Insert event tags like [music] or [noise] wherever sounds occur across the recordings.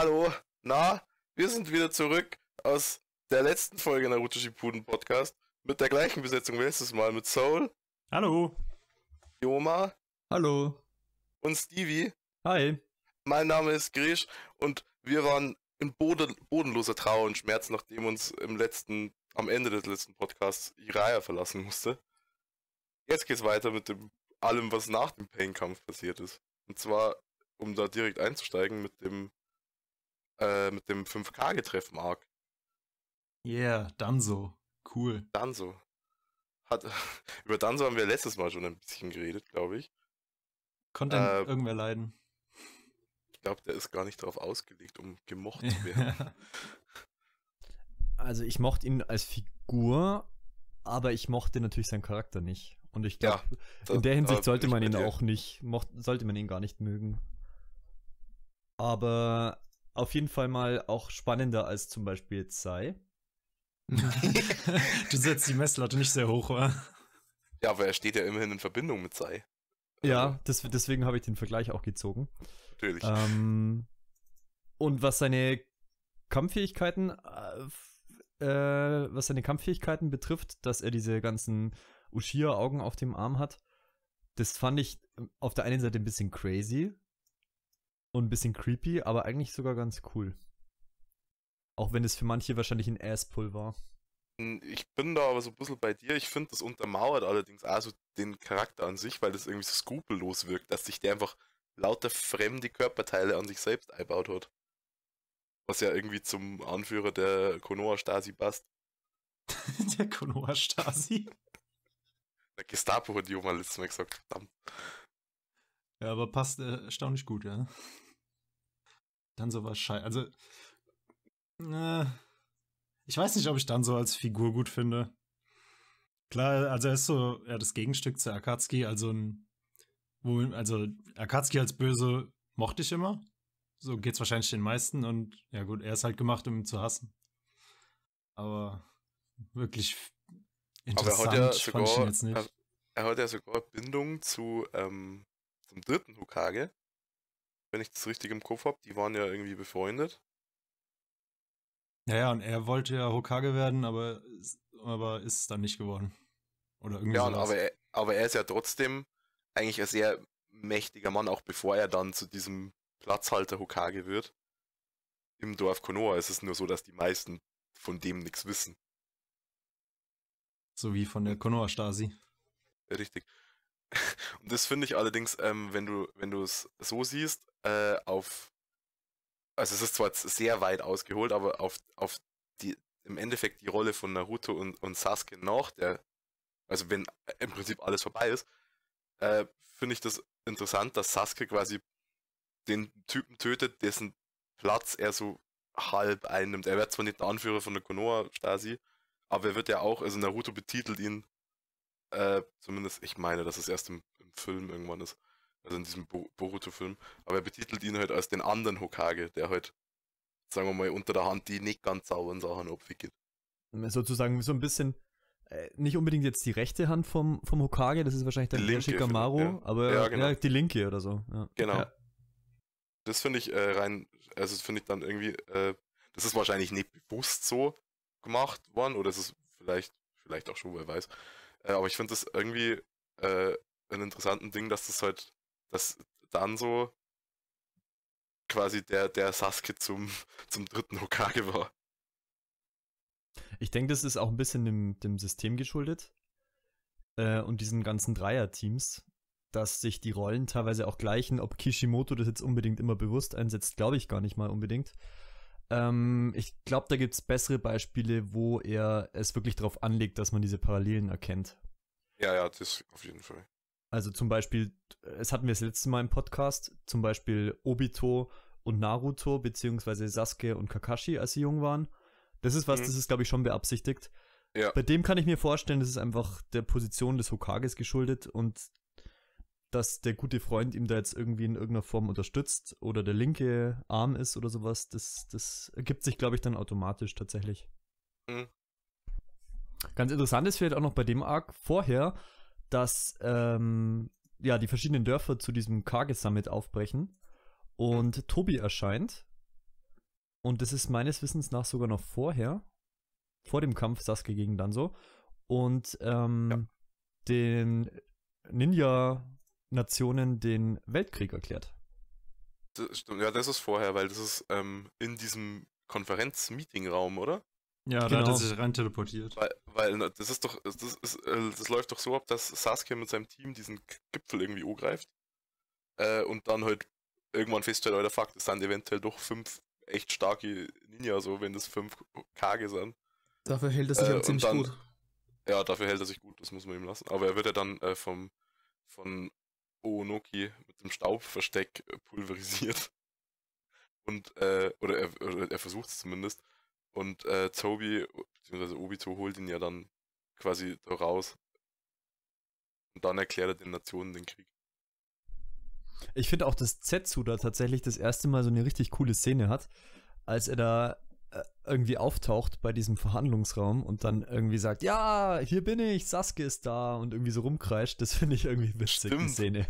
Hallo, na, wir sind wieder zurück aus der letzten Folge Naruto Shippuden Podcast mit der gleichen Besetzung wie letztes Mal mit Soul, Hallo. Yoma Hallo. und Stevie. Hi. Mein Name ist Grisch und wir waren in boden bodenloser Trauer und Schmerz, nachdem uns im letzten, am Ende des letzten Podcasts Iraya verlassen musste. Jetzt geht's weiter mit dem allem, was nach dem Pain-Kampf passiert ist. Und zwar, um da direkt einzusteigen, mit dem äh, mit dem 5K-Getreffen-Arc. Yeah, Danzo. Cool. Danzo. Hat, [laughs] über Danzo haben wir letztes Mal schon ein bisschen geredet, glaube ich. Konnte Äh, irgendwer leiden? Ich glaube, der ist gar nicht darauf ausgelegt, um gemocht zu werden. [laughs] Also ich mochte ihn als Figur, aber ich mochte natürlich seinen Charakter nicht. Und ich glaube, Da- in der Hinsicht sollte man ihn auch nicht, mocht, sollte man ihn gar nicht mögen. Aber auf jeden Fall mal auch spannender als zum Beispiel Sai. [laughs] du setzt die Messlatte nicht sehr hoch, wa? Ja, aber er steht ja immerhin in Verbindung mit Sai. Ja, das, deswegen habe ich den Vergleich auch gezogen. Natürlich. Ähm, und was seine Kampffähigkeiten, äh, äh, was seine Kampffähigkeiten betrifft, dass er diese ganzen Ushia-Augen auf dem Arm hat, das fand ich auf der einen Seite ein bisschen crazy und ein bisschen creepy, aber eigentlich sogar ganz cool. Auch wenn es für manche wahrscheinlich ein Asspull war. Hm, Ich bin da aber so ein bisschen bei dir. Ich finde, das untermauert allerdings auch so den Charakter an sich, weil das irgendwie so skrupellos wirkt, dass sich der einfach lauter fremde Körperteile an sich selbst einbaut hat. Was ja irgendwie zum Anführer der Konoha-Stasi passt. [laughs] Der Konoha Stasi. Der Gestapo hat die auch mal letztes Mal gesagt. Verdammt. Ja, aber passt äh, erstaunlich gut, ja. Danzo war scheiße. Also, äh, ich weiß nicht, ob ich Danzo als Figur gut finde. Klar, also er ist so ja, das Gegenstück zu Akatsuki, also ein, wo, also Akatsuki als Böse mochte ich immer. So geht's wahrscheinlich den meisten und ja gut, er ist halt gemacht, um ihn zu hassen. Aber wirklich Aber er interessant hat ja fand ich ihn sogar, jetzt nicht. er, er hat ja sogar Bindung zu ähm, zum dritten Hokage. Wenn ich das richtig im Kopf habe, die waren ja irgendwie befreundet. Ja, ja, und er wollte ja Hokage werden, aber, ist- aber ist dann nicht geworden. Oder irgendwie Ja, aber er, aber er ist ja trotzdem eigentlich ein sehr mächtiger Mann, auch bevor er dann zu diesem Platzhalter Hokage wird. Im Dorf Konoha ist es nur so, dass die meisten von dem nichts wissen. So wie von der Konoha Stasi. Richtig. [laughs] Und das finde ich allerdings, ähm, wenn du, wenn du es so siehst, äh, auf, also es ist zwar sehr weit ausgeholt, aber auf, auf die, im Endeffekt die Rolle von Naruto und, und Sasuke nach der, also wenn im Prinzip alles vorbei ist, äh, finde ich das interessant, dass Sasuke quasi den Typen tötet, dessen Platz er so halb einnimmt. Er wird zwar nicht der Anführer von der Konoha-Stasi, aber er wird ja auch, also Naruto betitelt ihn äh, zumindest, ich meine, dass es erst im, im Film irgendwann ist. Also in diesem Bo Boruto-Film. Aber er betitelt ihn halt als den anderen Hokage, der halt, sagen wir mal, unter der Hand die nicht ganz sauberen Sachen abwickelt. Sozusagen so ein bisschen, äh, nicht unbedingt jetzt die rechte Hand vom, vom Hokage, das ist wahrscheinlich der linke, Shikamaru, ja. aber Ja, ja, genau. die linke oder so. Ja. Genau. Ja. Das finde ich äh, rein, also das finde ich dann irgendwie, äh, das ist wahrscheinlich nicht bewusst so gemacht worden, oder es ist vielleicht, vielleicht auch schon, wer weiß. Äh, aber ich finde das irgendwie äh, ein interessanten Ding, dass das halt, dass dann so quasi der, der Sasuke zum, [laughs] zum dritten Hokage war. Ich denke, das ist auch ein bisschen dem, dem System geschuldet äh, und diesen ganzen Dreier-Teams, dass sich die Rollen teilweise auch gleichen. Ob Kishimoto das jetzt unbedingt immer bewusst einsetzt, glaube ich gar nicht mal unbedingt. Ähm, ich glaube, da gibt es bessere Beispiele, wo er es wirklich darauf anlegt, dass man diese Parallelen erkennt. Ja, ja, das auf jeden Fall. Also zum Beispiel, es hatten wir das letzte Mal im Podcast, zum Beispiel Obito und Naruto, beziehungsweise Sasuke und Kakashi, als sie jung waren. Das ist was, Mhm. das ist, glaube ich, schon beabsichtigt. Ja. Bei dem kann ich mir vorstellen, das ist einfach der Position des Hokages geschuldet und dass der gute Freund ihm da jetzt irgendwie in irgendeiner Form unterstützt oder der linke Arm ist oder sowas, das, das ergibt sich, glaube ich, dann automatisch tatsächlich. Mhm. Ganz interessant ist vielleicht auch noch bei dem Arc vorher, dass ähm, ja die verschiedenen Dörfer zu diesem Kage Summit aufbrechen und Tobi erscheint Und das ist meines Wissens nach sogar noch vorher, vor dem Kampf Sasuke gegen Danzo. Und ähm, den Ninja-Nationen den Weltkrieg erklärt. Das stimmt. Ja, das ist vorher, weil das ist ähm, in diesem Konferenz-Meeting-Raum, oder? Ja, da Genau. hat er sich rein teleportiert. Weil, weil das ist doch, das, ist, äh, das läuft doch so ab, dass Sasuke mit seinem Team diesen Gipfel irgendwie angreift äh, und dann halt irgendwann feststellt, Alter, fuck, das sind eventuell doch fünf echt starke Ninja, so wenn das fünf Kage sind. Dafür hält er sich Äh, ziemlich dann- gut. Ja, dafür hält er sich gut, das muss man ihm lassen. Aber er wird ja dann äh, vom, von Oonoki mit dem Staubversteck äh, pulverisiert. Und, äh, oder er, er versucht es zumindest. Und äh, Tobi, beziehungsweise Obito holt ihn ja dann quasi da raus. Und dann erklärt er den Nationen den Krieg. Ich finde auch, dass Zetsu da tatsächlich das erste Mal so eine richtig coole Szene hat, als er da irgendwie auftaucht bei diesem Verhandlungsraum und dann irgendwie sagt, ja, hier bin ich, Sasuke ist da und irgendwie so rumkreischt. Das finde ich irgendwie witzig, die Stimmt. Szene.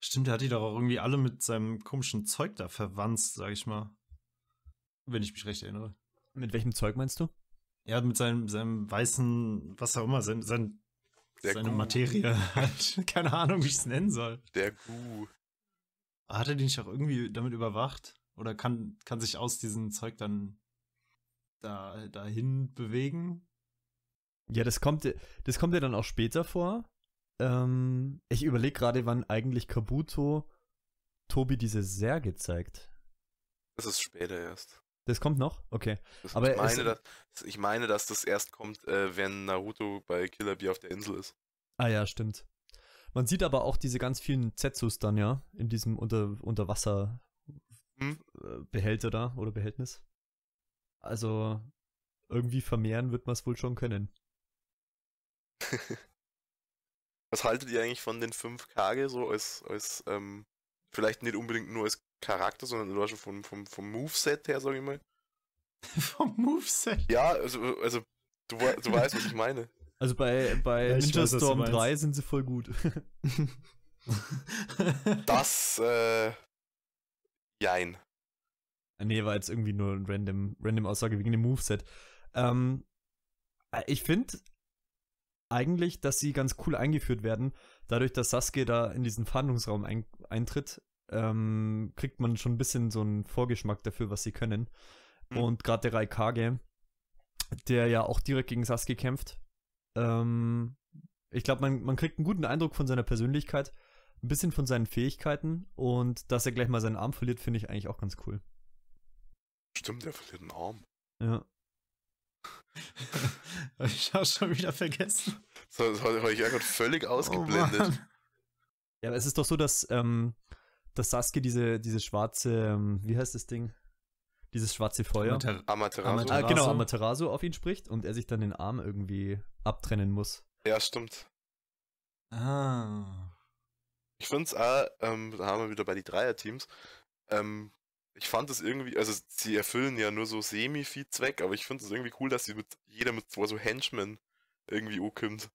Stimmt, der hat die doch auch irgendwie alle mit seinem komischen Zeug da verwanzt, sag ich mal. Wenn ich mich recht erinnere. Mit welchem Zeug meinst du? Er hat mit seinem, seinem weißen, was auch immer, sein, sein, seine Gu. Materie halt. [laughs] Keine Ahnung, wie ich es nennen soll. Der Gu. Hat er die nicht auch irgendwie damit überwacht? Oder kann, kann sich aus diesem Zeug dann da, dahin bewegen? Ja, das kommt, das kommt ja dann auch später vor. Ähm, ich überlege gerade, wann eigentlich Kabuto Tobi diese Särge zeigt. Das ist später erst. Das kommt noch? Okay. Das, Aber ich, es- meine, dass, ich meine, dass das erst kommt, äh, wenn Naruto bei Killer Bee auf der Insel ist. Ah ja, stimmt. Man sieht aber auch diese ganz vielen Zetsus dann ja in diesem unter Unterwasser Hm? äh, Behälter da oder Behältnis. Also irgendwie vermehren wird man es wohl schon können. [laughs] Was haltet ihr eigentlich von den 5 Kage so als, als ähm, vielleicht nicht unbedingt nur als Charakter, sondern nur schon vom, vom, vom Moveset her, sag ich mal? [laughs] Vom Moveset. Ja, also, also du, du weißt, was ich meine. [laughs] Also bei, bei Ja, Ninja weiß, du Storm meinst. 3 sind sie voll gut. Das, äh, jein. nee, war jetzt irgendwie nur ein random, random Aussage wegen dem Moveset. Ähm, äh, ich finde eigentlich, dass sie ganz cool eingeführt werden. Dadurch, dass Sasuke da in diesen Verhandlungsraum ein, eintritt, ähm, kriegt man schon ein bisschen so einen Vorgeschmack dafür, was sie können. Mhm. Und gerade der Raikage, der ja auch direkt gegen Sasuke kämpft, ähm, ich glaube, man, man kriegt einen guten Eindruck von seiner Persönlichkeit, ein bisschen von seinen Fähigkeiten und dass er gleich mal seinen Arm verliert, finde ich eigentlich auch ganz cool. Stimmt, der verliert einen Arm. Ja. [laughs] Hab ich auch schon wieder vergessen. So, das habe ich ja gerade völlig Oh, ausgeblendet. Mann. Ja, aber es ist doch so, dass, ähm, dass Sasuke diese, diese schwarze, ähm, wie heißt das Ding? Dieses schwarze Feuer. Amateur- Amaterasu. Ah, Amaterasu. genau, Amaterasu auf ihn spricht und er sich dann den Arm irgendwie abtrennen muss. Ja, stimmt. Ah. Ich finde es auch, ähm, da haben wir wieder bei die Dreier-Teams, ähm, ich fand es irgendwie, also sie erfüllen ja nur so semi viel Zweck, aber ich finde es irgendwie cool, dass sie mit jeder mit zwei so Henchmen irgendwie ankommt,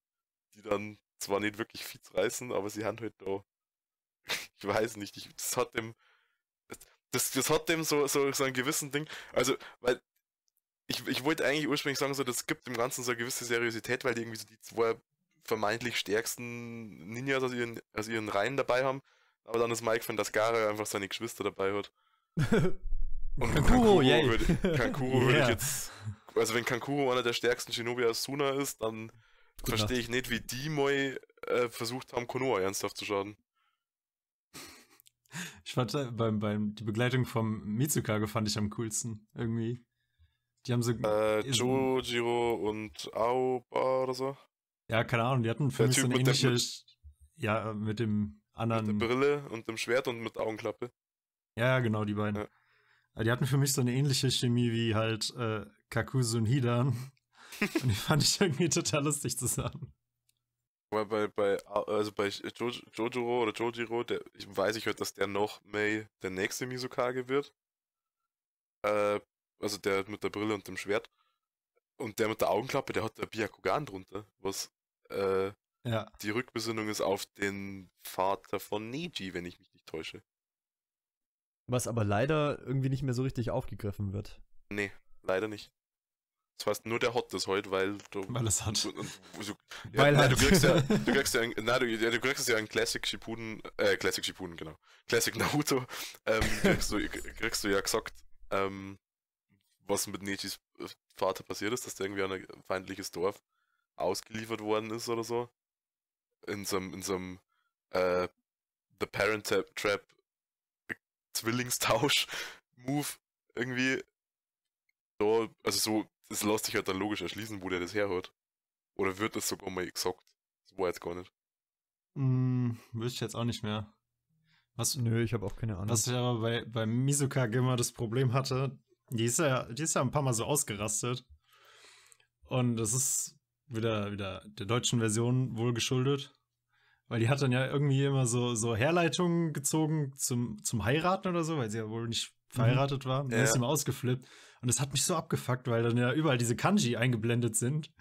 die dann zwar nicht wirklich viel reißen, aber sie haben halt da, [laughs] ich weiß nicht, ich, das hat dem, das, das hat dem so, so, so einen gewissen Ding, also, weil, ich, ich wollte eigentlich ursprünglich sagen, so, das gibt dem Ganzen so eine gewisse Seriosität, weil die irgendwie so die zwei vermeintlich stärksten Ninjas aus ihren, aus ihren Reihen dabei haben. Aber dann ist Mike von Dasgara einfach seine Geschwister dabei hat. [laughs] Und Kankuro, yay. würde, Kankuro würde ich Yeah. jetzt. Also wenn Kankuro einer der stärksten Shinobi aus Suna ist, dann verstehe ich nicht, wie die mal äh, versucht haben, Konoha ernsthaft zu schaden. Ich fand äh, beim, beim, die Begleitung vom Mitsukage fand ich am coolsten. Irgendwie. Die haben so. Äh, Jojiro und Aoba oder so. Ja, keine Ahnung, die hatten für Der mich so eine mit ähnliche. mit- ja, mit dem Mit der anderen. Brille und dem Schwert und mit Augenklappe. Ja, ja, genau, die beiden. Ja. Aber Die hatten für mich so eine ähnliche Chemie wie halt äh, Kakuzu und Hidan. [laughs] und die fand ich irgendwie total lustig zusammen. Weil bei, bei, also bei jo Jojiro oder Jojiro, der, ich weiß ich halt, dass der noch May der nächste Misukage wird. Äh, also der mit der Brille und dem Schwert. Und der mit der Augenklappe, der hat der Byakugan drunter, was äh, Ja. die Rückbesinnung ist auf den Vater von Neji, wenn ich mich nicht täusche. Was aber leider irgendwie nicht mehr so richtig aufgegriffen wird. Nee, leider nicht. Das heißt, nur der hat das heute, weil du. Weil es hat. Und, und, so, ja, Weil nein, halt. du kriegst ja, du [laughs] kriegst ja, ein, nein, du, ja, du kriegst ja ein Classic Shippuden, äh, Classic Shippuden, genau. Classic Naruto, ähm, [laughs] kriegst, du, kriegst du ja gesagt, ähm, was mit Nechis Vater passiert ist, dass der irgendwie an ein feindliches Dorf ausgeliefert worden ist oder so. In so einem, in so einem, äh, The Parent Trap, Trap Zwillingstausch-Move irgendwie. Da, also so, das lässt sich halt dann logisch erschließen, wo der das herhört. Oder wird das sogar mal gesagt? Das war jetzt gar nicht. Hm, wüsste ich jetzt auch nicht mehr. Was, Nö, ich habe auch keine Ahnung. was ich aber bei, bei Misukage immer das Problem hatte, die ist ja, die ist ja ein paar Mal so ausgerastet. Und das ist wieder, wieder der deutschen Version wohl geschuldet. Weil die hat dann ja irgendwie immer so, so Herleitungen gezogen zum, zum Heiraten oder so, weil sie ja wohl nicht verheiratet war. Dann Ja. ist sie mal ausgeflippt. Und das hat mich so abgefuckt, weil dann ja überall diese Kanji eingeblendet sind.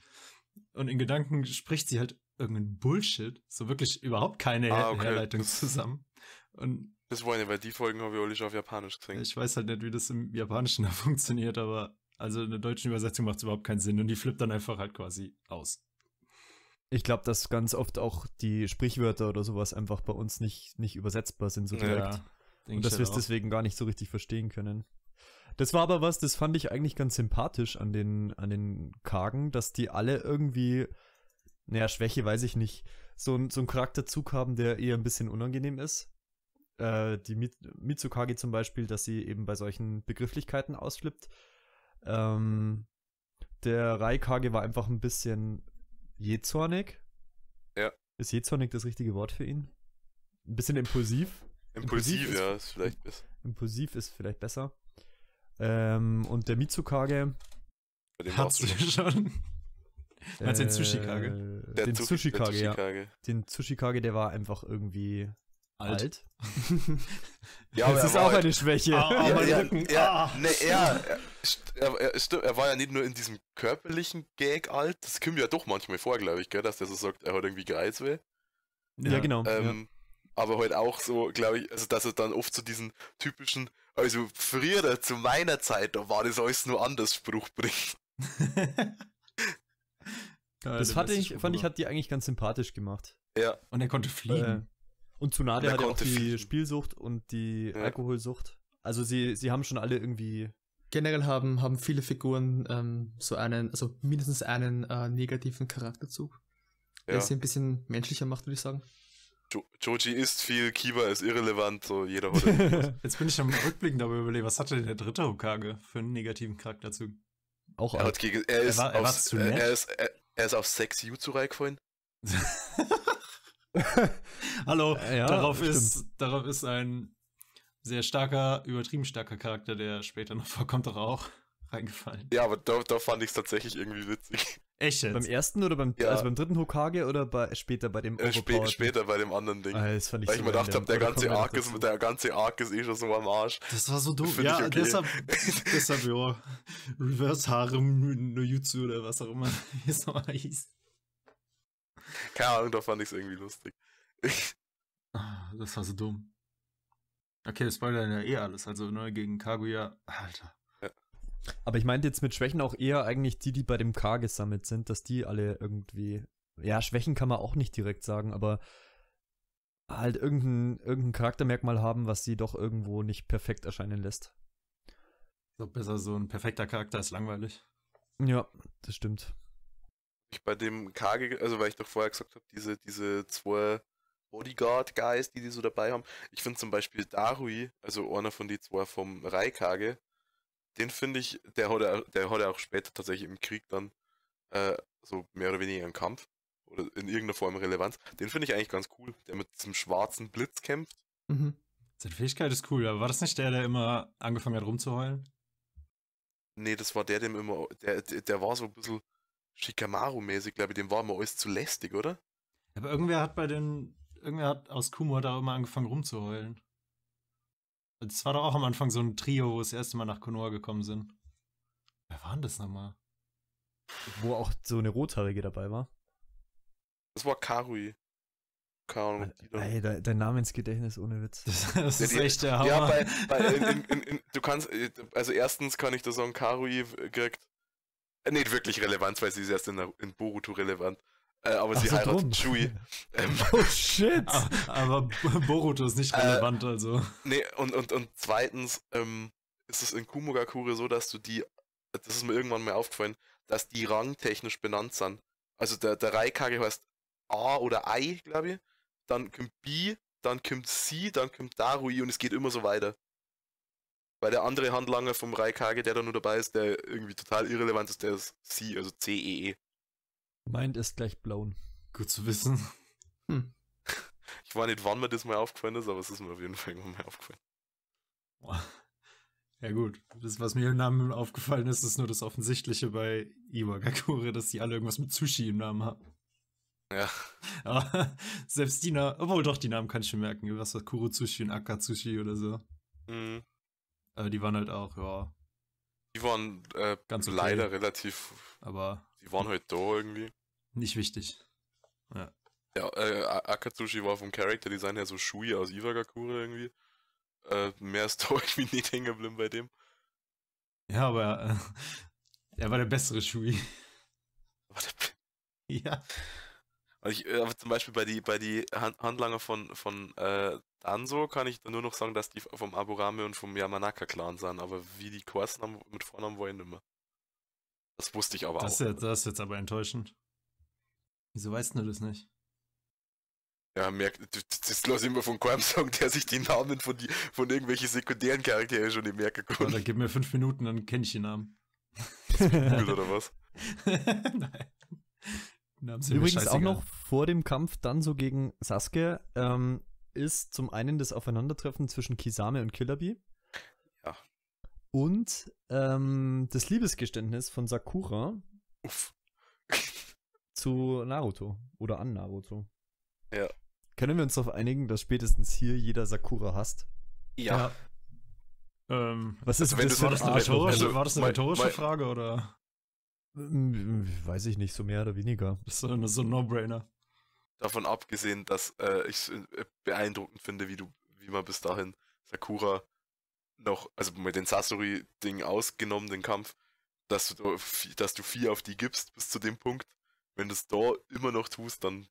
Und in Gedanken spricht sie halt irgendeinen Bullshit. So wirklich überhaupt keine Ah, okay. Herleitung zusammen. Und Das war nicht, weil die Folgen habe ich alle schon auf Japanisch gesehen. ich weiß halt nicht, wie das im Japanischen [laughs] da funktioniert, aber also in der deutschen Übersetzung macht es überhaupt keinen Sinn. Und die flippt dann einfach halt quasi aus. Ich glaube, dass ganz oft auch die Sprichwörter oder sowas einfach bei uns nicht, nicht übersetzbar sind so Ja, direkt. denk und dass halt wir es deswegen gar nicht so richtig verstehen können. Das war aber was, das fand ich eigentlich ganz sympathisch an den, an den Kagen, dass die alle irgendwie, naja, Schwäche weiß ich nicht, so, ein- so einen Charakterzug haben, der eher ein bisschen unangenehm ist. Äh, die Mi- Mitsukage zum Beispiel, dass sie eben bei solchen Begrifflichkeiten ausflippt. Ähm, der Raikage war einfach ein bisschen jähzornig. Ja. Ist jähzornig das richtige Wort für ihn? Ein bisschen impulsiv. Impulsiv, impulsiv ist- ja, ist vielleicht besser. Impulsiv ist vielleicht besser. Ähm, und der Mitsukage. Bei dem Hast du warst du [laughs] schon. Meinst du den Tsushikage? Äh, Der den Tsushi- Tsushikage, der ja. Den Tsushikage, der war einfach irgendwie alt. [laughs] Ja, das ist auch halt- eine Schwäche. Ah, ja, ja, Rücken. Ja, Ah. ne, er, er, er, er, er war ja nicht nur in diesem körperlichen Gag alt, das kommt ja doch manchmal vor, glaube ich, gell, dass der so sagt, er hat irgendwie Geizweh. ja, genau. Ähm, Aber halt auch so, glaube ich, also dass er dann oft so diesen typischen, also früher zu meiner Zeit, da war das alles nur anders Spruch bringt. [laughs] das fand ich, fand ich, hat die eigentlich ganz sympathisch gemacht. Ja, Und er konnte Äh, fliegen. Und Tsunade Und hat ja auch die. Spielsucht und die Ja. Alkoholsucht. Also sie, sie haben schon alle irgendwie. Generell haben, haben viele Figuren ähm, so einen, also mindestens einen äh, negativen Charakterzug, der ja. sie ein bisschen menschlicher macht, würde ich sagen. Jo Joji ist viel, Kiba ist irrelevant, so jeder [laughs] irgendwas. Jetzt bin ich am Rückblicken dabei überlegt, was hatte denn der dritte Hokage für einen negativen Charakterzug? auch Er, hat gegen, er, ist war- er war aufs- zu er, nett. er, ist, er, er ist auf Sex Jutsu reingefallen. [laughs] Hallo, [laughs] Ja, darauf, stimmt. ist, darauf ist ein sehr starker, übertrieben starker Charakter, der später noch [laughs] vorkommt, doch auch reingefallen. Ja, aber da, da fand ich es tatsächlich irgendwie witzig. Echt Beim jetzt? ersten oder beim, Ja. also beim dritten Hokage oder bei, später bei dem Äh, spä später bei dem anderen Ding. Ah, das fand ich Weil ich so mir gedacht habe, der ganze noch Arc ist, der ganze Arc ist eh schon so am Arsch. Das war so doof. Find ich Ja, okay. deshalb, [laughs] deshalb, ja, Reverse Harem no Jutsu oder was auch immer es nochmal hieß. [laughs] Keine Ahnung, da fand ich es irgendwie lustig. Ah, Das war so dumm. Okay, wir spoilern ja eh alles. Also nur gegen Kaguya. Alter. Aber ich meinte jetzt mit Schwächen auch eher eigentlich die, die bei dem K gesammelt sind, dass die alle irgendwie. Ja, Schwächen kann man auch nicht direkt sagen, aber halt irgendein, irgendein Charaktermerkmal haben, was sie doch irgendwo nicht perfekt erscheinen lässt. So besser so ein perfekter Charakter ist langweilig. Ja, das stimmt. Ich bei dem Kage, also weil ich doch vorher gesagt habe, diese, diese zwei Bodyguard-Guys, die die so dabei haben. Ich finde zum Beispiel Darui, also einer von die zwei vom Raikage, den finde ich, der hat, der hat auch später tatsächlich im Krieg dann äh, so mehr oder weniger einen Kampf oder in irgendeiner Form Relevanz. Den finde ich eigentlich ganz cool, der mit diesem schwarzen Blitz kämpft. Mhm. Seine Fähigkeit ist cool, aber war das nicht der, der immer angefangen hat rumzuheulen? Nee, das war der, dem immer, der, der, der war so ein bisschen Shikamaru-mäßig, glaube ich, dem war immer alles zu lästig, oder? Aber irgendwer hat bei den. Irgendwer hat aus Kumo da immer angefangen rumzuheulen. Das war doch auch am Anfang so ein Trio, wo das erste Mal nach Konoha gekommen sind. Wer war denn das nochmal? Wo auch so eine Rothaarige dabei war. Das war Karui. keine Ahnung. Ey, de, dein Namensgedächtnis ohne Witz. [laughs] Das, das Ja, ist die- echt der Hammer. Ja, bei, bei in, in, in, [laughs] du kannst, äh, also erstens kann ich da sagen, Karui kriegt nicht wirklich Relevanz, weil sie ist erst in, der- in Boruto relevant. Äh, aber Ach sie so, heiratet drum. Shui. [laughs] Ähm, Oh shit! Aber Boruto ist nicht Äh, relevant, also. nee, und, und, und zweitens ähm, ist es in Kumogakure so, dass du die, das ist mir irgendwann mal aufgefallen, dass die rangtechnisch benannt sind. Also der, der Raikage heißt A oder Ei, glaube ich. Dann kommt B, dann kommt C, dann kommt Darui und es geht immer so weiter. Weil der andere Handlanger vom Raikage, der da nur dabei ist, der irgendwie total irrelevant ist, der ist C, also C-E-E. Meint ist gleich blown. Gut zu wissen. Hm. Ich weiß nicht, wann mir das mal aufgefallen ist, aber es ist mir auf jeden Fall irgendwann mal aufgefallen. Ja gut, das, was mir im Namen aufgefallen ist, ist nur das Offensichtliche bei Iwagakure, dass die alle irgendwas mit Sushi im Namen haben. Ja. [laughs] Aber selbst die Namen, obwohl doch, die Namen kann ich mir merken. Was war Kurotsushi und Akatsushi oder so. Mhm. Aber die waren halt auch, ja, Die waren äh, Ganz okay. leider relativ, aber die waren halt da irgendwie. nicht wichtig. Ja, äh, A- Akatsushi war vom Character Design her so Shui aus Iwagakure irgendwie. Äh, mehr ist [laughs] da irgendwie nicht hängen geblieben bei dem. Ja, aber äh, er war der bessere Shui. Aber, der, [laughs] ja. und ich, äh, aber zum Beispiel bei die, bei die Hand, Handlanger von, von äh, Danzo kann ich nur noch sagen, dass die vom Aburame und vom Yamanaka-Clan sind, aber wie die haben, mit Vornamen wollen nicht mehr. Das wusste ich aber Das ist, auch. jetzt, das ist jetzt aber enttäuschend. Wieso weißt du das nicht? Ja, merkt, das, lasse ich immer von keinem [laughs] sagen, der sich die Namen von, die, von irgendwelchen sekundären Charakteren schon nicht merken kann. gib mir fünf Minuten, dann kenne ich den Namen. Google [laughs] oder was? Nein. Die Namen Übrigens auch noch vor dem Kampf dann so gegen Sasuke ähm, ist zum einen das Aufeinandertreffen zwischen Kisame und Killer Bee. Ja. Und ähm, das Liebesgeständnis von Sakura Uff. [laughs] zu Naruto oder an Naruto. Ja. Können wir uns darauf einigen, dass spätestens hier jeder Sakura hasst? Ja. Ähm, Was ist wenn das war, das ein eine rhetorische, Also, war das eine rhetorische mein- Frage oder Ähm, Weiß ich nicht, so mehr oder weniger. das ist so ein No-Brainer? Davon abgesehen, dass äh, ich es äh, beeindruckend finde, wie du, wie man bis dahin Sakura noch, also mit den Sasori-Ding ausgenommen, den Kampf, dass du, dass du vier auf die gibst bis zu dem Punkt. Wenn du es da immer noch tust, dann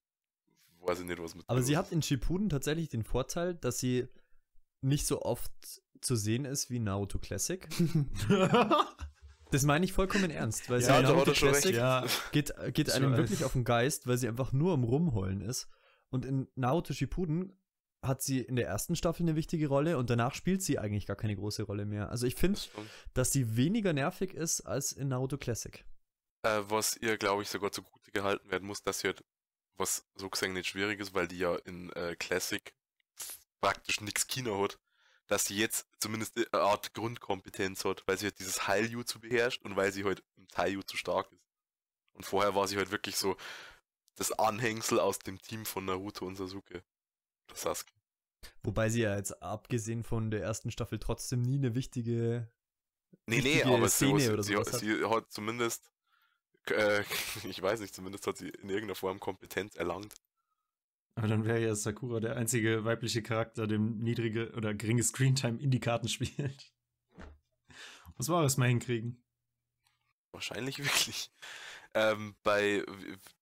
weiß ich nicht, was mit Aber sie hat in Shippuden tatsächlich den Vorteil, dass sie nicht so oft zu sehen ist wie Naruto Classic. [laughs] [laughs] Das meine ich vollkommen ernst, weil Ja, er recht. Classic ja, [laughs] geht, geht einem wirklich auf den Geist, weil sie einfach nur am Rumheulen ist. Und in Naruto Shippuden hat sie in der ersten Staffel eine wichtige Rolle und danach spielt sie eigentlich gar keine große Rolle mehr. Also ich finde, dass sie weniger nervig ist als in Naruto Classic. Äh, was ihr, glaube ich, sogar zugute gehalten werden muss, dass sie halt, was so gesehen nicht schwierig ist, weil die ja in äh, Classic praktisch nichts Kino hat, dass sie jetzt zumindest eine Art Grundkompetenz hat, weil sie halt dieses Heil-Jutsu beherrscht und weil sie halt im Tai-Jutsu stark ist. Und vorher war sie halt wirklich so das Anhängsel aus dem Team von Naruto und Sasuke. Das Sasuke. Wobei sie ja jetzt abgesehen von der ersten Staffel trotzdem nie eine wichtige Nee, nee, wichtige aber Szene sie, oder sie, hat. sie hat zumindest, äh, [laughs] ich weiß nicht, zumindest hat sie in irgendeiner Form Kompetenz erlangt. Aber dann wäre ja Sakura der einzige weibliche Charakter, dem niedrige oder geringe Screentime in die Karten spielt. Muss man auch erstmal hinkriegen. Wahrscheinlich wirklich. Ähm, bei,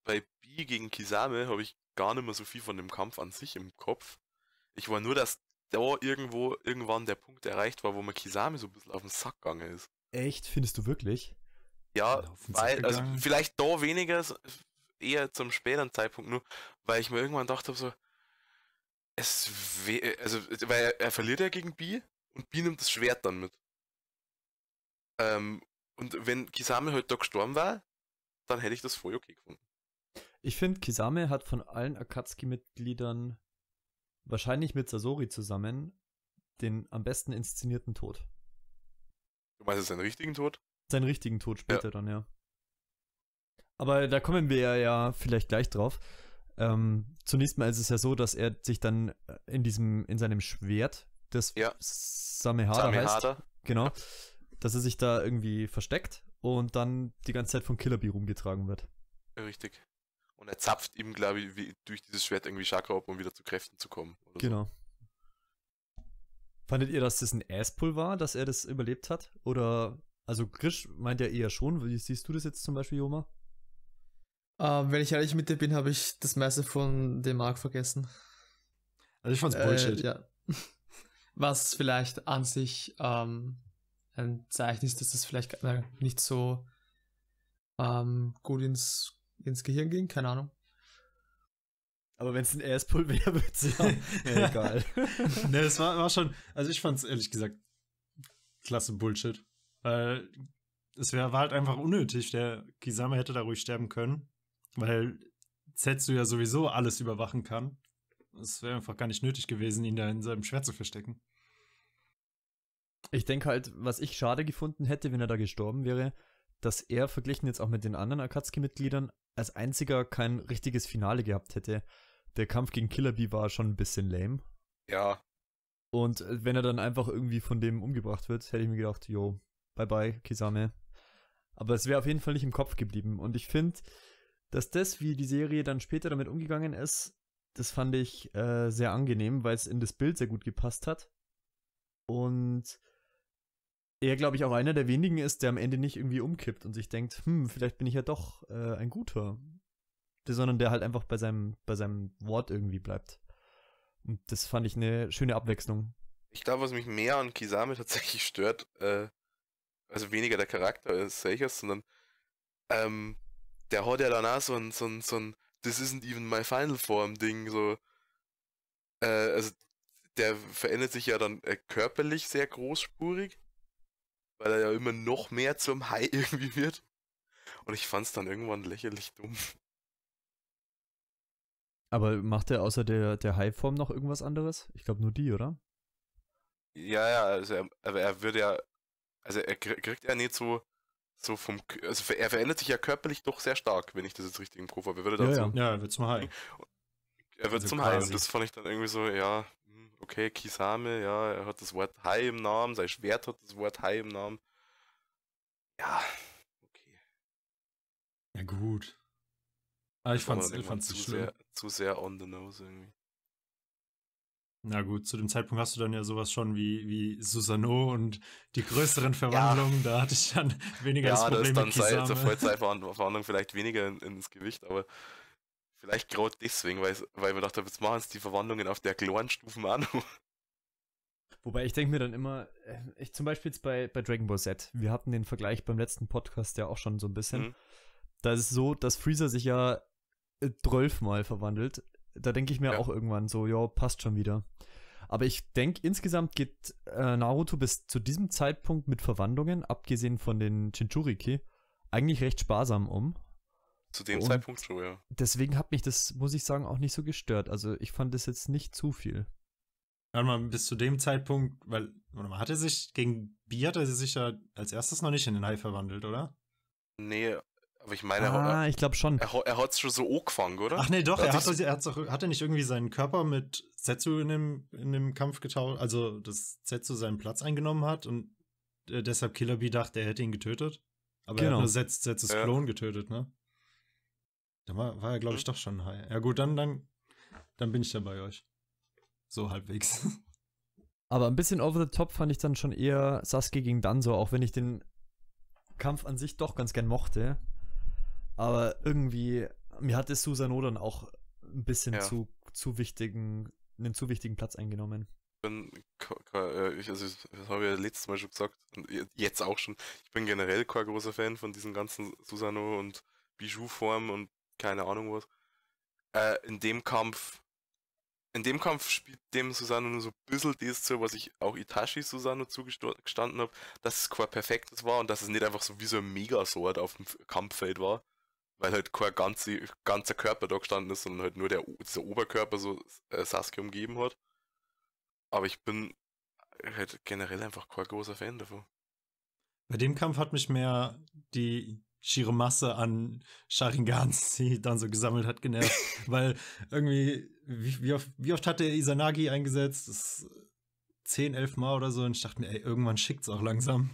bei B gegen Kisame habe ich gar nicht mehr so viel von dem Kampf an sich im Kopf. Ich war nur, dass da irgendwo irgendwann der Punkt erreicht war, wo man Kisame so ein bisschen auf den Sack gegangen ist. Echt, findest du wirklich? Ja, weil, also vielleicht da weniger, eher zum späteren Zeitpunkt nur, weil ich mir irgendwann dachte so, es also, weil er, er verliert ja gegen B und B nimmt das Schwert dann mit. Ähm, und wenn Kisame halt da gestorben war, dann hätte ich das voll okay gefunden. Ich finde, Kisame hat von allen Akatsuki-Mitgliedern wahrscheinlich mit Sasori zusammen den am besten inszenierten Tod. Du meinst seinen richtigen Tod? Seinen richtigen Tod später dann, ja. Aber da kommen wir ja, ja vielleicht gleich drauf. Ähm, zunächst mal ist es ja so, dass er sich dann äh, in diesem, in seinem Schwert, das Ja. Samehada heißt, genau, dass er sich da irgendwie versteckt und dann die ganze Zeit von Killer Bee rumgetragen wird. Richtig. Und er zapft ihm, glaube ich, wie, durch dieses Schwert irgendwie Chakra ab, um wieder zu Kräften zu kommen. Genau. Fandet ihr, dass das ein Asspull war, dass er das überlebt hat? Oder, also Grisch meint ja eher schon. Wie siehst du das jetzt zum Beispiel, Joma? Ähm, wenn ich ehrlich mit dir bin, habe ich das meiste von dem Mark vergessen. Also ich fand's Bullshit. Äh, ja. [laughs] Was vielleicht an sich ähm, ein Zeichen ist, dass das vielleicht äh, nicht so ähm, gut ins, ins Gehirn ging, keine Ahnung. Aber wenn es ein Asspull [laughs] wäre, würde es [laughs] ja. egal. ne, es war, war schon, also ich fand's ehrlich gesagt klasse Bullshit. Weil es wär, war halt einfach unnötig. Der Kisame hätte da ruhig sterben können. Weil Zetsu ja sowieso alles überwachen kann. Es wäre einfach gar nicht nötig gewesen, ihn da in seinem Schwert zu verstecken. Ich denke halt, was ich schade gefunden hätte, wenn er da gestorben wäre, dass er verglichen jetzt auch mit den anderen Akatsuki-Mitgliedern als einziger kein richtiges Finale gehabt hätte. Der Kampf gegen Killer Bee war schon ein bisschen lame. Ja, Und äh, wenn er dann einfach irgendwie von dem umgebracht wird, hätte ich mir gedacht, yo, bye bye, Kisame. Aber es wäre auf jeden Fall nicht im Kopf geblieben. Und ich finde, dass das, wie die Serie dann später damit umgegangen ist, das fand ich äh, sehr angenehm, weil es in das Bild sehr gut gepasst hat. Und er, glaube ich, auch einer der wenigen ist, der am Ende nicht irgendwie umkippt und sich denkt, hm, vielleicht bin ich ja doch äh, ein guter. Sondern der halt einfach bei seinem, bei seinem Wort irgendwie bleibt. Und das fand ich eine schöne Abwechslung. ich glaube, was mich mehr an Kisame [laughs] tatsächlich stört, äh, also weniger der Charakter als solches, sondern ähm, der hat ja danach so ein, so ein, so ein This isn't even my final form Ding, so, äh, also der verändert sich ja dann äh, körperlich sehr großspurig, weil er ja immer noch mehr zum Hai [laughs] irgendwie wird. Und ich fand's dann irgendwann lächerlich dumm. Aber macht er außer der, der High-Form noch irgendwas anderes? Ich glaube nur die, oder? Ja, ja, also er, aber er wird ja, also er krie- kriegt ja nicht so, so vom, also er verändert sich ja körperlich doch sehr stark, wenn ich das jetzt richtig im Kopf habe. Er wird Ja, ja. Ja, er wird zum Hai. er wird also zum Hai quasi. und das fand ich dann irgendwie so, ja, hm, okay, Kisame, ja, er hat das Wort Hai im Namen, sein Schwert hat das Wort Hai im Namen. Ja, okay. Ja, gut. Aber ich dann ich irgendwann fand's zu sehr, zu sehr on the nose irgendwie. Na gut, zu dem Zeitpunkt hast du dann ja sowas schon wie, wie Susano und die größeren [laughs] Verwandlungen. Da hatte ich dann weniger das Ja, da Problem ist dann mit zur [laughs] Vollzeitverhandlung vielleicht weniger in, ins Gewicht, aber vielleicht gerade deswegen, weil, weil wir dachten, jetzt machen es die Verwandlungen auf der kleinen Stufen auch noch. Wobei ich denke mir dann immer, äh, ich zum Beispiel jetzt bei, bei Dragon Ball Z, wir hatten den Vergleich beim letzten Podcast ja auch schon so ein bisschen. Mhm. Da ist es so, dass Freezer sich ja äh, 12 Mal verwandelt. Da denke ich mir Ja. auch irgendwann so, ja, passt schon wieder. Aber ich denke, insgesamt geht äh, Naruto bis zu diesem Zeitpunkt mit Verwandlungen, abgesehen von den Jinchuriki, eigentlich recht sparsam um. Zu dem Und- Zeitpunkt schon, ja. Deswegen hat mich das, muss ich sagen, auch nicht so gestört. Also ich fand das jetzt nicht zu viel. Warte mal, bis zu dem Zeitpunkt, weil, warte mal, hat er sich, gegen Bi hat er sich ja als erstes noch nicht in den Hai verwandelt, oder? Nee, aber ich meine, er, Ah, ich glaube schon. er, er hat es schon so angefangen, oder? Ach nee, doch, Hat er hat, sich- er, hat's auch, hat er nicht irgendwie seinen Körper mit Zetsu in dem, in dem Kampf getauscht, also dass Zetsu seinen Platz eingenommen hat und äh, deshalb Killer Bee dachte, er hätte ihn getötet. Aber er Genau. hat nur Zetz, Zetsus Ja. Klon getötet, ne? Da war, war er, glaube ich, Mhm. doch schon ein Hai. Ja gut, dann, dann, dann bin ich da bei euch. So halbwegs. [laughs] Aber ein bisschen over the top fand ich dann schon eher Sasuke gegen Danzo, auch wenn ich den Kampf an sich doch ganz gern mochte. Aber irgendwie, mir hat es Susano dann auch ein bisschen Ja. zu, zu wichtigen, einen zu wichtigen Platz eingenommen. äh, ich, also das habe ich ja letztes Mal schon gesagt und je- jetzt auch schon. Ich bin generell kein großer Fan von diesen ganzen Susano und Bijou-Formen und keine Ahnung was. Äh, in dem Kampf, in dem Kampf spielt dem Susano nur so ein bisschen das zu, was ich auch Itachi Susano zugestanden habe, dass es kein perfektes war und dass es nicht einfach so wie so ein Megasword auf dem Kampffeld war. Weil halt kein ganze, ganzer Körper da gestanden ist, sondern halt nur der, dieser Oberkörper so äh, Sasuke umgeben hat. Aber ich bin halt generell einfach kein großer Fan davon. Bei dem Kampf hat mich mehr die schiere Masse an Sharingans, [laughs] die dann so gesammelt hat, genervt. [laughs] weil irgendwie, wie, wie, oft, wie oft hat der Izanagi eingesetzt? Das ist 10, 11 Mal oder so. Und ich dachte mir, ey, irgendwann schickt's auch langsam.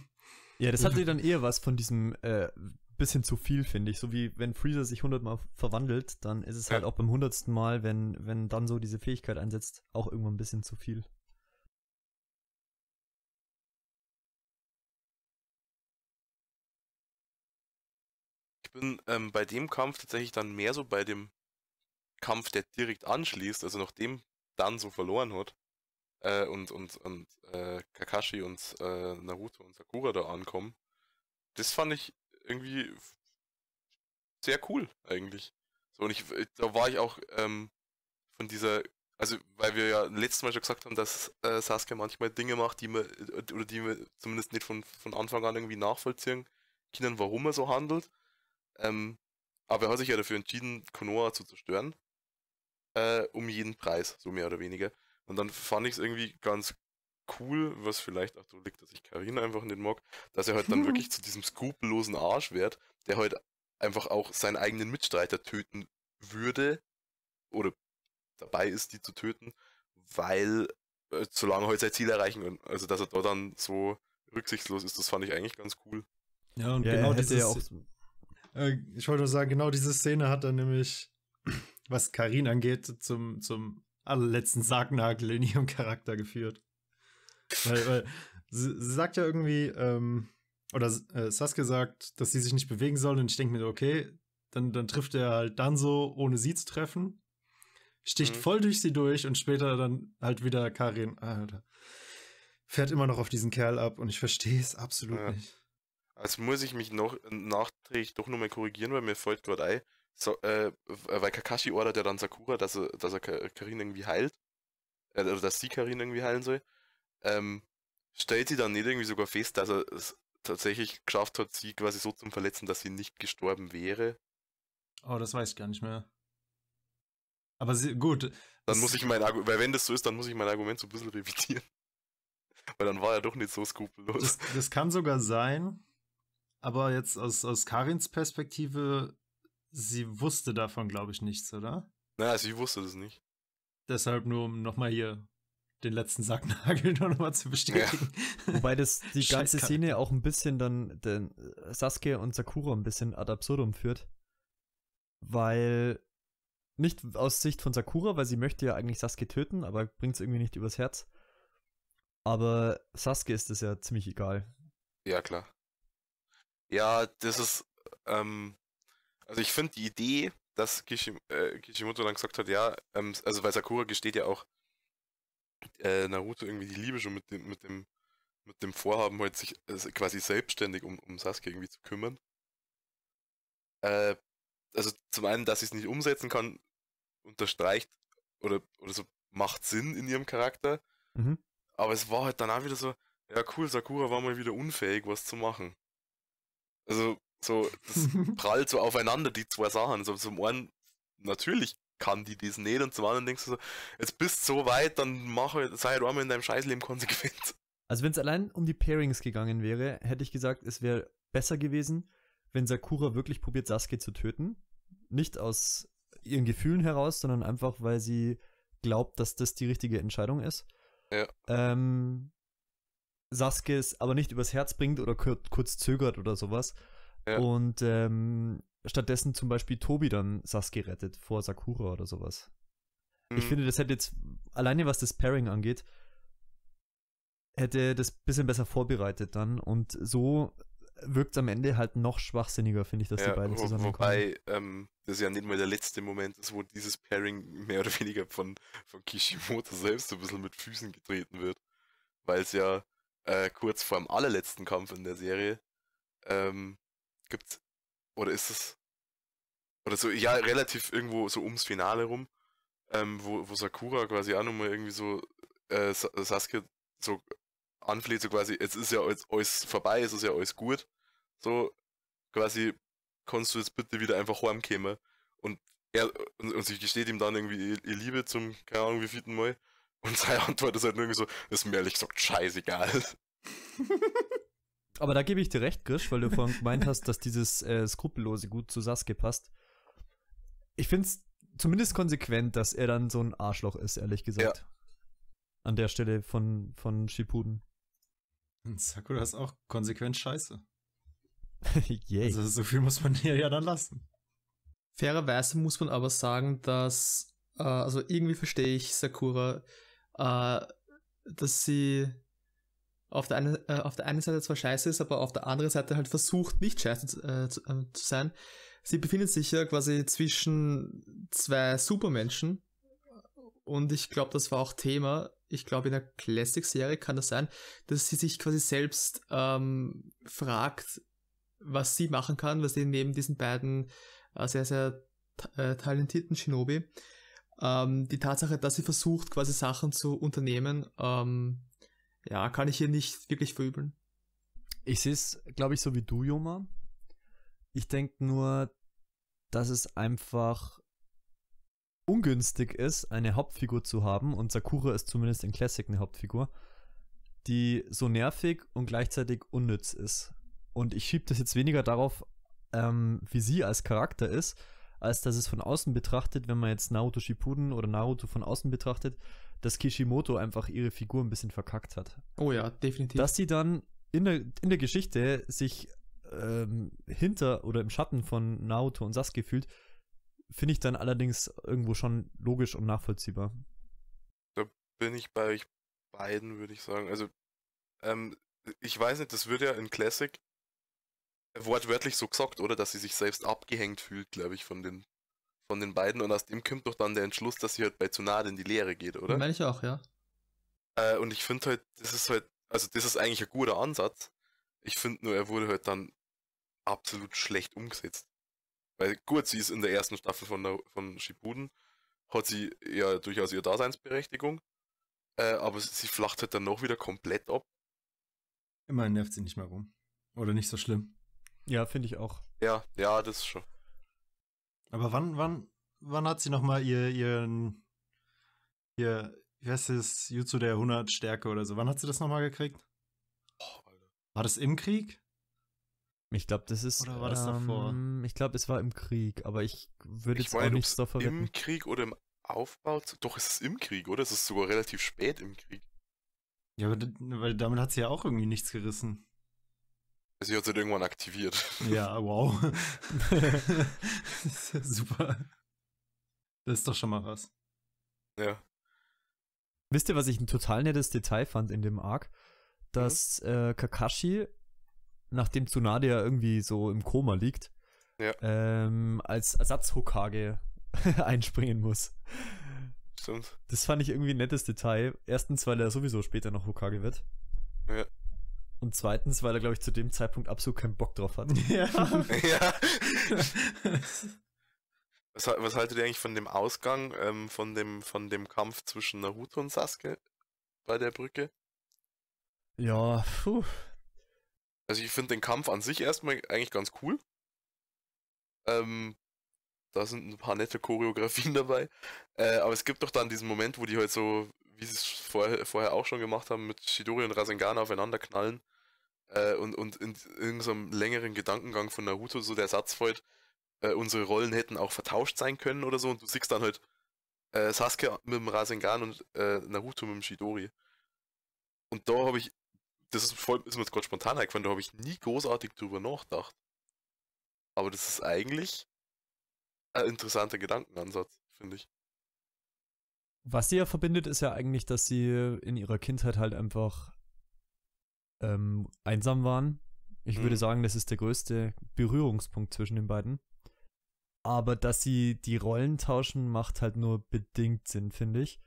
Ja, das hatte [laughs] dann eher was von diesem, äh, bisschen zu viel, finde ich. So wie wenn Freezer sich hundertmal verwandelt, dann ist es halt Ja. auch beim hundertsten Mal, wenn, wenn dann so diese Fähigkeit einsetzt, auch irgendwann ein bisschen zu viel. Ich bin ähm, bei dem Kampf tatsächlich dann mehr so bei dem Kampf, der direkt anschließt, also nachdem Dan so verloren hat äh, und, und, und äh, Kakashi und äh, Naruto und Sakura da ankommen. Das fand ich irgendwie sehr cool eigentlich. So, und ich, da war ich auch ähm, von dieser, also weil wir ja letztes Mal schon gesagt haben, dass äh, Sasuke manchmal Dinge macht, die man, äh, oder die wir zumindest nicht von, von Anfang an irgendwie nachvollziehen können, warum er so handelt. Ähm, aber er hat sich ja dafür entschieden, Konoha zu zerstören. Äh, um jeden Preis, so mehr oder weniger. Und dann fand ich es irgendwie ganz cool, was vielleicht auch so liegt, dass ich Karin einfach nicht mag, dass er halt dann [laughs] wirklich zu diesem skrupellosen Arsch wird, der halt einfach auch seinen eigenen Mitstreiter töten würde oder dabei ist, die zu töten, weil äh, solange er halt sein Ziel erreichen kann. Also dass er da dann so rücksichtslos ist, das fand ich eigentlich ganz cool. Ja, und Ja, genau er hätte dieses, ja auch so- Äh, ich wollte nur sagen, genau diese Szene hat dann nämlich, was Karin angeht, zum, zum allerletzten Sargnagel in ihrem Charakter geführt. Weil, weil sie, sie sagt ja irgendwie, ähm, oder äh, Sasuke sagt, dass sie sich nicht bewegen soll und ich denke mir, okay, dann, dann trifft er halt dann so, ohne sie zu treffen, sticht Mhm. voll durch sie durch und später dann halt wieder Karin, Alter, fährt immer noch auf diesen Kerl ab und ich verstehe es absolut Ja. nicht. Also muss ich mich noch nachträglich doch nochmal korrigieren, weil mir fällt gerade ein, so, äh, weil Kakashi ordert ja dann Sakura, dass er, dass er Ka- Karin irgendwie heilt, äh, oder dass sie Karin irgendwie heilen soll. Ähm, stellt sie dann nicht irgendwie sogar fest, dass er es tatsächlich geschafft hat, sie quasi so zu verletzen, dass sie nicht gestorben wäre. Oh, das weiß ich gar nicht mehr. Aber sie, gut. Dann muss ich mein Argument, weil wenn das so ist, dann muss ich mein Argument so ein bisschen revidieren. [laughs] Weil dann war er doch nicht so skrupellos. Das, das kann sogar sein, aber jetzt aus, aus Karins Perspektive, sie wusste davon, glaube ich, nichts, oder? Naja, ich wusste das nicht. Deshalb nur, um nochmal hier den letzten Sacknagel [laughs] nochmal zu bestätigen. Wobei das die [laughs] ganze. Szene auch ein bisschen dann den Sasuke und Sakura ein bisschen ad absurdum führt. Weil nicht aus Sicht von Sakura, weil sie möchte ja eigentlich Sasuke töten, aber bringt es irgendwie nicht übers Herz. Aber Sasuke ist es ja ziemlich egal. Ja, klar. Ja, das ist, ähm, also ich finde die Idee, dass Kishim äh, Kishimoto dann gesagt hat, ja, ähm, also weil Sakura gesteht ja auch äh, Naruto irgendwie die Liebe schon mit dem, mit dem, mit dem Vorhaben, halt sich äh, quasi selbstständig um, um Sasuke irgendwie zu kümmern. Äh, also zum einen, dass sie es nicht umsetzen kann, unterstreicht oder, oder so macht Sinn in ihrem Charakter. Mhm. Aber es war halt dann auch wieder so, ja cool, Sakura war mal wieder unfähig, was zu machen. Also, so, das [laughs] prallt so aufeinander, die zwei Sachen. So, zum einen, natürlich kann die das nicht, und zum anderen denkst du so, jetzt bist du so weit, dann mach halt, sei halt einmal in deinem Scheißleben konsequent. Also wenn es allein um die Pairings gegangen wäre, hätte ich gesagt, es wäre besser gewesen, wenn Sakura wirklich probiert, Sasuke zu töten. Nicht aus ihren Gefühlen heraus, sondern einfach, weil sie glaubt, dass das die richtige Entscheidung ist. Ja. Ähm, Sasuke es aber nicht übers Herz bringt oder kur kurz zögert oder sowas. Ja. Und ähm, stattdessen zum Beispiel Tobi dann Sasuke rettet vor Sakura oder sowas. Ich Hm, finde, das hätte jetzt, alleine was das Pairing angeht, hätte das bisschen besser vorbereitet dann und so wirkt es am Ende halt noch schwachsinniger, finde ich, dass ja, die beiden zusammenkommen. wobei ähm, das ja nicht mal der letzte Moment ist, wo dieses Pairing mehr oder weniger von, von Kishimoto selbst so ein bisschen mit Füßen getreten wird. Weil es ja äh, kurz vor dem allerletzten Kampf in der Serie ähm, gibt, oder ist es, oder so, ja, relativ irgendwo so ums Finale rum, ähm, wo, wo Sakura quasi auch nochmal irgendwie so äh, Sa- Sasuke so anfleht, so quasi, jetzt ist ja alles, alles vorbei, es ist ja alles gut. So, quasi, kannst du jetzt bitte wieder einfach heimkommen. Und er, und, und sie gesteht ihm dann irgendwie ihr, Liebe zum, keine Ahnung, wie vierten Mal. Und [laughs] seine Antwort ist halt irgendwie so, ist mir ehrlich gesagt scheißegal. [laughs] Aber da gebe ich dir recht, Grisch, weil du vorhin [laughs] gemeint hast, dass dieses äh, Skrupellose gut zu Sasuke passt. Ich finde es zumindest konsequent, dass er dann so ein Arschloch ist, ehrlich gesagt. An der Stelle von, von Shippuden. Und Sakura ist auch konsequent scheiße. [laughs] Yay. Also so viel muss man dir ja dann lassen. Fairerweise muss man aber sagen, dass, äh, also irgendwie verstehe ich Sakura, äh, dass sie auf der, einen, äh, auf der einen Seite zwar scheiße ist, aber auf der anderen Seite halt versucht, nicht scheiße äh, zu, äh, zu sein. Sie befindet sich ja quasi zwischen zwei Supermenschen und ich glaube, das war auch Thema. Ich glaube, in der Classic-Serie kann das sein, dass sie sich quasi selbst ähm, fragt, was sie machen kann, was sie neben diesen beiden äh, sehr, sehr äh, talentierten Shinobi. Ähm, die Tatsache, dass sie versucht, quasi Sachen zu unternehmen, ähm, ja, kann ich hier nicht wirklich verübeln. Ich sehe es, glaube ich, so wie du, Joma. Ich denke nur, dass es einfach ungünstig ist, eine Hauptfigur zu haben, und Sakura ist zumindest in Classic eine Hauptfigur, die so nervig und gleichzeitig unnütz ist. Und ich schiebe das jetzt weniger darauf, ähm, wie sie als Charakter ist, als dass es von außen betrachtet, wenn man jetzt Naruto Shippuden oder Naruto von außen betrachtet, dass Kishimoto einfach ihre Figur ein bisschen verkackt hat. Oh ja, definitiv. Dass sie dann in der, in der Geschichte sich ähm, hinter oder im Schatten von Naruto und Sasuke fühlt, finde ich dann allerdings irgendwo schon logisch und nachvollziehbar. Da bin ich bei euch beiden, würde ich sagen. Also, ähm, ich weiß nicht, das wird ja in Classic wortwörtlich so gesagt, oder? Dass sie sich selbst abgehängt fühlt, glaube ich, von den, von den beiden. Und aus dem kommt doch dann der Entschluss, dass sie halt bei Tsunade in die Lehre geht, oder? Meine ich auch, ja. Äh, und ich finde halt, das ist halt, also das ist eigentlich ein guter Ansatz. Ich finde nur, er wurde halt dann absolut schlecht umgesetzt. Weil gut, sie ist in der ersten Staffel von, der, von Shippuden, hat sie ja durchaus ihre Daseinsberechtigung, äh, aber sie flacht halt dann noch wieder komplett ab. Immerhin nervt sie nicht mehr rum. Oder nicht so schlimm. Ja, finde ich auch. Ja, ja, das ist schon. Aber wann, wann, wann hat sie nochmal ihr, ihren, ihr, wie heißt das, Jutsu der 100 Stärke oder so? Wann hat sie das nochmal gekriegt? Oh. War das im Krieg? Ich glaube, das ist. Oder war das davor? ähm, Ich glaube, es war im Krieg, aber ich würde Ich jetzt auch meine, ob nichts es davon im. Krieg oder im Aufbau. zu- Doch, es ist im Krieg, oder? Es ist sogar relativ spät im Krieg. Ja, aber weil damit hat sie ja auch irgendwie nichts gerissen. Sie hat es irgendwann aktiviert. Ja, [laughs] wow. [laughs] Super. Das ist doch schon mal was. ja. Wisst ihr, was ich ein total nettes Detail fand in dem Arc? Mhm. Dass äh, Kakashi, nachdem Tsunade ja irgendwie so im Koma liegt, Ja. ähm, als Ersatz-Hokage [laughs] einspringen muss. Stimmt. Das fand ich irgendwie ein nettes Detail. Erstens, weil er sowieso später noch Hokage wird. Ja. Und zweitens, weil er, glaube ich, zu dem Zeitpunkt absolut keinen Bock drauf hat. [laughs] Ja. [laughs] ja. [laughs] Was, was haltet ihr eigentlich von dem Ausgang, ähm, von, dem, von dem Kampf zwischen Naruto und Sasuke bei der Brücke? Ja, puh. Also ich finde den Kampf an sich erstmal eigentlich ganz cool. Ähm, da sind ein paar nette Choreografien dabei. Äh, aber es gibt doch dann diesen Moment, wo die halt so, wie sie es vorher, vorher auch schon gemacht haben, mit Shidori und Rasengan aufeinander knallen. Äh, und, und in irgendeinem längeren Gedankengang von Naruto so der Satz fällt, äh, unsere Rollen hätten auch vertauscht sein können oder so. Und du siehst dann halt äh, Sasuke mit dem Rasengan und äh, Naruto mit dem Shidori. Und da habe ich das ist, voll, ist mir jetzt gerade spontan eingefallen, da habe ich nie großartig drüber nachgedacht. Aber das ist eigentlich ein interessanter Gedankenansatz, finde ich. Was sie ja verbindet, ist ja eigentlich, dass sie in ihrer Kindheit halt einfach ähm, einsam waren. Ich würde Mhm. sagen, das ist der größte Berührungspunkt zwischen den beiden. Aber dass sie die Rollen tauschen, macht halt nur bedingt Sinn, finde ich.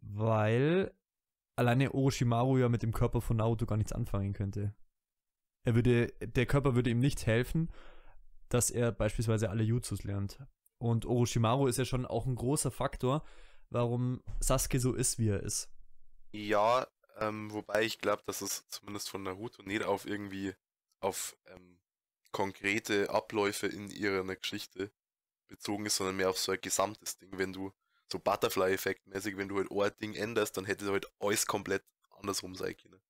Weil alleine Orochimaru ja mit dem Körper von Naruto gar nichts anfangen könnte. Er würde, der Körper würde ihm nicht helfen, dass er beispielsweise alle Jutsus lernt. Und Orochimaru ist ja schon auch ein großer Faktor, warum Sasuke so ist, wie er ist. Ja, ähm, wobei ich glaube, dass es zumindest von Naruto nicht auf irgendwie auf ähm, konkrete Abläufe in ihrer Geschichte bezogen ist, sondern mehr auf so ein gesamtes Ding. Wenn du so Butterfly-Effekt mäßig, wenn du halt ein Ding änderst, dann hätte halt alles komplett andersrum sein können.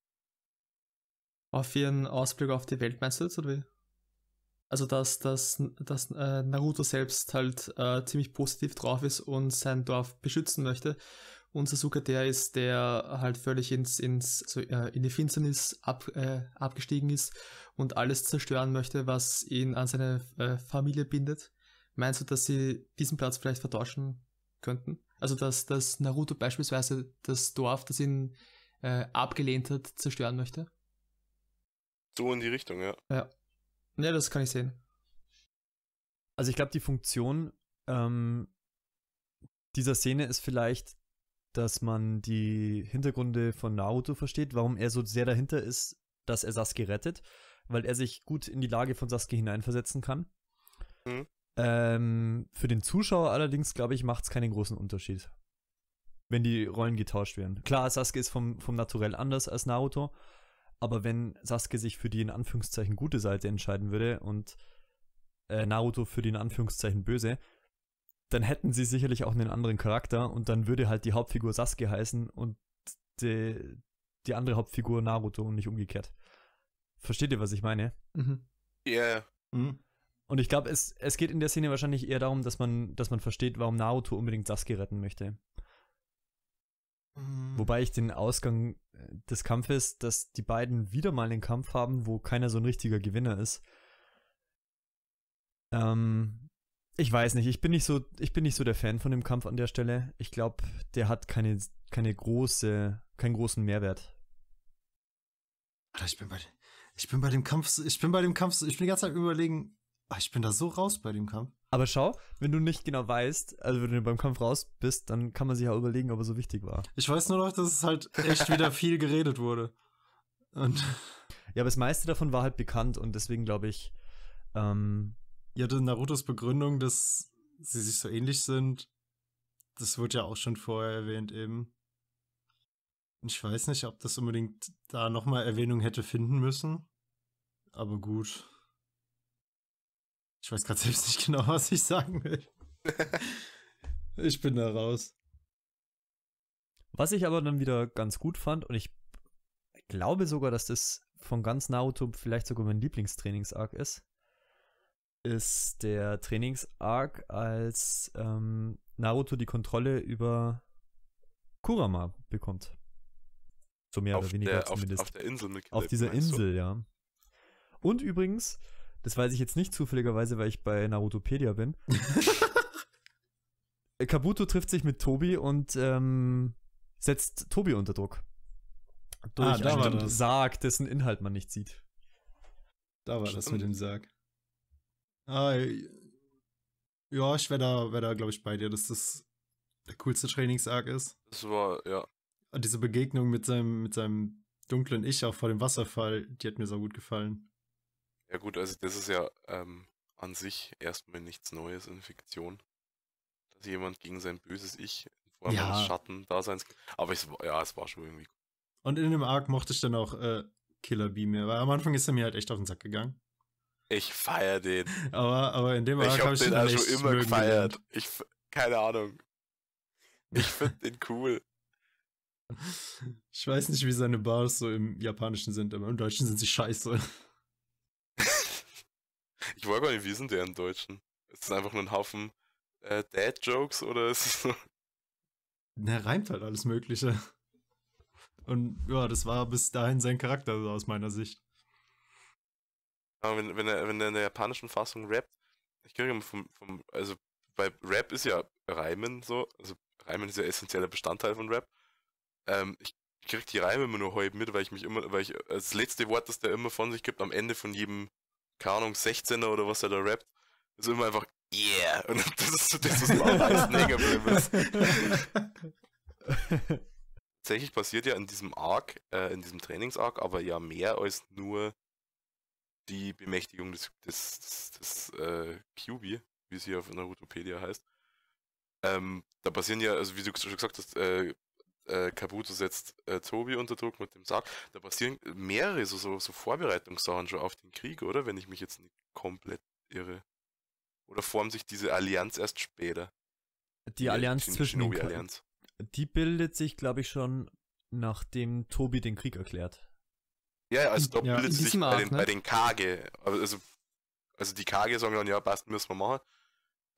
Auf ihren Ausblick auf die Welt meinst du jetzt, oder wie? Also, dass, dass, dass äh, Naruto selbst halt äh, ziemlich positiv drauf ist und sein Dorf beschützen möchte und Sasuke der ist, der halt völlig ins, ins so, äh, in die Finsternis ab, äh, abgestiegen ist und alles zerstören möchte, was ihn an seine äh, Familie bindet. Meinst du, dass sie diesen Platz vielleicht vertauschen könnten? Also dass, dass Naruto beispielsweise das Dorf, das ihn äh, abgelehnt hat, zerstören möchte? So in die Richtung, ja. Ja. Ja, das kann ich sehen. Also ich glaube, die Funktion ähm, dieser Szene ist vielleicht, dass man die Hintergründe von Naruto versteht, warum er so sehr dahinter ist, dass er Sasuke rettet, weil er sich gut in die Lage von Sasuke hineinversetzen kann. Mhm. Ähm, für den Zuschauer allerdings, glaube ich, macht es keinen großen Unterschied, wenn die Rollen getauscht werden. Klar, Sasuke ist vom, vom Naturell anders als Naruto, aber wenn Sasuke sich für die in Anführungszeichen gute Seite entscheiden würde und äh, Naruto für die in Anführungszeichen böse, dann hätten sie sicherlich auch einen anderen Charakter und dann würde halt die Hauptfigur Sasuke heißen und die, die andere Hauptfigur Naruto und nicht umgekehrt. Versteht ihr, was ich meine? Mhm. Ja, Mhm. Und ich glaube, es, es geht in der Szene wahrscheinlich eher darum, dass man, dass man versteht, warum Naruto unbedingt Sasuke retten möchte. Mhm. Wobei ich den Ausgang äh, des Kampfes, dass die beiden wieder mal einen Kampf haben, wo keiner so ein richtiger Gewinner ist. Ähm, ich weiß nicht, ich bin nicht so, ich bin nicht so der Fan von dem Kampf an der Stelle. Ich glaube, der hat keine, keine große, keinen großen Mehrwert. Ich bin bei, ich bin bei dem Kampf, ich bin bei dem Kampf, ich bin die ganze Zeit überlegen, ah, ich bin da so raus bei dem Kampf. Aber schau, wenn du nicht genau weißt, also wenn du beim Kampf raus bist, dann kann man sich auch überlegen, ob er so wichtig war. Ich weiß nur noch, dass es halt echt wieder viel geredet wurde. Und Ja, aber das meiste davon war halt bekannt und deswegen glaube ich, ähm, ja, Narutos Begründung, dass sie sich so ähnlich sind, das wurde ja auch schon vorher erwähnt eben. Ich weiß nicht, ob das unbedingt da nochmal Erwähnung hätte finden müssen. Aber gut. Ich weiß gerade selbst nicht [laughs] genau, was ich sagen will. [laughs] ich bin da raus. Was ich aber dann wieder ganz gut fand, und ich glaube sogar, dass das von ganz Naruto vielleicht sogar mein Lieblingstrainings-Arc ist, ist der Trainings-Arc, als ähm, Naruto die Kontrolle über Kurama bekommt. So mehr auf, oder weniger der, auf, zumindest. auf der Insel mit Auf dieser meinst du? Insel, ja. Und übrigens, das weiß ich jetzt nicht zufälligerweise, weil ich bei Narutopedia bin. [laughs] Kabuto trifft sich mit Tobi und ähm, setzt Tobi unter Druck. Durch Ah, da war einen das. Sarg, dessen Inhalt man nicht sieht. Da war das Stimmt. mit dem Sarg. Ah, ja, ich wäre da, wär da glaube ich, bei dir, dass das der coolste Trainingsarg ist. Das war, ja. Und diese Begegnung mit seinem, mit seinem dunklen Ich auch vor dem Wasserfall, die hat mir so gut gefallen. Ja gut, also das ist ja ähm, an sich erstmal nichts Neues in Fiktion. Dass jemand gegen sein böses Ich in Form Ja. eines Schatten-Daseins. Aber es war, ja, es war schon irgendwie. Und in dem Arc mochte ich dann auch äh, Killer Bee mehr, weil am Anfang ist er mir halt echt auf den Sack gegangen. Ich feier den. Aber, aber in dem Arc Ich habe hab ich den ihn also echt immer gefeiert. Ich, keine Ahnung. Ich finde den cool. Ich weiß nicht, wie seine Bars so im Japanischen sind, aber im Deutschen sind sie scheiße. Ich weiß gar nicht, wie sind der im Deutschen? Ist es einfach nur ein Haufen äh, Dad-Jokes oder ist es so? Er reimt halt alles Mögliche. Und ja, das war bis dahin sein Charakter, so aus meiner Sicht. Aber wenn, wenn, er, wenn er in der japanischen Fassung rappt, ich kriege immer vom, vom, also bei Rap ist ja Reimen so, also Reimen ist ja essentieller Bestandteil von Rap. Ähm, ich krieg die Reime immer nur halb mit, weil ich mich immer, weil ich das letzte Wort, das der immer von sich gibt, am Ende von jedem, keine Ahnung, 16er oder was er da rappt, ist immer einfach Yeah! [laughs] Und das ist so das, was am meisten hängen geblieben ist. [laughs] [laughs] Tatsächlich passiert ja in diesem Arc, äh, in diesem Trainings-Arc, aber ja mehr als nur die Bemächtigung des, des, des, des äh, QB, wie es hier auf Narutopedia heißt. Ähm, da passieren ja, also wie du schon gesagt hast, äh, äh, Kabuto setzt äh, Tobi unter Druck mit dem Sarg. Da passieren mehrere so, so, so Vorbereitungssachen schon auf den Krieg, oder? Wenn ich mich jetzt nicht komplett irre. Oder formt sich diese Allianz erst später? Die Allianz Shin- zwischen den Shinobi-Allianz. Die bildet sich, glaube ich, schon nachdem Tobi den Krieg erklärt. Ja, ja, also da Ja, bildet in sich diesem bei den, ne? bei den Kage, also, also die Kage sagen dann, ja, passt, müssen wir machen.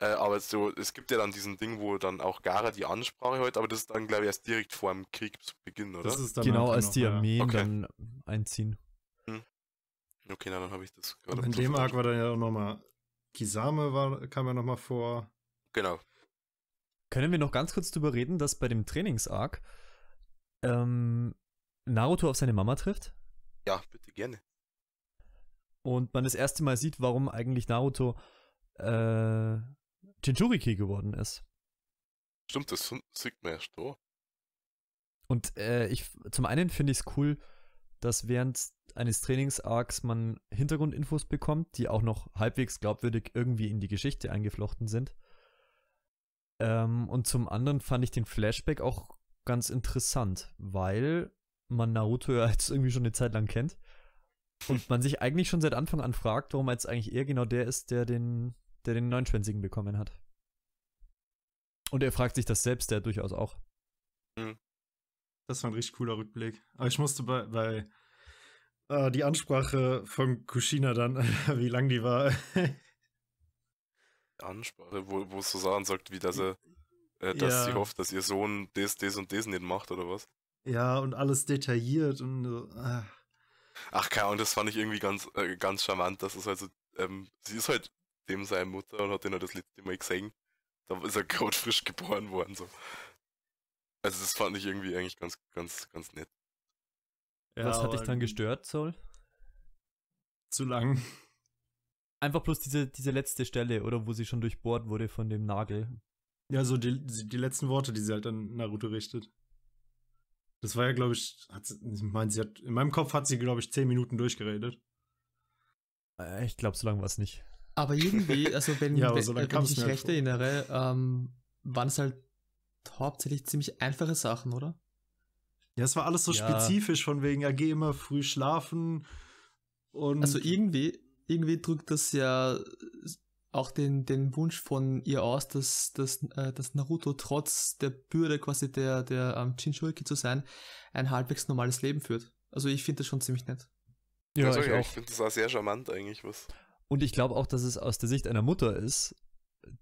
Äh, aber so, es gibt ja dann diesen Ding, wo dann auch Gara die Ansprache heute, aber das ist dann, glaube ich, erst direkt vor dem Krieg zu Beginn, oder? Das ist dann genau, als noch, die ja. Armeen Okay. dann einziehen. okay, na, dann habe ich das Und gerade in dem Arc war dann ja auch nochmal Kisame war, kam ja nochmal vor. Genau. Können wir noch ganz kurz drüber reden, dass bei dem Trainings-Arc ähm, Naruto auf seine Mama trifft Ja, bitte gerne. und man das erste Mal sieht, warum eigentlich Naruto äh, Jinchuriki geworden ist. Stimmt, das sieht man erst da. Und äh, ich, zum einen finde ich es cool, dass während eines Trainings-Arcs man Hintergrundinfos bekommt, die auch noch halbwegs glaubwürdig irgendwie in die Geschichte eingeflochten sind. Ähm, und zum anderen fand ich den Flashback auch ganz interessant, weil man Naruto ja jetzt irgendwie schon eine Zeit lang kennt und man sich eigentlich schon seit Anfang an fragt, warum jetzt eigentlich er genau der ist, der den, der den Neunschwänzigen bekommen hat. Und er fragt sich das selbst, der durchaus auch. Das war ein richtig cooler Rückblick. Aber ich musste bei, bei äh, die Ansprache von Kushina dann, [laughs] wie lang die war. Ansprache, wo, wo Sachen sagt, wie dass er, äh, dass Ja. sie hofft, dass ihr Sohn das, das und das nicht macht, oder was? Ja, und alles detailliert und so. ah. Ach, keine Ahnung, das fand ich irgendwie ganz, äh, ganz charmant, dass es also, ähm, sie ist halt dem seine Mutter und hat ihn halt das letzte Mal gesehen. Da ist er gerade frisch geboren worden, so. Also das fand ich irgendwie eigentlich ganz, ganz, ganz nett. Ja, Was hat dich dann gestört, Sol? Zu lang. Einfach bloß diese, diese letzte Stelle, oder wo sie schon durchbohrt wurde von dem Nagel. Ja, so die, die letzten Worte, die sie halt an Naruto richtet. Das war ja, glaube ich, hat sie, ich meine, sie hat, in meinem Kopf hat sie, glaube ich, zehn Minuten durchgeredet. Äh, Ich glaube, so lange war es nicht. Aber irgendwie, [laughs] also wenn, Ja, wenn, so wenn ich mich halt recht vor. erinnere, ähm, waren es halt hauptsächlich ziemlich einfache Sachen, oder? Ja, es war alles so Ja. spezifisch, von wegen, ja, geh immer früh schlafen und. Also irgendwie, irgendwie drückt das ja auch den, den Wunsch von ihr aus, dass, dass, äh, dass Naruto trotz der Bürde quasi der, der ähm, Jinchuriki zu sein, ein halbwegs normales Leben führt. Also ich finde das schon ziemlich nett. Ja, also, ich ja, auch. ich finde das auch sehr charmant eigentlich, was. Und ich glaube auch, dass es aus der Sicht einer Mutter ist,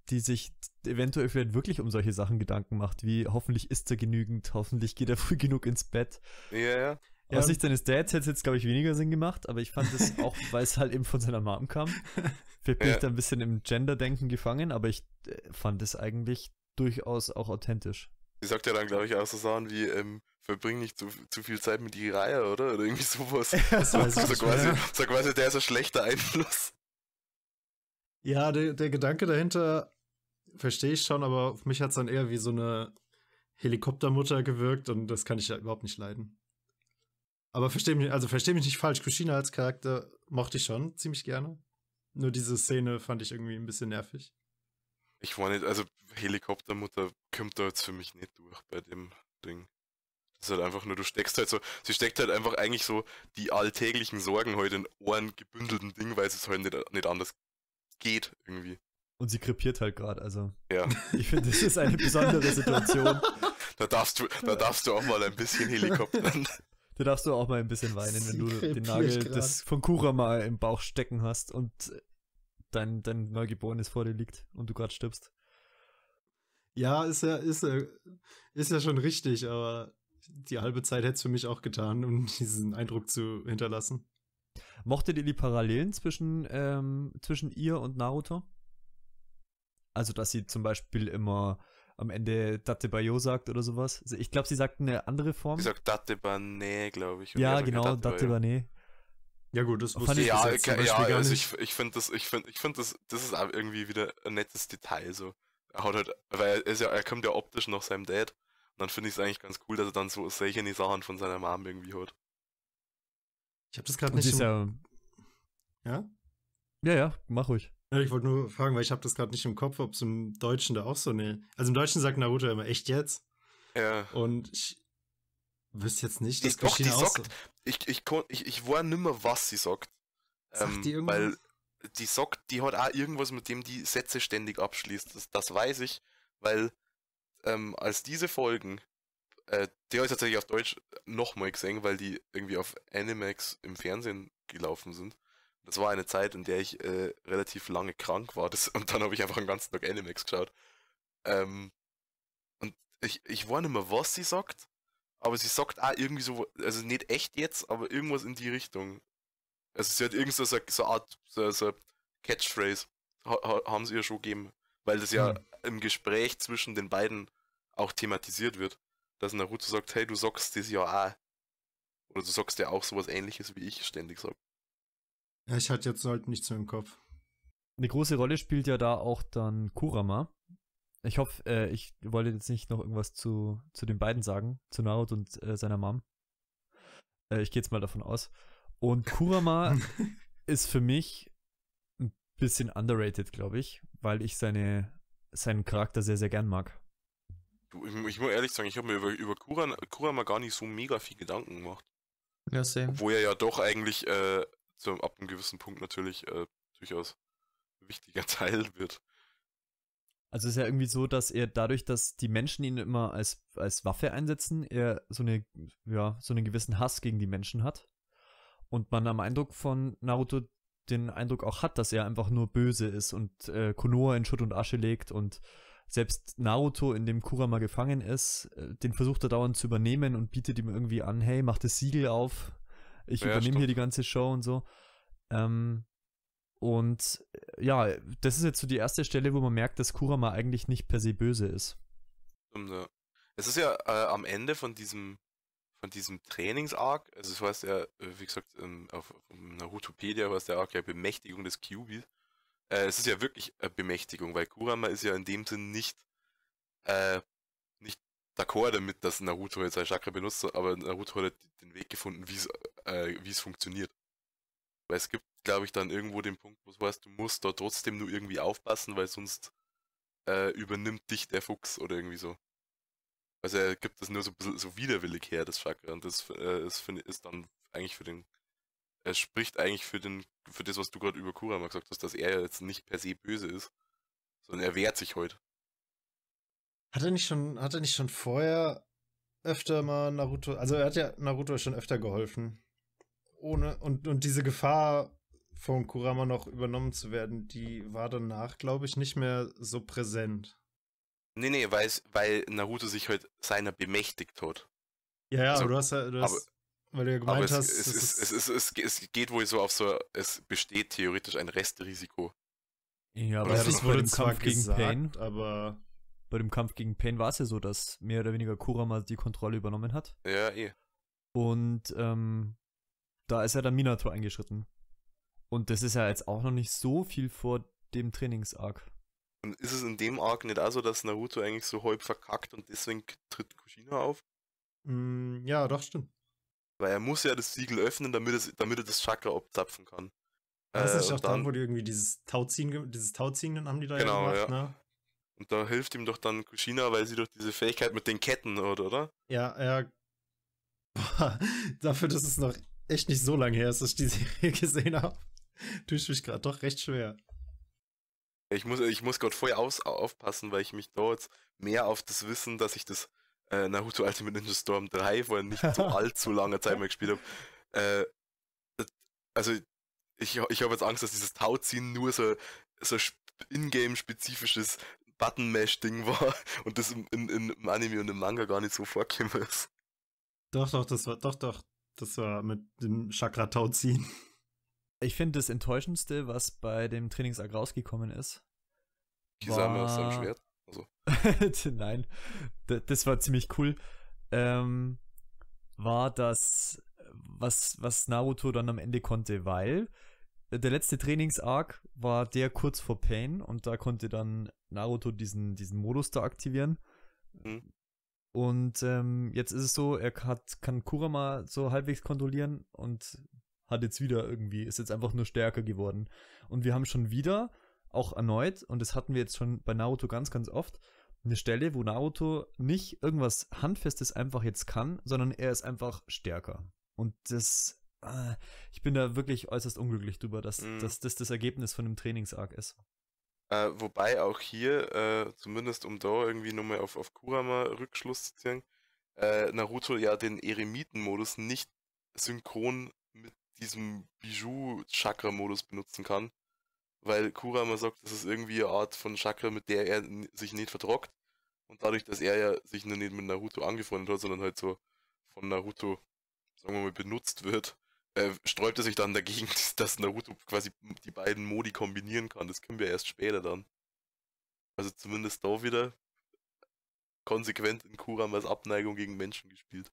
die sich eventuell vielleicht wirklich um solche Sachen Gedanken macht, wie hoffentlich isst er genügend, hoffentlich geht er [laughs] früh genug ins Bett. Ja, ja. Ja, Aus Sicht seines Dads hätte es jetzt, glaube ich, weniger Sinn gemacht, aber ich fand es [laughs] auch, weil es halt eben von seiner Mom kam. [laughs] Vielleicht bin Ja. ich da ein bisschen im Gender-Denken gefangen, aber ich äh, fand es eigentlich durchaus auch authentisch. Sie sagt ja dann, glaube ich, auch so Sachen wie, ähm, verbring nicht zu, zu viel Zeit mit Jiraiya, oder? Oder irgendwie sowas. Das [laughs] so, so, quasi, so quasi, der ist ein schlechter Einfluss. Ja, der, der Gedanke dahinter verstehe ich schon, aber auf mich hat es dann eher wie so eine Helikoptermutter gewirkt und das kann ich ja überhaupt nicht leiden. Aber verstehe mich, also verstehe mich nicht falsch, Kushina als Charakter mochte ich schon ziemlich gerne. Nur diese Szene fand ich irgendwie ein bisschen nervig. Ich war nicht, also Helikoptermutter kommt da jetzt für mich nicht durch bei dem Ding. Das ist halt einfach nur, du steckst halt so, sie steckt halt einfach eigentlich so die alltäglichen Sorgen heute in Ohren gebündelten Ding, weil es halt nicht, nicht anders geht irgendwie. Und sie krepiert halt gerade, also Ja, [laughs] ich finde, das ist eine besondere Situation. [laughs] da darfst du, da darfst du auch mal ein bisschen Helikoptern. [laughs] Da darfst du auch mal ein bisschen weinen, wenn du den Nagel des von Kurama im Bauch stecken hast und dein, dein Neugeborenes vor dir liegt und du gerade stirbst. Ja, ist ja, ist ja, ist ja schon richtig, aber die halbe Zeit hätte es für mich auch getan, um [laughs] diesen Eindruck zu hinterlassen. Mochtet ihr die Parallelen zwischen, ähm, zwischen ihr und Naruto? Also, dass sie zum Beispiel immer am Ende Date Bayo sagt oder sowas. Ich glaube, sie sagt eine andere Form. Ich sag Date Bane, glaube ich. ja, sagt genau, Date Bayo. Bane. Ja, gut, das Fand wusste ich Ja, okay, ja, gar also nicht. ich, ich finde das, ich finde, ich finde das, das ist auch irgendwie wieder ein nettes Detail, so. Er hat halt, weil er ist ja, er kommt ja optisch nach seinem Dad. Und dann finde ich es eigentlich ganz cool, dass er dann so solche Sachen von seiner Mom irgendwie hat. Ich habe das gerade sie nicht. ist Im, ja, ja? ja, ja, mach ruhig. Ja, Ich wollte nur fragen, weil ich habe das gerade nicht im Kopf, ob es im Deutschen da auch so eine. Also im Deutschen sagt Naruto immer echt jetzt. Ja. Und ich wüsste jetzt nicht, dass doch, die sagt- Ich, ich, kon, ich, ich war nimmer, was sie sagt. Sagt Ähm, die irgendwas? weil die sagt, die hat auch irgendwas, mit dem die Sätze ständig abschließt. Das, das weiß ich, weil ähm, als diese Folgen, äh, die habe ich tatsächlich auf Deutsch nochmal gesehen, weil die irgendwie auf Animax im Fernsehen gelaufen sind. Das war eine Zeit, in der ich äh, relativ lange krank war. Das, und dann habe ich einfach den ganzen Tag Animex geschaut. Ähm, und ich, ich weiß nicht mehr, was sie sagt, aber sie sagt auch irgendwie so, also nicht echt jetzt, aber irgendwas in die Richtung. Also sie hat irgend so, so, so eine Art, so, so Catchphrase, ha, ha, haben sie ja schon gegeben. Weil das ja Hm. im Gespräch zwischen den beiden auch thematisiert wird. Dass Naruto sagt, hey, du sagst das ja auch. Oder du sagst ja auch sowas ähnliches, wie ich ständig sag. Ja, ich hatte jetzt halt nichts mehr im Kopf. Eine große Rolle spielt ja da auch dann Kurama. Ich hoffe, äh, ich wollte jetzt nicht noch irgendwas zu, zu den beiden sagen, zu Naruto und äh, seiner Mom. Äh, ich gehe jetzt mal davon aus. Und Kurama [laughs] ist für mich ein bisschen underrated, glaube ich, weil ich seine, seinen Charakter sehr, sehr gern mag. Du, ich, ich muss ehrlich sagen, ich habe mir über, über Kuran, Kurama gar nicht so mega viel Gedanken gemacht. Ja, same. Obwohl er ja doch eigentlich äh, zu, ab einem gewissen Punkt natürlich äh, durchaus ein wichtiger [laughs] Teil wird. Also es ist ja irgendwie so, dass er dadurch, dass die Menschen ihn immer als, als Waffe einsetzen, er so eine, ja, so einen gewissen Hass gegen die Menschen hat. Und man am Eindruck von Naruto den Eindruck auch hat, dass er einfach nur böse ist und äh, Konoha in Schutt und Asche legt und selbst Naruto, in dem Kurama gefangen ist, äh, den versucht er dauernd zu übernehmen und bietet ihm irgendwie an, hey, mach das Siegel auf, ich Ja, übernehme stimmt. hier die ganze Show und so. Ähm, und äh, ja, das ist jetzt so die erste Stelle, wo man merkt, dass Kurama eigentlich nicht per se böse ist. Es ist ja äh, am Ende von diesem von diesem Trainings-Arc, also das heißt ja, äh, wie gesagt, ähm, auf, auf Narutopedia heißt der Arc ja Bemächtigung des Kyubi. Äh, es ist ja wirklich Bemächtigung, weil Kurama ist ja in dem Sinn nicht äh, nicht d'accord damit, dass Naruto jetzt sein Chakra benutzt, aber Naruto hat halt den Weg gefunden, wie es äh, es funktioniert. Weil es gibt, glaube ich, dann irgendwo den Punkt, wo es heißt, du musst da trotzdem nur irgendwie aufpassen, weil sonst äh, übernimmt dich der Fuchs oder irgendwie so. Also er gibt das nur so so widerwillig her, das Chakra. Und das äh, ist, finde- ist dann eigentlich für den. Er spricht eigentlich für den, für das, was du gerade über Kurama gesagt hast, dass er jetzt nicht per se böse ist, sondern er wehrt sich heute. Hat er nicht schon, hat er nicht schon vorher öfter mal Naruto, also er hat ja Naruto schon öfter geholfen. Ohne, und, und diese Gefahr von Kurama noch übernommen zu werden, die war danach, glaube ich, nicht mehr so präsent. Nee, nee, weil, weil Naruto sich halt seiner bemächtigt hat. Ja, ja, Also, aber du hast ja, du hast, weil du ja gemeint Aber es, hast, es, es, ist- es, es, es, es geht wohl so auf so, es besteht theoretisch ein Restrisiko. Ja, aber aber das das wurde zwar Kampf gegen gesagt, Pain. aber Bei dem Kampf gegen Pain war es ja so, dass mehr oder weniger Kurama die Kontrolle übernommen hat. Ja, eh. Und ähm, da ist ja dann Minato eingeschritten. Und das ist ja jetzt auch noch nicht so viel vor dem Trainings-Arc. Und ist es in dem Arc nicht auch so, dass Naruto eigentlich so halb verkackt und deswegen tritt Kushina auf? mh, ja, doch, stimmt. Weil er muss ja das Siegel öffnen, damit, es, damit er das Chakra abzapfen kann. Das Äh, nicht und auch dann, dann- wo die irgendwie dieses Tauziehen, dieses Tauziehen dann haben die da Genau, ja ja. gemacht, ne? Und da hilft ihm doch dann Kushina, weil sie durch diese Fähigkeit mit den Ketten, oder? oder? Ja, ja. Boah, [laughs] dafür, dass es noch echt nicht so lange her ist, dass ich die Serie [laughs] gesehen habe, tue ich mich gerade doch recht schwer. Ich muss, ich muss gerade voll aus, aufpassen, weil ich mich da jetzt mehr auf das Wissen, dass ich das äh, Naruto Ultimate Ninja Storm 3 vor nicht so [laughs] allzu langer Zeit mal gespielt habe. Äh, also ich, ich habe jetzt Angst, dass dieses Tauziehen nur so, so sp- in-game-spezifisches Button-Mash-Ding war [laughs] und das im, in, in, im Anime und im Manga gar nicht so vorgekommen ist. Doch, doch, das war, doch, doch. Das war mit dem Chakra-Tauziehen. [laughs] Ich finde das Enttäuschendste, was bei dem Trainings-Arc rausgekommen ist. Kisame aus seinem war- Schwert. [laughs] Nein, D das war ziemlich cool. Ähm, war das, was, was Naruto dann am Ende konnte, weil der letzte Trainings-Arc war der kurz vor Pain und da konnte dann Naruto diesen, diesen Modus da aktivieren. Mhm. Und ähm, jetzt ist es so, er hat, kann Kurama so halbwegs kontrollieren und hat jetzt wieder irgendwie, ist jetzt einfach nur stärker geworden. Und wir haben schon wieder, auch erneut, und das hatten wir jetzt schon bei Naruto ganz, ganz oft, eine Stelle, wo Naruto nicht irgendwas Handfestes einfach jetzt kann, sondern er ist einfach stärker. Und das, ich bin da wirklich äußerst unglücklich drüber, dass, Mhm. dass das das Ergebnis von dem Trainingsarg ist. Äh, wobei auch hier, äh, zumindest um da irgendwie nochmal auf, auf Kurama Rückschluss zu ziehen, äh, Naruto ja den Eremiten-Modus nicht synchron mit diesem Bijou-Chakra-Modus benutzen kann. Weil Kurama sagt, das ist irgendwie eine Art von Chakra, mit der er sich nicht vertrockt. Und dadurch, dass er ja sich nur nicht mit Naruto angefreundet hat, sondern halt so von Naruto, sagen wir mal, benutzt wird, äh, sträubt er sich dann dagegen, [laughs] dass Naruto quasi die beiden Modi kombinieren kann. Das können wir erst später dann. Also zumindest da wieder konsequent in Kuramas Abneigung gegen Menschen gespielt.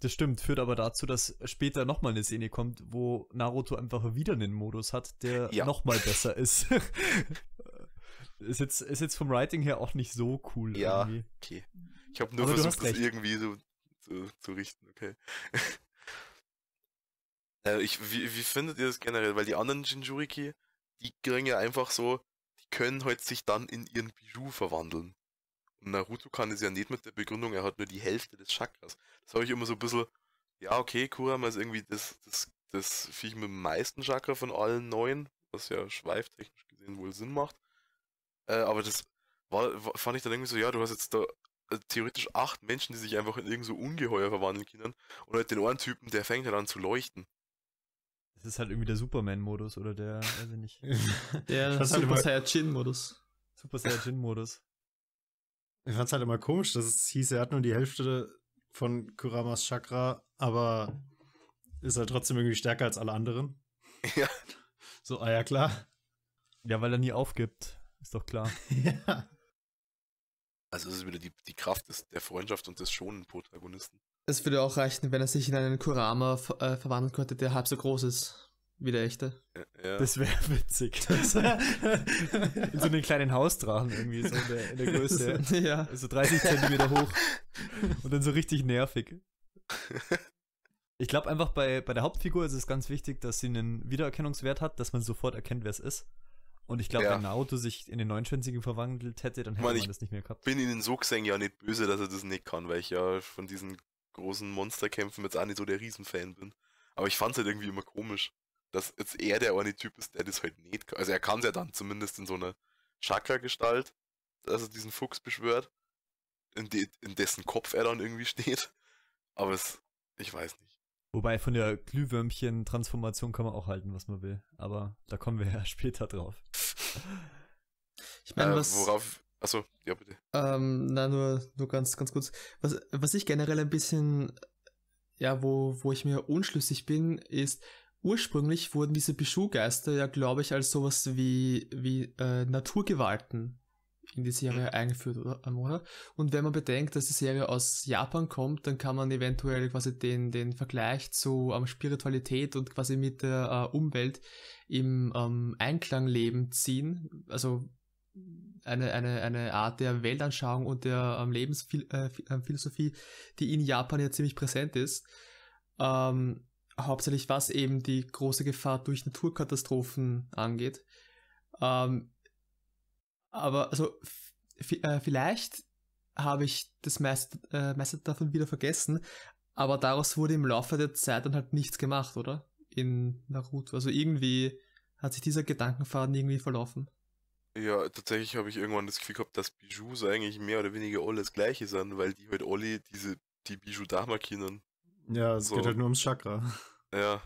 Das stimmt, führt aber dazu, dass später nochmal eine Szene kommt, wo Naruto einfach wieder einen Modus hat, der [laughs] Ja. nochmal besser ist. [laughs] ist, jetzt, ist jetzt vom Writing her auch nicht so cool Ja. irgendwie. Okay. Ich habe nur Aber versucht, das irgendwie so zu, zu richten, okay. Äh, ich, wie, wie findet ihr das generell? Weil die anderen Jinjuriki, die kriegen ja einfach so, die können halt sich dann in ihren Bijou verwandeln. Und Naruto kann es ja nicht mit der Begründung, er hat nur die Hälfte des Chakras. Das habe ich immer so ein bisschen, ja, okay, Kurama ist irgendwie das, das, das Viech mit dem meisten Chakra von allen neun, was ja schweiftechnisch gesehen wohl Sinn macht. Äh, aber das war, war, fand ich dann irgendwie so, ja, du hast jetzt da äh, theoretisch acht Menschen, die sich einfach in irgend so Ungeheuer verwandeln können. Und halt den einen Typen, der fängt halt an zu leuchten. Das ist halt irgendwie der Superman-Modus oder der, weiß ich nicht, [laughs] Der Ich halt Super Saiyajin-Modus. Super Saiyajin-Modus. Ich fand's halt immer komisch, dass es hieß, er hat nur die Hälfte von Kuramas Chakra, aber ist halt trotzdem irgendwie stärker als alle anderen. [laughs] Ja. So, ah ja, klar. Ja, weil er nie aufgibt. Ist doch klar. [laughs] ja. Also es ist wieder die, die Kraft des, der Freundschaft und des schonen Protagonisten. Es würde auch reichen, wenn er sich in einen Kurama äh, verwandeln könnte, der halb so groß ist wie der echte. Ja. Das wäre witzig. [laughs] [laughs] in so einen kleinen Hausdrachen irgendwie, so in der, in der Größe. [laughs] ja. So 30 Zentimeter hoch. Und dann so richtig nervig. Ich glaube einfach bei, bei der Hauptfigur ist es ganz wichtig, dass sie einen Wiedererkennungswert hat, dass man sofort erkennt, wer es ist. Und ich glaube, Ja. wenn Naruto sich in den Neunschwänzigen verwandelt hätte, dann hätte Mann, man ich das nicht mehr gehabt. bin ihnen so gesehen ja nicht böse, dass er das nicht kann, weil ich ja von diesen großen Monsterkämpfen jetzt auch nicht so der Riesenfan bin. Aber ich fand's halt irgendwie immer komisch, dass jetzt er der eine Typ ist, der das halt nicht kann. Also er kann ja dann zumindest in so einer Chakra-Gestalt, dass er diesen Fuchs beschwört, in, de in dessen Kopf er dann irgendwie [laughs] steht. Aber es, ich weiß nicht. Wobei von der Glühwürmchen-Transformation kann man auch halten, was man will. Aber da kommen wir ja [laughs] später drauf. Ich meine, äh, was. worauf, achso, ja bitte. Ähm, na, nur, nur ganz, ganz kurz. Was, was ich generell ein bisschen, ja, wo, wo ich mir unschlüssig bin, ist, ursprünglich wurden diese Bijou-Geister ja, glaube ich, als sowas wie, wie äh, Naturgewalten in die Serie Mhm. eingeführt, oder? ähm, oder? Und wenn man bedenkt, dass die Serie aus Japan kommt, dann kann man eventuell quasi den, den Vergleich zu ähm, Spiritualität und quasi mit der äh, Umwelt im ähm, Einklang leben ziehen. Also eine, eine, eine Art der Weltanschauung und der ähm, Lebensphilosophie, die in Japan ja ziemlich präsent ist. Ähm, hauptsächlich was eben die große Gefahr durch Naturkatastrophen angeht. Ähm, aber also äh, vielleicht habe ich das meiste, äh, meiste davon wieder vergessen, aber daraus wurde im Laufe der Zeit dann halt nichts gemacht, oder? In Naruto. Also irgendwie hat sich dieser Gedankenfaden irgendwie verlaufen. Ja, tatsächlich habe ich irgendwann das Gefühl gehabt, dass Bijous eigentlich mehr oder weniger alle das gleiche sind, weil die halt alle diese, die Bijou-Dama kennen. Ja, es So. geht halt nur ums Chakra. Ja,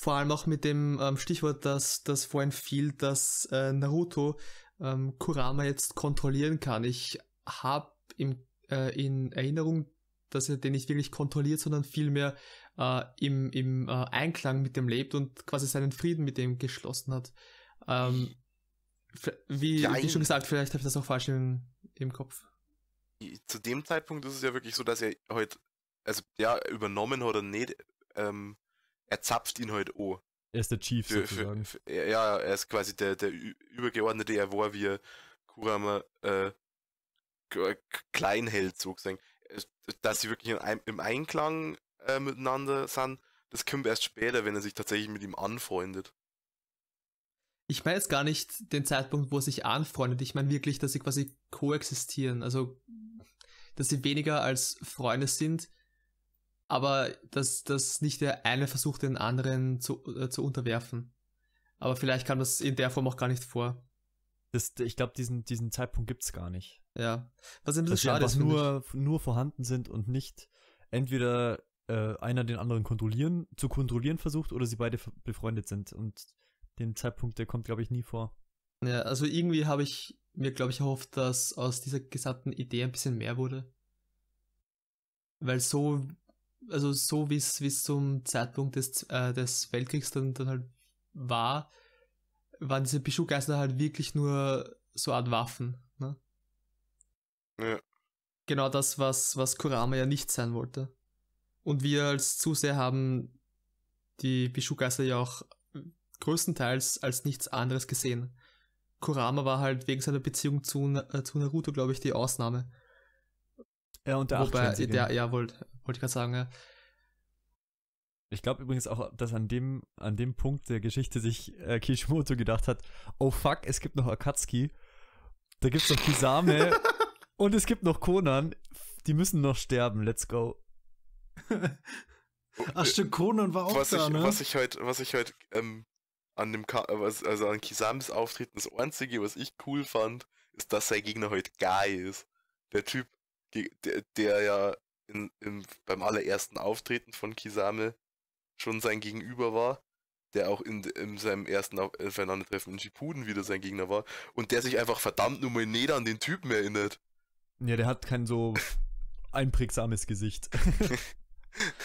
Vor allem auch mit dem ähm, Stichwort, dass das vorhin fiel, dass äh, Naruto ähm, Kurama jetzt kontrollieren kann. Ich habe äh, in Erinnerung, dass er den nicht wirklich kontrolliert, sondern vielmehr äh, im, im äh, Einklang mit dem lebt und quasi seinen Frieden mit dem geschlossen hat. Ähm, wie, wie Jein. schon gesagt, vielleicht habe ich das auch falsch im, im Kopf. zu dem Zeitpunkt ist es ja wirklich so, dass er halt, also ja, übernommen hat er nicht, ähm, er zapft ihn halt an. Er ist der Chief Für, sozusagen. für, für, ja, er ist quasi der, der Übergeordnete, er war wie Kurama äh, klein hält, sozusagen. Dass sie wirklich im Einklang äh, miteinander sind, das kommt erst später, wenn er sich tatsächlich mit ihm anfreundet. Ich meine jetzt gar nicht den Zeitpunkt, wo er sich anfreundet. Ich meine wirklich, dass sie quasi koexistieren. Also, dass sie weniger als Freunde sind, aber dass, dass nicht der eine versucht, den anderen zu, äh, zu unterwerfen. Aber vielleicht kam das in der Form auch gar nicht vor. Das, ich glaube, diesen, diesen Zeitpunkt gibt es gar nicht. Ja. Was ein bisschen Dass sie schade ist. nur, nur vorhanden sind und nicht entweder äh, einer den anderen kontrollieren, zu kontrollieren versucht oder sie beide befreundet sind. Und den Zeitpunkt, der kommt, glaube ich, nie vor. Ja, also irgendwie habe ich mir, glaube ich, erhofft, dass aus dieser gesamten Idee ein bisschen mehr wurde. Weil so, also so wie es wie es zum Zeitpunkt des, äh, des Weltkriegs dann, dann halt war, waren diese Bischugeister halt wirklich nur so eine Art Waffen. Ne? Ja. Genau das, was, was Kurama ja nicht sein wollte. Und wir als Zuseher haben die Bischugeister ja auch größtenteils als nichts anderes gesehen. Kurama war halt wegen seiner Beziehung zu, äh, zu Naruto, glaube ich, die Ausnahme. Ja, und der Wobei, Achtschwänzige. der, ja, wollte wollte ich gerade sagen, ja. Ich glaube übrigens auch, dass an dem, an dem Punkt der Geschichte sich äh, Kishimoto gedacht hat, oh fuck, es gibt noch Akatsuki, da gibt's noch Kisame [laughs] und es gibt noch Konan, die müssen noch sterben, let's go. [laughs] Ach stimmt, Conan war auch was, da, ich, ne? was ich heute, was ich heute ähm, an dem Ka äh, also an Kisamis Auftreten, das einzige, was ich cool fand, ist, dass sein Gegner heute Guy ist. Der Typ, der, der ja in, im, beim allerersten Auftreten von Kisame schon sein Gegenüber war, der auch in, in seinem ersten Auf- Aufeinandertreffen in Shippuden wieder sein Gegner war und der sich einfach verdammt nur mal nicht an den Typen erinnert. Ja, der hat kein so einprägsames Gesicht. [laughs] [laughs]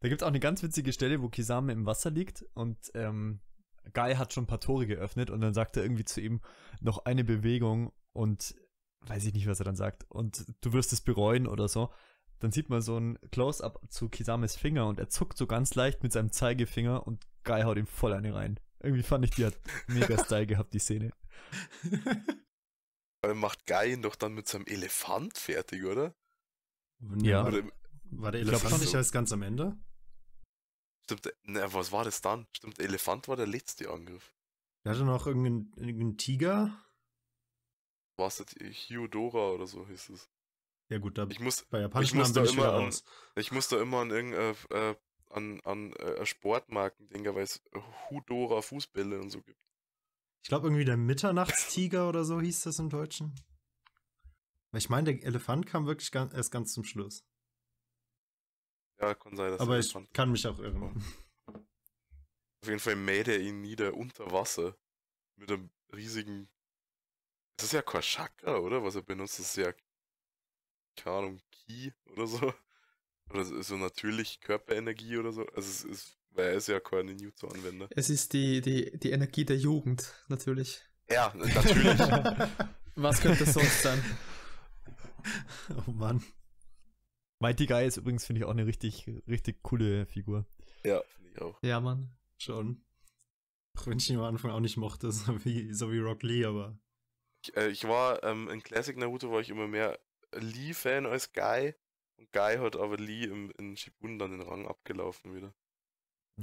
da gibt's auch eine ganz witzige Stelle, wo Kisame im Wasser liegt und ähm, Guy hat schon ein paar Tore geöffnet und dann sagt er irgendwie zu ihm noch eine Bewegung und weiß ich nicht, was er dann sagt. Und du wirst es bereuen oder so. Dann sieht man so ein Close-up zu Kisames Finger und er zuckt so ganz leicht mit seinem Zeigefinger und Guy haut ihm voll eine rein. Irgendwie fand ich, die hat mega [laughs] Style gehabt, die Szene. Aber macht Guy ihn doch dann mit seinem Elefant fertig, oder? Ja. War, Oder, war der Elefant nicht so. erst ganz am Ende? Stimmt, ne, was war das dann? Stimmt, Elefant war der letzte Angriff. Der hatte noch irgendeinen, irgendeinen Tiger. War es Hyodora oder so hieß es. Ja gut, da Ich muss, bei japanischen muss Namen da bin ich immer an- raus. ich muss da immer an irgendein, äh, an, an äh, Sportmarken denken, weil es Hudora Fußbälle und so gibt. Ich glaube irgendwie der Mitternachtstiger oder so hieß das im Deutschen. Weil ich meine, der Elefant kam wirklich ganz, erst ganz zum Schluss. Ja, kann sein, dass Aber ich Elefant- kann mich auch irren. Auf jeden Fall mäht er ihn nieder unter Wasser. Mit einem riesigen. Das ist ja kein Chakra, oder? Was er benutzt, das ist ja. Keine Ahnung, Ki oder so. Oder so- so natürlich Körperenergie oder so. Also es ist. Weil er ist ja kein Ninjutsu-Anwender. Es ist die, die, die Energie der Jugend, natürlich. Ja, natürlich. [laughs] Was könnte es sonst sein? [laughs] oh Mann. Mighty Guy ist übrigens, finde ich, auch eine richtig, richtig coole Figur. ja, finde ich auch. Ja, Mann. Schon. Auch wenn ich ihn am Anfang auch nicht mochte, [laughs] so wie, so wie Rock Lee, aber. Ich, äh, ich war ähm, in Classic Naruto war ich immer mehr Lee-Fan als Guy. Und Guy hat aber Lee im, in Shippuden dann den Rang abgelaufen wieder.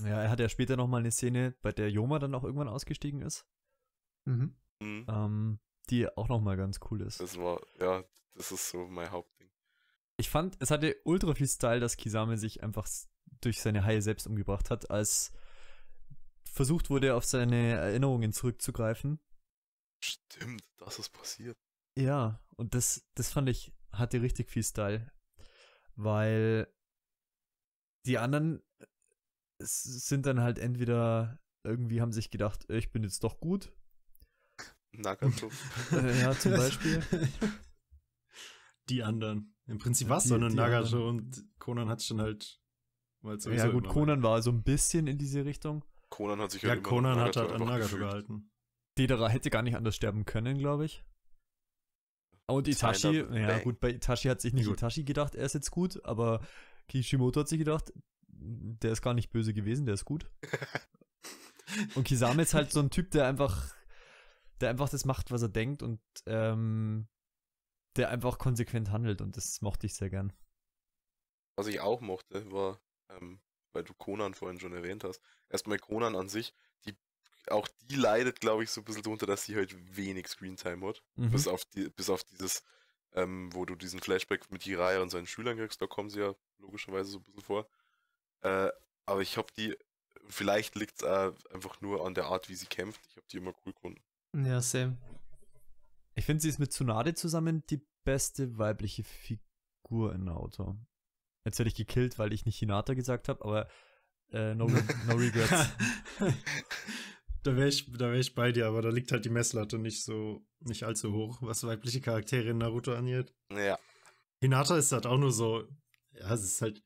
Ja, er hat ja später nochmal eine Szene, bei der Yoma dann auch irgendwann ausgestiegen ist, Mhm. Mhm. ähm, die auch nochmal ganz cool ist. Das war, ja, das ist so mein Hauptding. Ich fand, es hatte ultra viel Style, dass Kisame sich einfach durch seine Haie selbst umgebracht hat, als versucht wurde, auf seine Erinnerungen zurückzugreifen. Stimmt, das ist passiert. Ja, und das, das fand ich, hatte richtig viel Style. Weil die anderen sind dann halt entweder irgendwie haben sich gedacht, ich bin jetzt doch gut. Nagato. [laughs] Äh, ja, zum Beispiel. [laughs] Die anderen. Im Prinzip war es so eine Nagato und Conan hat schon halt. weil's ja, sowieso gut, Conan war so ein bisschen in diese Richtung. Conan hat sich. Ja, halt immer Conan hat halt an Nagato gefügt. gehalten. Dedera hätte gar nicht anders sterben können, glaube ich. Und Itachi, ja Bang. gut, bei Itachi hat sich nicht Gut. Itachi gedacht, er ist jetzt gut, aber Kishimoto hat sich gedacht, der ist gar nicht böse gewesen, der ist gut. [laughs] Und Kisame ist halt so ein Typ, der einfach, der einfach das macht, was er denkt und ähm, der einfach konsequent handelt und das mochte ich sehr gern. Was ich auch mochte, war, ähm, weil du Conan vorhin schon erwähnt hast, erstmal Conan an sich, die, auch die leidet, glaube ich, so ein bisschen darunter, dass sie halt wenig Screentime hat. Mhm. Bis auf die, bis auf dieses, ähm, wo du diesen Flashback mit Jiraiya und seinen Schülern kriegst, da kommen sie ja logischerweise so ein bisschen vor. Äh, aber ich habe die, vielleicht liegt es einfach nur an der Art, wie sie kämpft. Ich habe die immer cool gefunden. Ja, same. Ich finde, sie ist mit Tsunade zusammen die beste weibliche Figur in Naruto. Jetzt werde ich gekillt, weil ich nicht Hinata gesagt habe, aber äh, no, re no [laughs] regrets. da wäre ich, da wär ich bei dir, aber da liegt halt die Messlatte nicht so, nicht allzu hoch, was weibliche Charaktere in Naruto angeht. Ja, Hinata ist halt auch nur so, ja, es ist halt,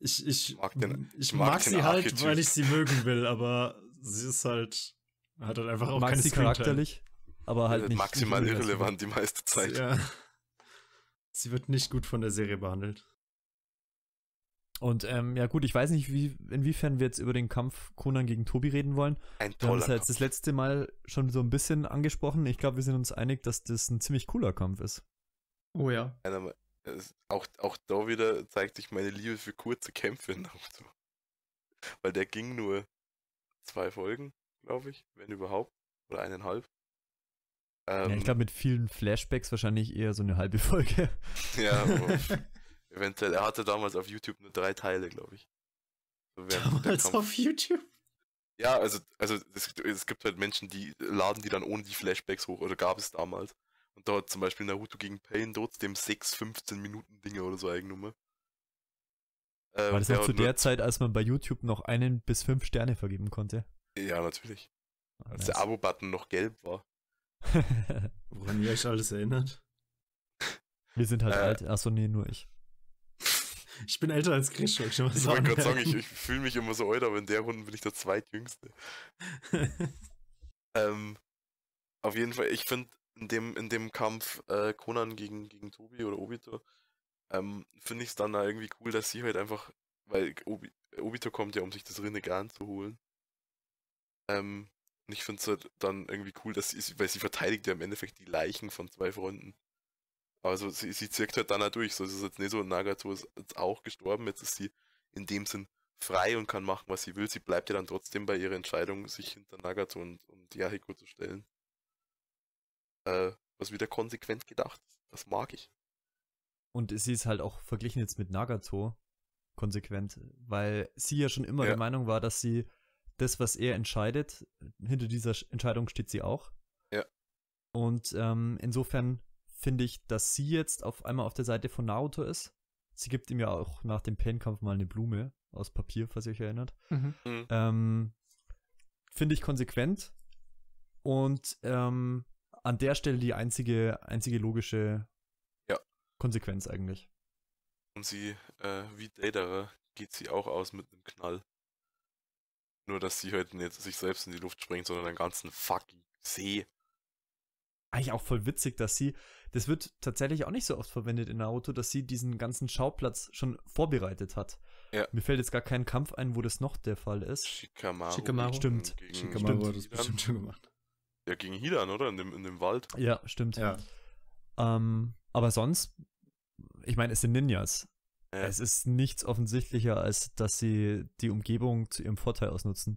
ich, ich Mag den- ich mag mag, den sie halt, Archetyp. weil ich sie mögen will, aber sie ist halt, hat halt einfach auch Mag keine sie Screentime. charakterlich, aber halt nicht. maximal nicht irrelevant die meiste Zeit. Ja. [laughs] Sie wird nicht gut von der Serie behandelt. Und ähm, ja gut, ich weiß nicht, wie, inwiefern wir jetzt über den Kampf Conan gegen Tobi reden wollen. Ein Wir haben toller es ja jetzt das letzte Mal schon so ein bisschen angesprochen. Ich glaube, wir sind uns einig, dass das ein ziemlich cooler Kampf ist. Oh ja. Auch, auch da wieder zeigt sich meine Liebe für kurze Kämpfe. [laughs] Weil der ging nur zwei Folgen, glaube ich, wenn überhaupt. Oder eineinhalb. Ähm, ja, ich glaube, mit vielen Flashbacks wahrscheinlich eher so eine halbe [laughs] Folge. Ja, [laughs] eventuell. Er hatte damals auf YouTube nur drei Teile, glaube ich. So Damals auf YouTube. Ja, also, also es, es gibt halt Menschen, die laden die dann ohne die Flashbacks hoch, oder gab es damals. Und da hat zum Beispiel Naruto gegen Pain trotzdem 6, 15 Minuten Dinge oder so Eigennummer. Äh, War das noch hat zu der Zeit, als man bei YouTube noch einen bis fünf Sterne vergeben konnte? Ja, natürlich. Ah, Als der. Abo-Button noch gelb war. Woran ihr euch alles erinnert. wir sind halt Äh. alt. Achso, nee, nur ich. Ich bin älter als Chris, soll ich schon mal Ich wollte sagen. gerade sagen, ich, ich [laughs] fühle mich immer so alt, aber in der Runde bin ich der zweitjüngste. [laughs] Ähm, auf jeden Fall, ich finde in dem, in dem Kampf äh, Conan gegen, gegen Tobi oder Obito, ähm, finde ich es dann da irgendwie cool, dass sie halt einfach, weil Obi, Obito kommt ja, um sich das Rinnegan zu holen. Ähm, und ich finde es halt dann irgendwie cool, dass sie, weil sie verteidigt ja im Endeffekt die Leichen von zwei Freunden. Also sie, sie zirkt halt dann auch durch. So es ist jetzt nicht so, Nagato ist jetzt auch gestorben, jetzt ist sie in dem Sinn frei und kann machen, was sie will. Sie bleibt ja dann trotzdem bei ihrer Entscheidung, sich hinter Nagato und, und Yahiko zu stellen. Äh, was wieder konsequent gedacht ist. Das mag ich. Und sie ist halt auch verglichen jetzt mit Nagato konsequent, weil sie ja schon immer Ja. der Meinung war, dass sie das, was er entscheidet, hinter dieser Sch- Entscheidung steht sie auch. Ja. Und ähm, insofern finde ich, dass sie jetzt auf einmal auf der Seite von Naruto ist. Sie gibt ihm ja auch nach dem Pain-Kampf mal eine Blume aus Papier, falls ihr euch erinnert. Mhm. Mhm. Ähm, finde ich konsequent und ähm, an der Stelle die einzige, einzige logische Ja. Konsequenz eigentlich. Und sie, äh, wie Deidara, geht sie auch aus mit einem Knall. Nur, dass sie halt nicht sich selbst in die Luft springt, sondern einen ganzen fucking See. Eigentlich auch voll witzig, dass sie, das wird tatsächlich auch nicht so oft verwendet in Naruto, dass sie diesen ganzen Schauplatz schon vorbereitet hat. Ja. Mir fällt jetzt gar kein Kampf ein, wo das noch der Fall ist. Shikamaru. Shikamaru. Stimmt. Gegen, Shikamaru hat das Hidan. bestimmt schon gemacht. Ja, gegen Hidan, oder? In dem, in dem Wald. Ja, stimmt. Ja. Ähm, aber sonst, ich meine, es sind Ninjas. Ja. Es ist nichts offensichtlicher, als dass sie die Umgebung zu ihrem Vorteil ausnutzen.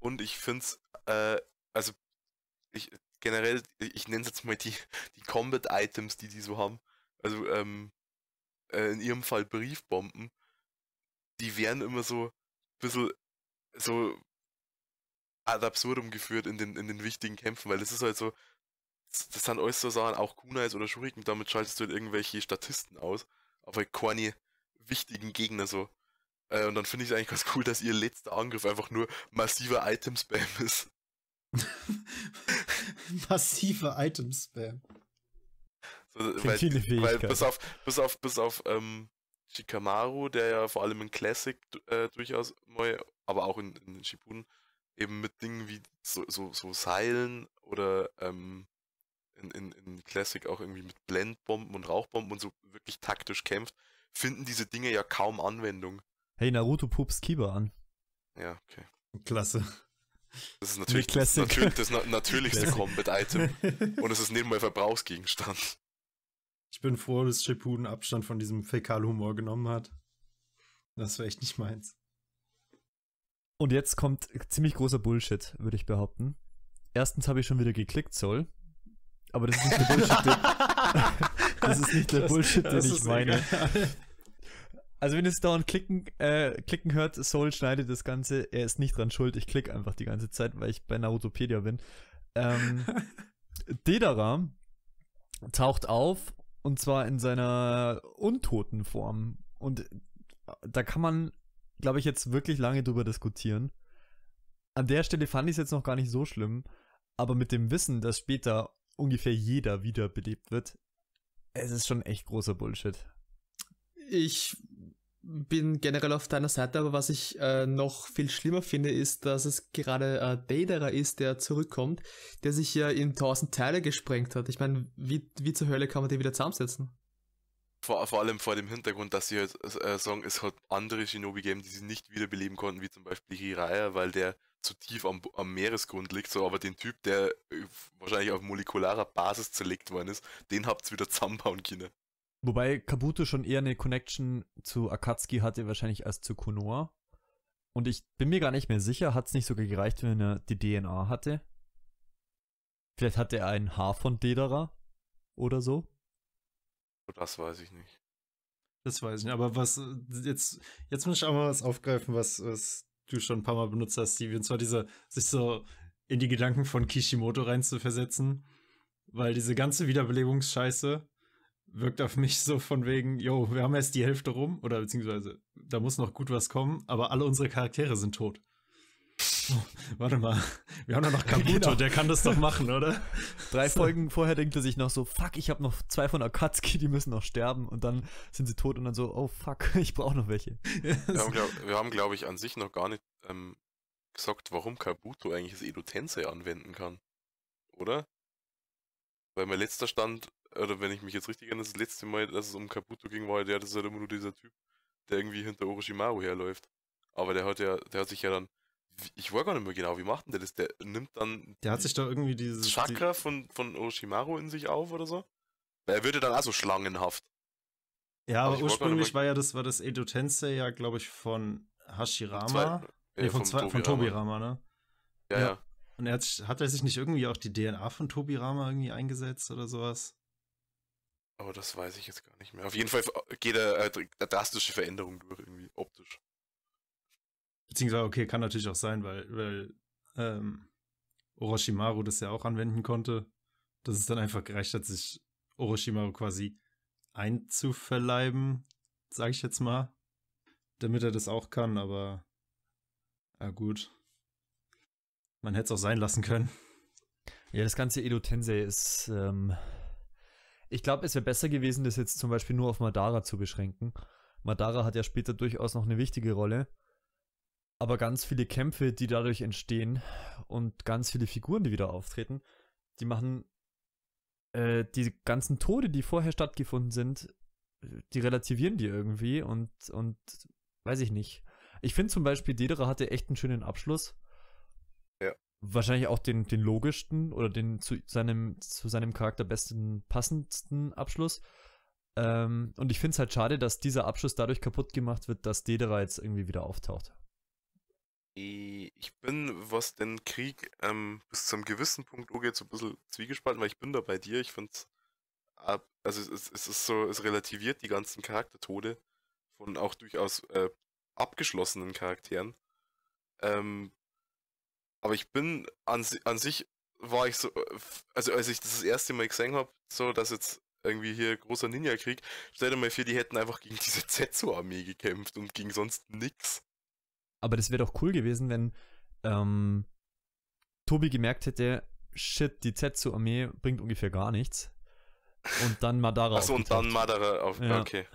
Und ich find's, äh, also, ich, generell, ich nenne es jetzt mal die, die Combat-Items, die die so haben. Also, ähm, äh, in ihrem Fall Briefbomben. Die werden immer so ein bisschen so ad absurdum geführt in den, in den wichtigen Kämpfen, weil das ist halt so, das das sind alles so Sachen, auch Kunais oder Shuriken, damit schaltest du halt irgendwelche Statisten aus, aber halt keine wichtigen Gegner so. Äh, und dann finde ich es eigentlich ganz cool, dass ihr letzter Angriff einfach nur massiver Item-Spam ist. [laughs] Massive Item-Spam. So, Klingt weil, wie eine weil bis auf, bis auf, bis auf ähm, Shikamaru, der ja vor allem in Classic äh, durchaus neu, aber auch in, in Shippuden, eben mit Dingen wie so, so, so Seilen oder ähm, in, in, in Classic auch irgendwie mit Blendbomben und Rauchbomben und so wirklich taktisch kämpft, finden diese Dinge ja kaum Anwendung. Hey, Naruto pupst Kiba an. Ja, okay. Klasse. Das ist natürlich das, natürlich das na natürlichste. Combat-Item. [laughs] Und es ist mal Verbrauchsgegenstand. Ich bin froh, dass Shippuden Abstand von diesem Fäkalhumor genommen hat. Das wäre echt nicht meins. Und jetzt kommt ziemlich großer Bullshit, würde ich behaupten. Erstens habe ich schon wieder geklickt, Soul. Aber das ist nicht der Bullshit, den, [laughs] [laughs] das ist nicht der Das- Bullshit, den ich meine. egal. Also wenn ihr es dauernd klicken, äh, klicken hört, Soul schneidet das Ganze, er ist nicht dran schuld, ich klicke einfach die ganze Zeit, weil ich bei Narutopedia bin. Ähm, [laughs] Dedara taucht auf und zwar in seiner untoten Form. Und äh, da kann man, glaube ich, jetzt wirklich lange drüber diskutieren. An der Stelle fand ich es jetzt noch gar nicht so schlimm, aber mit dem Wissen, dass später ungefähr jeder wiederbelebt wird, es ist schon echt großer Bullshit. Ich bin generell auf deiner Seite, aber was ich äh, noch viel schlimmer finde, ist, dass es gerade äh, Daedera ist, der zurückkommt, der sich ja in tausend Teile gesprengt hat. Ich meine, wie, wie zur Hölle kann man den wieder zusammensetzen? Vor, vor allem vor dem Hintergrund, dass sie halt äh, sagen, es hat andere Shinobi gegeben, die sie nicht wiederbeleben konnten, wie zum Beispiel Hiraya, weil der zu tief am, am Meeresgrund liegt, so aber den Typ, der äh, wahrscheinlich auf molekularer Basis zerlegt worden ist, den habt's wieder zusammenbauen können. Wobei Kabuto schon eher eine Connection zu Akatsuki hatte, wahrscheinlich als zu Konoha. Und ich bin mir gar nicht mehr sicher, hat es nicht sogar gereicht, wenn er die DNA hatte? Vielleicht hatte er ein Haar von Dedera oder so. Das weiß ich nicht. Das weiß ich nicht. Aber was jetzt, jetzt muss ich auch mal was aufgreifen, was, was du schon ein paar Mal benutzt hast, Stevie. Und zwar dieser, sich so in die Gedanken von Kishimoto reinzuversetzen. Weil diese ganze Wiederbelebungsscheiße wirkt auf mich so von wegen, yo, wir haben erst die Hälfte rum, oder beziehungsweise da muss noch gut was kommen, aber alle unsere Charaktere sind tot. Oh, [laughs] warte mal, wir haben doch noch Kabuto, [laughs] Genau. der kann das doch machen, oder? Drei [laughs] So. Folgen vorher denkt er sich noch so, fuck, ich habe noch zwei von Akatsuki, die müssen noch sterben. Und dann sind sie tot und dann so, oh fuck, ich brauche noch welche. Wir haben, glaub, glaube ich, an sich noch gar nicht ähm, gesagt, warum Kabuto eigentlich das Edo Tensei anwenden kann. Oder? Weil mein letzter Stand, oder wenn ich mich jetzt richtig erinnere, das letzte Mal, dass es um Kabuto ging, war der, das ist halt immer nur dieser Typ, der irgendwie hinter Orochimaru herläuft. Aber der hat ja, der hat sich ja dann, ich weiß gar nicht mehr genau, wie macht denn der das? Der nimmt dann Der hat sich doch irgendwie dieses. Chakra von, von Orochimaru in sich auf oder so? Weil er würde dann auch so schlangenhaft. Die, ja, Aber aber wollte ursprünglich war ja das, war das Edo Tensei ja, glaube ich, von Hashirama. Zwei- äh, nee, von, vom zwei, von Tobirama. Tobirama, ne? Ja, Ja. ja. Und er hat, hat er sich nicht irgendwie auch die DNA von Tobirama irgendwie eingesetzt oder sowas? Aber das weiß ich jetzt gar nicht mehr. Auf jeden Fall geht er äh, eine drastische Veränderung durch, irgendwie optisch. Beziehungsweise, okay, kann natürlich auch sein, weil, weil ähm, Orochimaru das ja auch anwenden konnte, dass es dann einfach gereicht hat, sich Orochimaru quasi einzuverleiben, sage ich jetzt mal, damit er das auch kann, aber ja gut. Man hätte es auch sein lassen können. Ja, das ganze Edo Tensei ist, ähm, ich glaube, es wäre besser gewesen, das jetzt zum Beispiel nur auf Madara zu beschränken. Madara hat ja später durchaus noch eine wichtige Rolle. Aber ganz viele Kämpfe, die dadurch entstehen und ganz viele Figuren, die wieder auftreten, die machen äh, die ganzen Tode, die vorher stattgefunden sind, die relativieren die irgendwie und, und weiß ich nicht. Ich finde zum Beispiel, Dedera hatte echt einen schönen Abschluss. Wahrscheinlich auch den, den logischsten oder den zu seinem, zu seinem Charakter besten, passendsten Abschluss. Ähm, und ich finde es halt schade, dass dieser Abschluss dadurch kaputt gemacht wird, dass Dedera jetzt irgendwie wieder auftaucht. Ich bin, was den Krieg ähm, bis zum gewissen Punkt angeht, so ein bisschen zwiegespalten, weil ich bin da bei dir. Ich finde also es, es, es ist so, es relativiert die ganzen Charaktertode von auch durchaus äh, abgeschlossenen Charakteren. Ähm, aber ich bin an, an sich war ich so, äh, also als ich das das erste Mal gesehen habe, so dass jetzt irgendwie hier großer Ninja-Krieg, stell dir mal vor, die hätten einfach gegen diese Zetsu-Armee gekämpft und gegen sonst nix. Aber das wäre doch cool gewesen, wenn ähm, Tobi gemerkt hätte, shit, die Zetsu-Armee bringt ungefähr gar nichts. Und dann Madara Achso, und dann. Madara auf. Ja. Okay.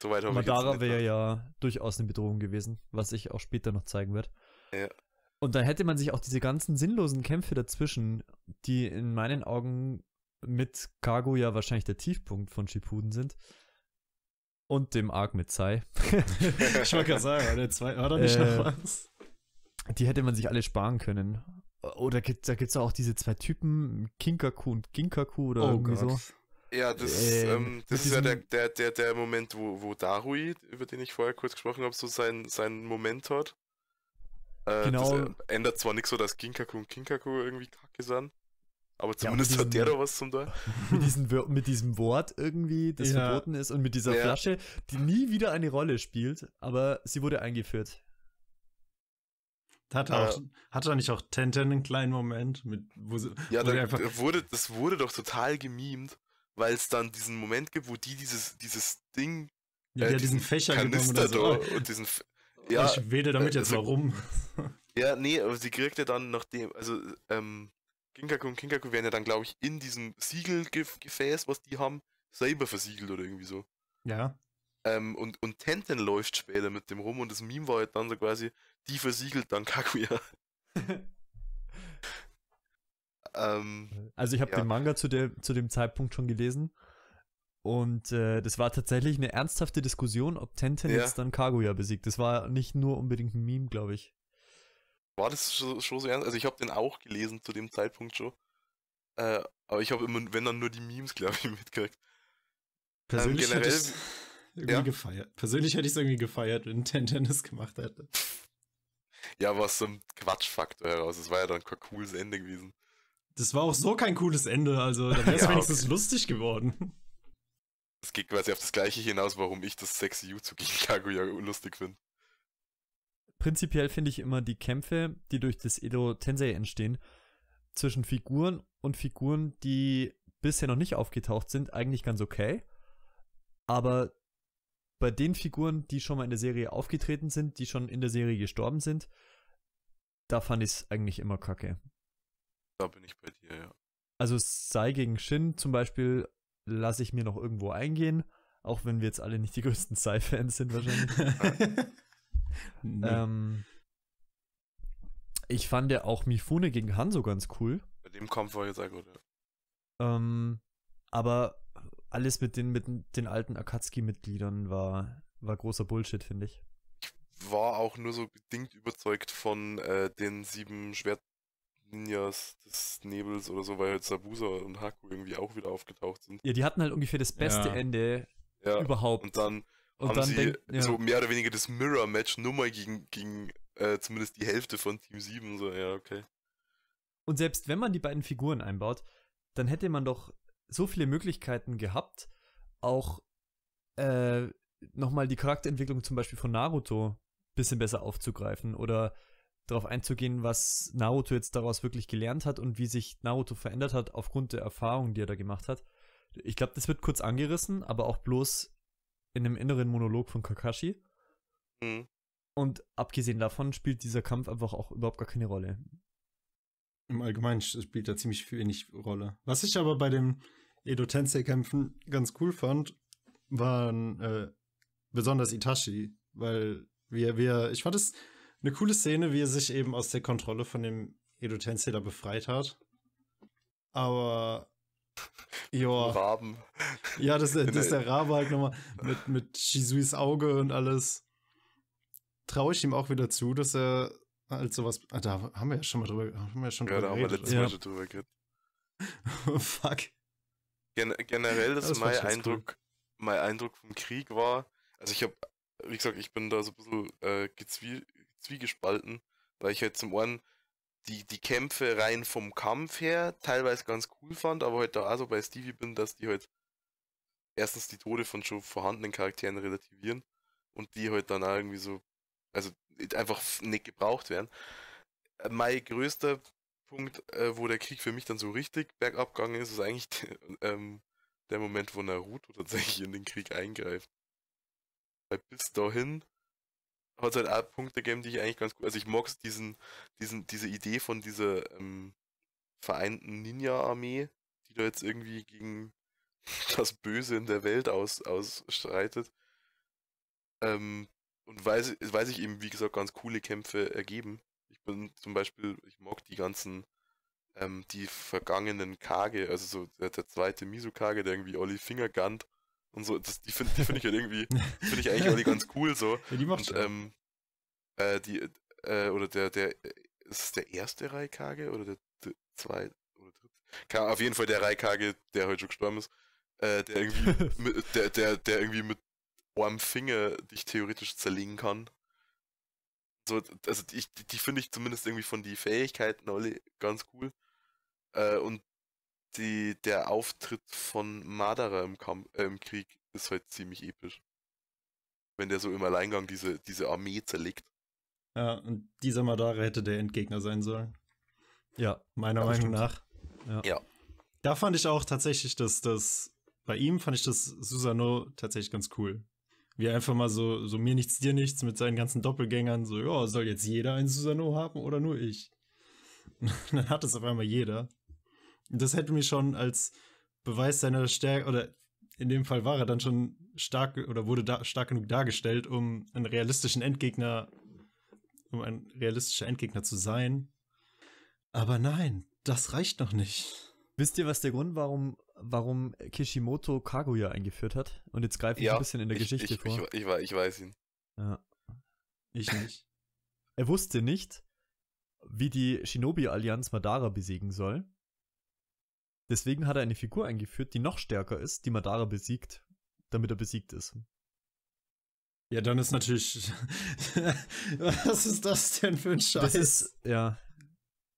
Soweit habe ich Madara wäre ja durchaus eine Bedrohung gewesen, was sich auch später noch zeigen wird. Ja. Und da hätte man sich auch diese ganzen sinnlosen Kämpfe dazwischen, die in meinen Augen mit Kago ja wahrscheinlich der Tiefpunkt von Shippuden sind. Und dem Arc mit Sai. [laughs] ich wollte gerade sagen, der zwei, war da nicht Äh, noch was? Die hätte man sich alle sparen können. Oder gibt, da gibt es auch diese zwei Typen, Kinkaku und Ginkaku oder irgendwie so. Ja, das, Ähm, ähm, das ist ja der, der, der, der Moment, wo, wo Darui, über den ich vorher kurz gesprochen habe, so seinen seinen Moment hat. Äh, Genau. Das ändert zwar nichts so, dass Kinkaku und Kinkaku irgendwie kacke sind, aber Ja, und mit zumindest hat der diesem- da was zum Teil. [laughs] mit, diesem, Wör- mit diesem Wort irgendwie, das Ja. verboten ist und mit dieser Ja. Flasche, die nie wieder eine Rolle spielt, aber sie wurde eingeführt. Hat, er auch, hat er nicht auch Tenten einen kleinen Moment, mit, wo, sie, Ja, wo da, einfach. wurde, das wurde doch total gemimt, weil es dann diesen Moment gibt, wo die dieses, dieses Ding Ja, äh, der hat diesen Fächer genommen Kanister oder so. da und diesen. Ja, ich wedel damit äh, jetzt so- mal rum. [laughs] ja, nee, aber sie kriegt ja dann nachdem, also ähm, Kinkaku und Kinkaku werden ja dann, glaube ich, in diesem Siegelgefäß, was die haben, selber versiegelt oder irgendwie so. Ja. Ähm, und, und Tenten läuft später mit dem rum und das Meme war halt dann so quasi, die versiegelt dann Kaguya. [laughs] ähm, Also ich habe Ja. den Manga zu, der, zu dem Zeitpunkt schon gelesen. Und äh, das war tatsächlich eine ernsthafte Diskussion, ob Tenten Ja. jetzt dann Kaguya besiegt. Das war nicht nur unbedingt ein Meme, glaube ich. war das schon, schon so ernst? Also ich habe den auch gelesen zu dem Zeitpunkt schon. Äh, aber ich habe immer, wenn dann nur die Memes, glaube ich, [laughs] mitgekriegt. Persönlich hätte generell- ich irgendwie ja? gefeiert. Persönlich hätte ich es irgendwie gefeiert, wenn Tenten es gemacht hätte. Ja, aber aus so einem Quatschfaktor heraus. Es war ja dann kein cooles Ende gewesen. Das war auch so kein cooles Ende, also da wäre es [laughs] Ja, wenigstens okay. lustig geworden. Es geht quasi auf das gleiche hinaus, warum ich das sexy Jutsu gegen [laughs] Kaguya lustig finde. Prinzipiell finde ich immer die Kämpfe, die durch das Edo Tensei entstehen, zwischen Figuren und Figuren, die bisher noch nicht aufgetaucht sind, eigentlich ganz okay. Aber bei den Figuren, die schon mal in der Serie aufgetreten sind, die schon in der Serie gestorben sind, da fand ich es eigentlich immer kacke. Da bin ich bei dir, ja. Also Sai gegen Shin zum Beispiel lasse ich mir noch irgendwo eingehen, auch wenn wir jetzt alle nicht die größten [laughs] Sai-Fans sind wahrscheinlich. [laughs] nee. ähm, ich fand ja auch Mifune gegen Hanzo ganz cool. Bei dem Kampf war ich jetzt auch gut, ja. Ähm, aber alles mit den, mit den alten Akatsuki-Mitgliedern war, war großer Bullshit, finde ich. War auch nur so bedingt überzeugt von äh, den sieben Schwert-Ninjas des Nebels oder so, weil halt Sabusa und Haku irgendwie auch wieder aufgetaucht sind. Ja, die hatten halt ungefähr das beste Ja. Ende Ja. überhaupt. Und dann Und haben dann sie denk- ja. so mehr oder weniger das Mirror-Match nur mal gegen, gegen äh, zumindest die Hälfte von Team 7. So, ja, okay. Und selbst wenn man die beiden Figuren einbaut, dann hätte man doch so viele Möglichkeiten gehabt, auch äh, nochmal die Charakterentwicklung zum Beispiel von Naruto ein bisschen besser aufzugreifen oder darauf einzugehen, was Naruto jetzt daraus wirklich gelernt hat und wie sich Naruto verändert hat aufgrund der Erfahrungen, die er da gemacht hat. Ich glaube, das wird kurz angerissen, aber auch bloß in einem inneren Monolog von Kakashi. Hm. Und Und abgesehen davon spielt dieser Kampf einfach auch überhaupt gar keine Rolle. Im Allgemeinen spielt da ziemlich wenig Rolle. Was ich aber bei den Edo Tensei-Kämpfen ganz cool fand, waren äh, besonders Itachi, weil wir, wir, ich fand es eine coole Szene, wie er sich eben aus der Kontrolle von dem Edo Tensei da befreit hat. Aber ja, Raben. ja, das, das ist der- Rabe halt nochmal mit, mit Shisuis Auge und alles. Traue ich ihm auch wieder zu, dass er halt sowas. Ah, da haben wir ja schon mal drüber, haben wir ja schon Ja, drüber da haben wir geredet. letztes Ja. Mal schon drüber geredet. [laughs] Fuck. Gen generell ist Das mein Eindruck, mein Eindruck vom Krieg war, also ich habe, wie gesagt, ich bin da so ein bisschen äh, gezwie zwiegespalten, weil ich halt zum einen die, die Kämpfe rein vom Kampf her teilweise ganz cool fand, aber halt da auch so bei Stevie bin, dass die halt erstens die Tode von schon vorhandenen Charakteren relativieren und die halt dann auch irgendwie so, also einfach nicht gebraucht werden. Äh, Mein größter Punkt, äh, wo der Krieg für mich dann so richtig bergab gegangen ist, ist eigentlich [laughs] ähm, der Moment, wo Naruto tatsächlich in den Krieg eingreift. Weil bis dahin hat es halt auch Punkte gegeben, die ich eigentlich ganz gut. Also ich mag diesen, diesen, diese Idee von dieser ähm, vereinten Ninja-Armee, die da jetzt irgendwie gegen [laughs] das Böse in der Welt aus, ausstreitet. Ähm, und sie- weil sich eben, wie gesagt, ganz coole Kämpfe ergeben. Ich bin zum Beispiel, ich mag die ganzen, ähm, die vergangenen Kage, also so der, der zweite Miso-Kage, der irgendwie Olli Finger gunnt und so, das, die finde find ich halt irgendwie, [laughs] finde ich eigentlich Olli ganz cool so. Ja, die macht Und schon. ähm, äh, die, äh, oder der, der, ist es der erste Raikage oder der dr- zweite oder dritte? Auf jeden Fall der Raikage, der heute schon gestorben ist, äh, der irgendwie, [laughs] mit, der, der, der irgendwie mit einem Finger dich theoretisch zerlegen kann. So, also die, die, die finde ich zumindest irgendwie von die Fähigkeiten alle ganz cool. Äh, und die, der Auftritt von Madara im, Kampf, äh, im Krieg ist halt ziemlich episch. Wenn der so im Alleingang diese, diese Armee zerlegt. Ja, und dieser Madara hätte der Endgegner sein sollen. Ja, Meiner Ja, Meinung nach. Ja. Ja. Da fand ich auch tatsächlich, dass das bei ihm fand ich das Susano tatsächlich ganz cool. Wie er einfach mal so, so mir nichts, dir nichts mit seinen ganzen Doppelgängern, so, ja, soll jetzt jeder einen Susano haben oder nur ich? Und [laughs] dann hat es auf einmal jeder. Das hätte mich schon als Beweis seiner Stärke, oder in dem Fall war er dann schon stark oder wurde da, stark genug dargestellt, um einen realistischen Endgegner, um ein realistischer Endgegner zu sein. Aber nein, das reicht noch nicht. Wisst ihr, was der Grund, warum, warum Kishimoto Kaguya eingeführt hat? Und jetzt greife ich Ja, ein bisschen in der ich, Geschichte ich, vor. Ich, ich weiß ihn. ja. Ich nicht. Er wusste nicht, wie die Shinobi-Allianz Madara besiegen soll. Deswegen hat er eine Figur eingeführt, die noch stärker ist, die Madara besiegt, damit er besiegt ist. Ja, dann ist natürlich. [laughs] Was ist das denn für ein Scheiß? Das ist, ja,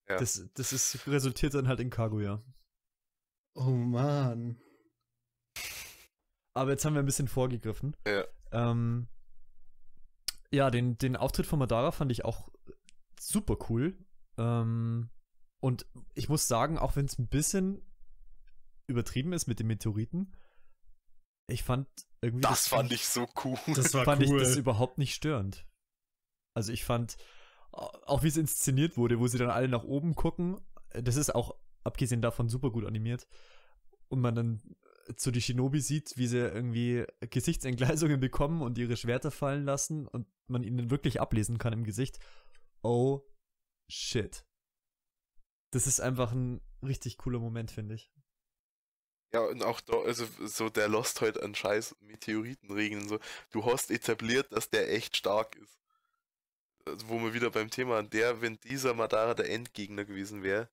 Ja. Das, das ist, resultiert dann halt in Kaguya. oh Mann. Aber jetzt haben wir ein bisschen vorgegriffen. Ja. Ähm, ja, den, den Auftritt von Madara fand ich auch super cool. Ähm, und ich muss sagen, auch wenn es ein bisschen übertrieben ist mit den Meteoriten, ich fand irgendwie. Das fand ich so cool. [laughs] Das war fand cool. ich das überhaupt nicht störend. Also ich fand, au- auch wie es inszeniert wurde, wo sie dann alle nach oben gucken, das ist auch abgesehen davon super gut animiert. Und man dann so die Shinobi sieht, wie sie irgendwie Gesichtsentgleisungen bekommen und ihre Schwerter fallen lassen und man ihnen wirklich ablesen kann im Gesicht. Oh shit. Das ist einfach ein richtig cooler Moment, finde ich. Ja, und auch da, also so der Lost halt an scheiß Meteoritenregen und so. Du hast etabliert, dass der echt stark ist. Also, wo wir wieder beim Thema, der, wenn dieser Madara der Endgegner gewesen wäre,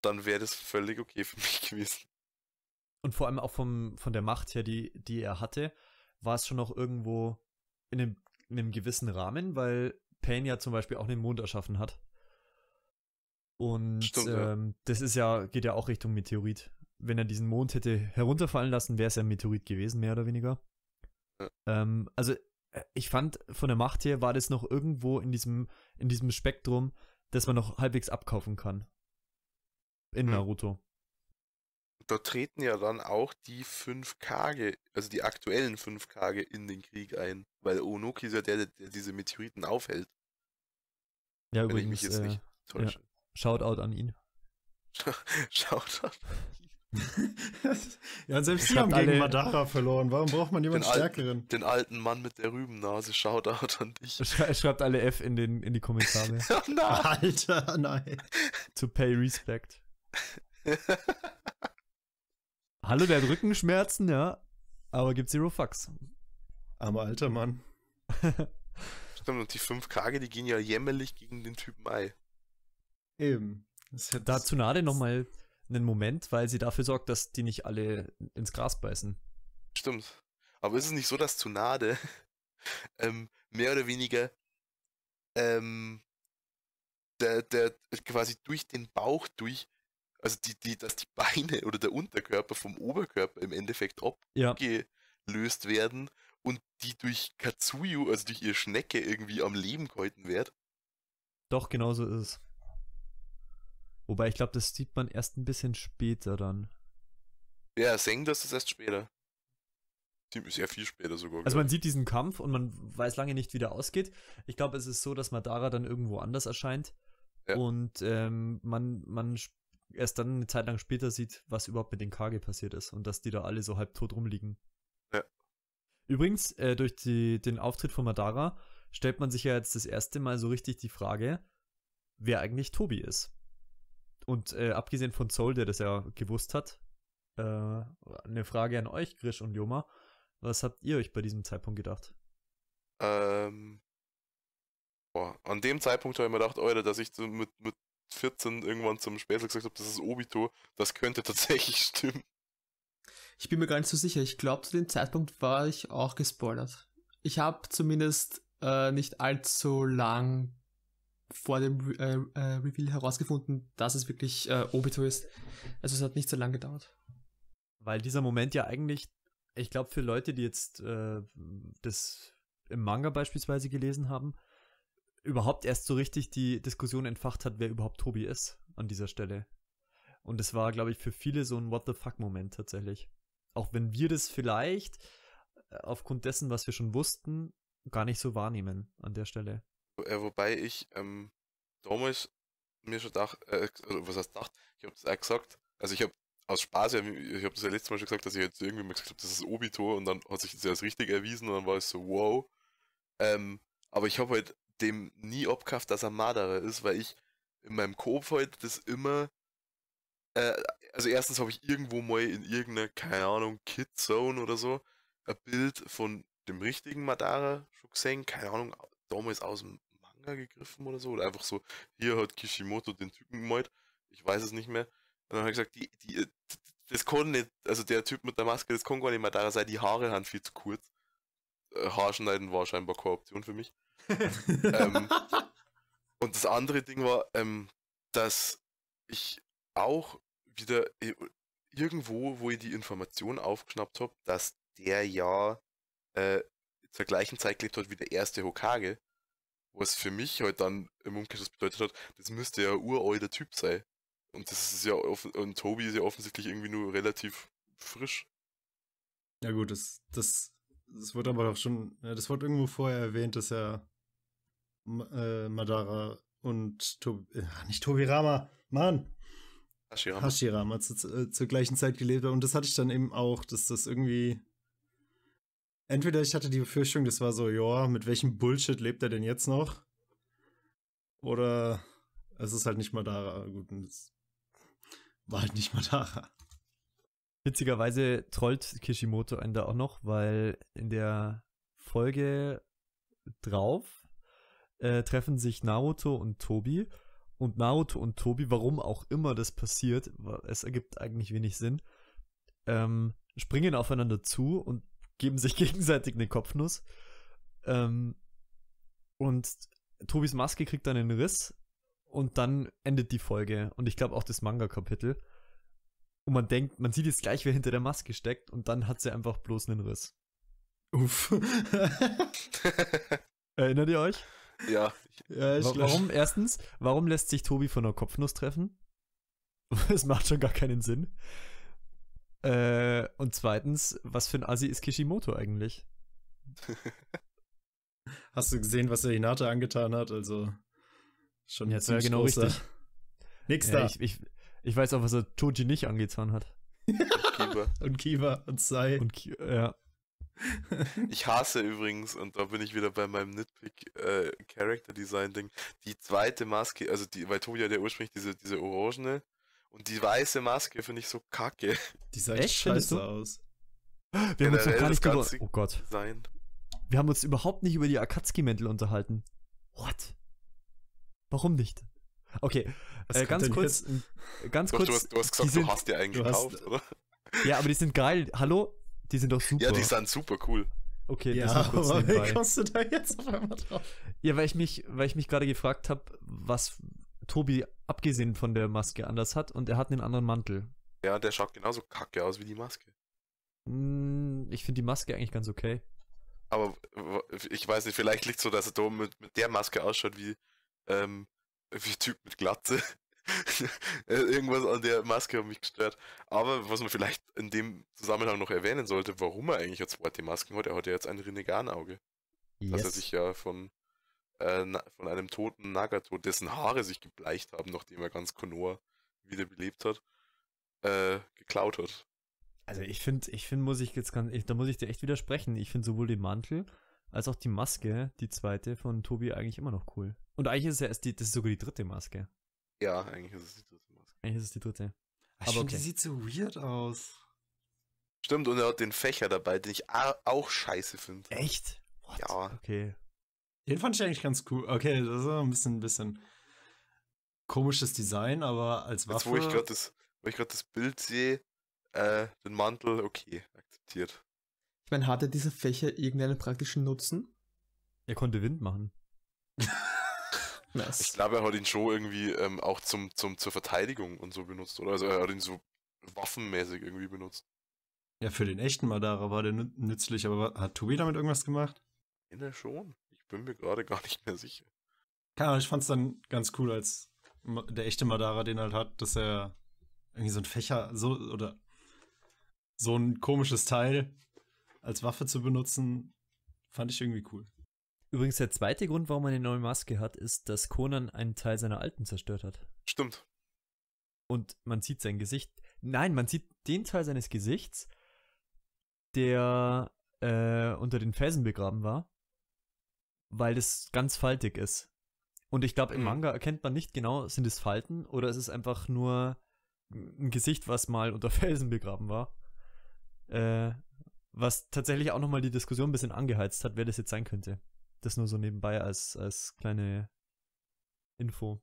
dann wäre das völlig okay für [laughs] mich gewesen. Und vor allem auch vom, von der Macht her, die, die er hatte, war es schon noch irgendwo in einem, in einem gewissen Rahmen, weil Pain ja zum Beispiel auch den Mond erschaffen hat. Und Stimmt, ja. ähm, das ist ja, geht ja auch Richtung Meteorit. Wenn er diesen Mond hätte herunterfallen lassen, wäre es ja ein Meteorit gewesen, mehr oder weniger. Ja. Ähm, also, äh, ich fand, von der Macht her war das noch irgendwo in diesem, in diesem Spektrum, das man noch halbwegs abkaufen kann. In Hm. Naruto. Da treten ja dann auch die fünf Kage, also die aktuellen fünf Kage in den Krieg ein. Weil Onoki ist ja der, der, diese Meteoriten aufhält, Ja, wenn ich übrigens, mich jetzt äh, nicht täusche. Shoutout an ihn. [laughs] An. [laughs] ja, und selbst die Schreibt haben gegen Madara verloren. Warum braucht man jemanden Den alten- stärkeren? Den alten Mann mit der Rübennase, Shoutout an dich. Schrei- Schreibt alle F in, den, in die Kommentare. [laughs] Oh nein. Alter, nein. to pay respect. Hallo, der hat Rückenschmerzen, ja. Aber gibt Zero Fucks. Armer alter Mann. [laughs] Stimmt, und die fünf Kage, die gehen ja jämmerlich gegen den Typen Ei. Eben. Da Tsunade nochmal einen Moment, weil sie dafür sorgt, dass die nicht alle ins Gras beißen. Stimmt. Aber ist es nicht so, dass Tsunade [laughs] ähm, mehr oder weniger ähm, der, der quasi durch den Bauch durch, also die, die, dass die Beine oder der Unterkörper vom Oberkörper im Endeffekt Ja, abgelöst werden und die durch Katsuyu, also durch ihre Schnecke irgendwie am Leben gehalten wird? doch, genau so ist es. Wobei, ich glaube, das sieht man erst ein bisschen später dann. Ja, Seng, das ist erst später. Ziemlich sehr viel später sogar. Also man sieht diesen Kampf und man weiß lange nicht, wie der ausgeht. Ich glaube, es ist so, dass Madara dann irgendwo anders erscheint Ja. und ähm, man, man erst dann eine Zeit lang später sieht, was überhaupt mit den Kage passiert ist und dass die da alle so halb tot rumliegen. Ja. Übrigens, äh, durch die, den Auftritt von Madara stellt man sich ja jetzt das erste Mal so richtig die Frage, wer eigentlich Tobi ist. Und äh, abgesehen von Soul, der das ja gewusst hat, äh, eine Frage an euch, Grisch und Joma. Was habt ihr euch bei diesem Zeitpunkt gedacht? Ähm, boah, an dem Zeitpunkt habe ich mir gedacht, Alter, dass ich so mit, mit 14 irgendwann zum Späßel gesagt habe, das ist Obito, das könnte [laughs] tatsächlich stimmen. Ich bin mir gar nicht so sicher. Ich glaube, zu dem Zeitpunkt war ich auch gespoilert. Ich habe zumindest äh, nicht allzu lang vor dem äh, äh, Reveal herausgefunden, dass es wirklich äh, Obito ist. Also es hat nicht so lange gedauert. Weil dieser Moment ja eigentlich, ich glaube, für Leute, die jetzt äh, das im Manga beispielsweise gelesen haben, überhaupt erst so richtig die Diskussion entfacht hat, wer überhaupt Tobi ist an dieser Stelle. Und es war, glaube ich, für viele so ein What the fuck-Moment tatsächlich. Auch wenn wir das vielleicht aufgrund dessen, was wir schon wussten, gar nicht so wahrnehmen an der Stelle. Äh, wobei ich ähm, damals mir schon gedacht, äh, was heißt gedacht, ich habe das auch gesagt, also ich habe aus Spaß, ich habe das ja letztes Mal schon gesagt, dass ich jetzt irgendwie mal gesagt habe, das ist Obito und dann hat sich das ja als richtig erwiesen und dann war es so, wow. Ähm, aber ich habe halt dem nie abgekauft, dass er Marderer ist, weil ich in meinem Kopf halt das immer, äh, also erstens habe ich irgendwo mal in irgendeiner, keine Ahnung, Kidzone oder so, ein Bild von dem richtigen Madara schon gesehen, keine Ahnung, damals aus dem Manga gegriffen oder so, oder einfach so, hier hat Kishimoto den Typen gemalt, ich weiß es nicht mehr. Und dann habe ich gesagt, die, die, äh, das kann nicht, also der Typ mit der Maske, das kann gar nicht Madara sein, die Haare haben viel zu kurz. Äh, Haarschneiden war scheinbar keine Option für mich. [laughs] ähm, und das andere Ding war, ähm, dass ich auch wieder äh, irgendwo, wo ich die Information aufgeschnappt habe, dass der ja äh, zur gleichen Zeit gelebt hat wie der erste Hokage, was für mich halt dann im Umkehrschluss bedeutet hat, das müsste ja uralter Typ sein. Und das ist ja und Tobi ist ja offensichtlich irgendwie nur relativ frisch. Ja gut, das, das, das wird aber auch schon, das wurde irgendwo vorher erwähnt, dass er äh, Madara und Tobi, äh, nicht Tobirama, Mann, Hashirama. Hashirama zu, zu, zur gleichen Zeit gelebt hat. Und das hatte ich dann eben auch, dass das irgendwie. Entweder ich hatte die Befürchtung, das war so, ja, mit welchem Bullshit lebt er denn jetzt noch? Oder es ist halt nicht Madara. Gut, es war halt nicht Madara. Witzigerweise trollt Kishimoto einen da auch noch, weil in der Folge drauf äh, treffen sich Naruto und Tobi. Und Naruto und Tobi, warum auch immer das passiert, es ergibt eigentlich wenig Sinn, ähm, springen aufeinander zu und geben sich [laughs] gegenseitig eine Kopfnuss. Ähm, und Tobis Maske kriegt dann einen Riss und dann endet die Folge. Und ich glaube auch das Manga-Kapitel. Und man denkt, man sieht jetzt gleich, wer hinter der Maske steckt und dann hat sie einfach bloß einen Riss. Uff. [laughs] Erinnert ihr euch? Ja. ja ich Wa- Warum, erstens, warum lässt sich Tobi von einer Kopfnuss treffen? [laughs] Das macht schon gar keinen Sinn. Äh, und zweitens, was für ein Assi ist Kishimoto eigentlich? [laughs] Hast du gesehen, was der Hinata angetan hat? Also schon Ja, war ziemlich genau großer- richtig. [laughs] Nix Ja, da. ich, ich, ich weiß auch, was er Toji nicht angetan hat. [laughs] Und Kiva und Sai. Und Ki- ja, Ich hasse übrigens, und da bin ich wieder bei meinem Nitpick äh, Character Design Ding, die zweite Maske, also die, weil Tobi hat ja ursprünglich diese, diese orangene und die weiße Maske finde ich so kacke. Die sah Echt, scheiße aus. wir haben uns noch gar nicht über, Oh Gott. Design. Wir haben uns überhaupt nicht über die Akatsuki-Mäntel unterhalten. What? Warum nicht? Okay, äh, ganz kurz, ganz Du, kurz. du, hast, du hast die gesagt, sind, du hast die einen du hast- gekauft, oder? Ja, aber die sind geil. Hallo? Die sind doch super. Ja, die sind super cool. okay, Ja, das kurz aber wie kommst du da jetzt auf einmal drauf? Ja, weil ich mich, weil ich mich gerade gefragt habe, was Tobi abgesehen von der Maske anders hat und er hat einen anderen Mantel. Ja, der schaut genauso kacke aus wie die Maske. Hm, ich finde die Maske eigentlich ganz okay. Aber ich weiß nicht, vielleicht liegt so, dass er da mit, mit der Maske ausschaut wie, ähm, wie Typ mit Glatze. [laughs] Äh, Irgendwas an der Maske hat mich gestört. Aber was man vielleicht in dem Zusammenhang noch erwähnen sollte, warum er eigentlich jetzt zweite Masken hat, er hat ja jetzt ein Rinnegan-Auge. Dass er sich ja von, äh, na, von einem toten Nagato, dessen Haare sich gebleicht haben, nachdem er ganz Konoha wiederbelebt hat, äh, geklaut hat. Also ich finde, ich finde, muss ich jetzt ganz, ich, da muss ich dir echt widersprechen. Ich finde sowohl den Mantel als auch die Maske, die zweite von Tobi, eigentlich immer noch cool. Und eigentlich ist es ja erst die, das ist sogar die dritte Maske. Ja, eigentlich ist es die dritte Maske. Eigentlich ist es die dritte. Ich Aber finde, okay. die sieht so weird aus. Stimmt, und er hat den Fächer dabei, den ich auch scheiße finde. Echt? What? Ja. Okay. Den fand ich eigentlich ganz cool. Okay, das ist ein bisschen, ein bisschen komisches Design, aber als Jetzt, Waffe. wo ich gerade das, wo ich gerade das Bild sehe, äh, den Mantel, okay, akzeptiert. Ich meine, hatte dieser Fächer irgendeinen praktischen Nutzen? Er konnte Wind machen. [laughs] Nice. Ich glaube, er hat ihn schon irgendwie ähm, auch zum, zum, zur Verteidigung und so benutzt, oder? Also er hat ihn so waffenmäßig irgendwie benutzt. ja, für den echten Madara war der nü- nützlich, aber hat Tobi damit irgendwas gemacht? Inne schon. Ich bin mir gerade [laughs] gar nicht mehr sicher. Keine Ahnung, ich fand's dann ganz cool, als der echte Madara den halt hat, dass er irgendwie so ein Fächer, so, oder so ein komisches Teil als Waffe zu benutzen, fand ich irgendwie cool. Übrigens, der zweite Grund, warum er eine neue Maske hat, ist, dass Conan einen Teil seiner alten zerstört hat. Stimmt. Und man sieht sein Gesicht. Nein, man sieht den Teil seines Gesichts, der äh, unter den Felsen begraben war, weil das ganz faltig ist. Und ich glaube, im Mhm. Manga erkennt man nicht genau, sind es Falten oder ist es einfach nur ein Gesicht, was mal unter [laughs] Felsen begraben war. Äh, was tatsächlich auch nochmal die Diskussion ein bisschen angeheizt hat, wer das jetzt sein könnte. Das nur so nebenbei als, als kleine Info.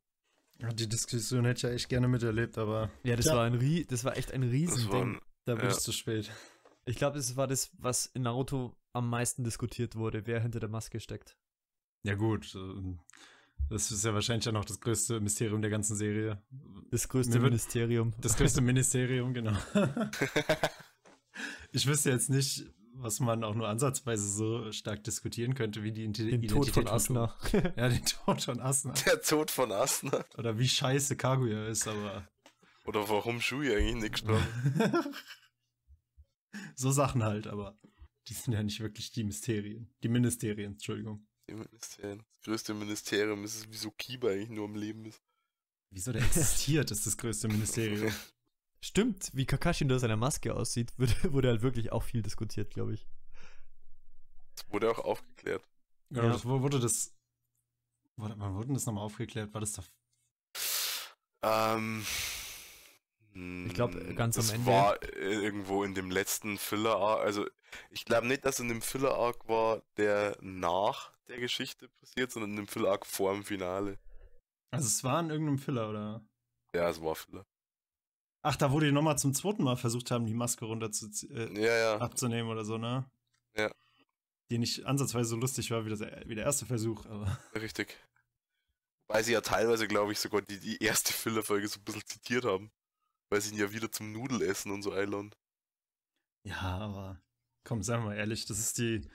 Ja, die Diskussion hätte ich ja echt gerne miterlebt, aber Ja, das Ja. war ein Rie das war echt ein war Riesending. ein, da bin Ja. ich zu spät. Ich glaube, das war das, was in Naruto am meisten diskutiert wurde, wer hinter der Maske steckt. Ja, gut. ähm, Das ist ja wahrscheinlich ja noch das größte Mysterium der ganzen Serie. Das größte Mir wird- Ministerium. Das größte [laughs] Ministerium, genau. [laughs] Ich wüsste jetzt nicht, was man auch nur ansatzweise so stark diskutieren könnte, wie die Inti- Den Identität Tod von Asuna. Ja, den Tod von Asuna. der Tod von Asuna. Oder wie scheiße Kaguya ist, aber Oder warum Shui eigentlich nicht gestorben? [laughs] so Sachen halt, aber die sind ja nicht wirklich die Mysterien. Die Ministerien, Entschuldigung. Die Ministerien. Das größte Ministerium ist es, wieso Kiba eigentlich nur am Leben ist. Wieso der existiert, ist das größte Ministerium. [laughs] Stimmt, wie Kakashi unter seiner Maske aussieht, wurde, [laughs] wurde halt wirklich auch viel diskutiert, glaube ich. Das wurde auch aufgeklärt. Genau, Ja. das wo- wurde das. Wurde, wann wurde denn das nochmal aufgeklärt? War das da. Ähm. Ich glaub, hm, ganz am das Ende. war äh, irgendwo in dem letzten Filler-Arc. Also, ich glaube nicht, dass in dem Filler-Arc war, der nach der Geschichte passiert, sondern in dem Filler-Arc vor dem Finale. Also es war in irgendeinem Filler, oder? Ja, es war Filler. Ach, da wo die nochmal zum zweiten Mal versucht haben, die Maske runter zu, äh, Ja, ja. abzunehmen oder so, ne? Ja. Die nicht ansatzweise so lustig war wie, das, wie der erste Versuch, aber. Richtig. Weil sie ja teilweise, glaube ich, sogar die, die erste Filler-Folge so ein bisschen zitiert haben. Weil sie ihn ja wieder zum Nudelessen und so einladen. Ja, aber. Komm, sagen wir mal ehrlich, das ist die,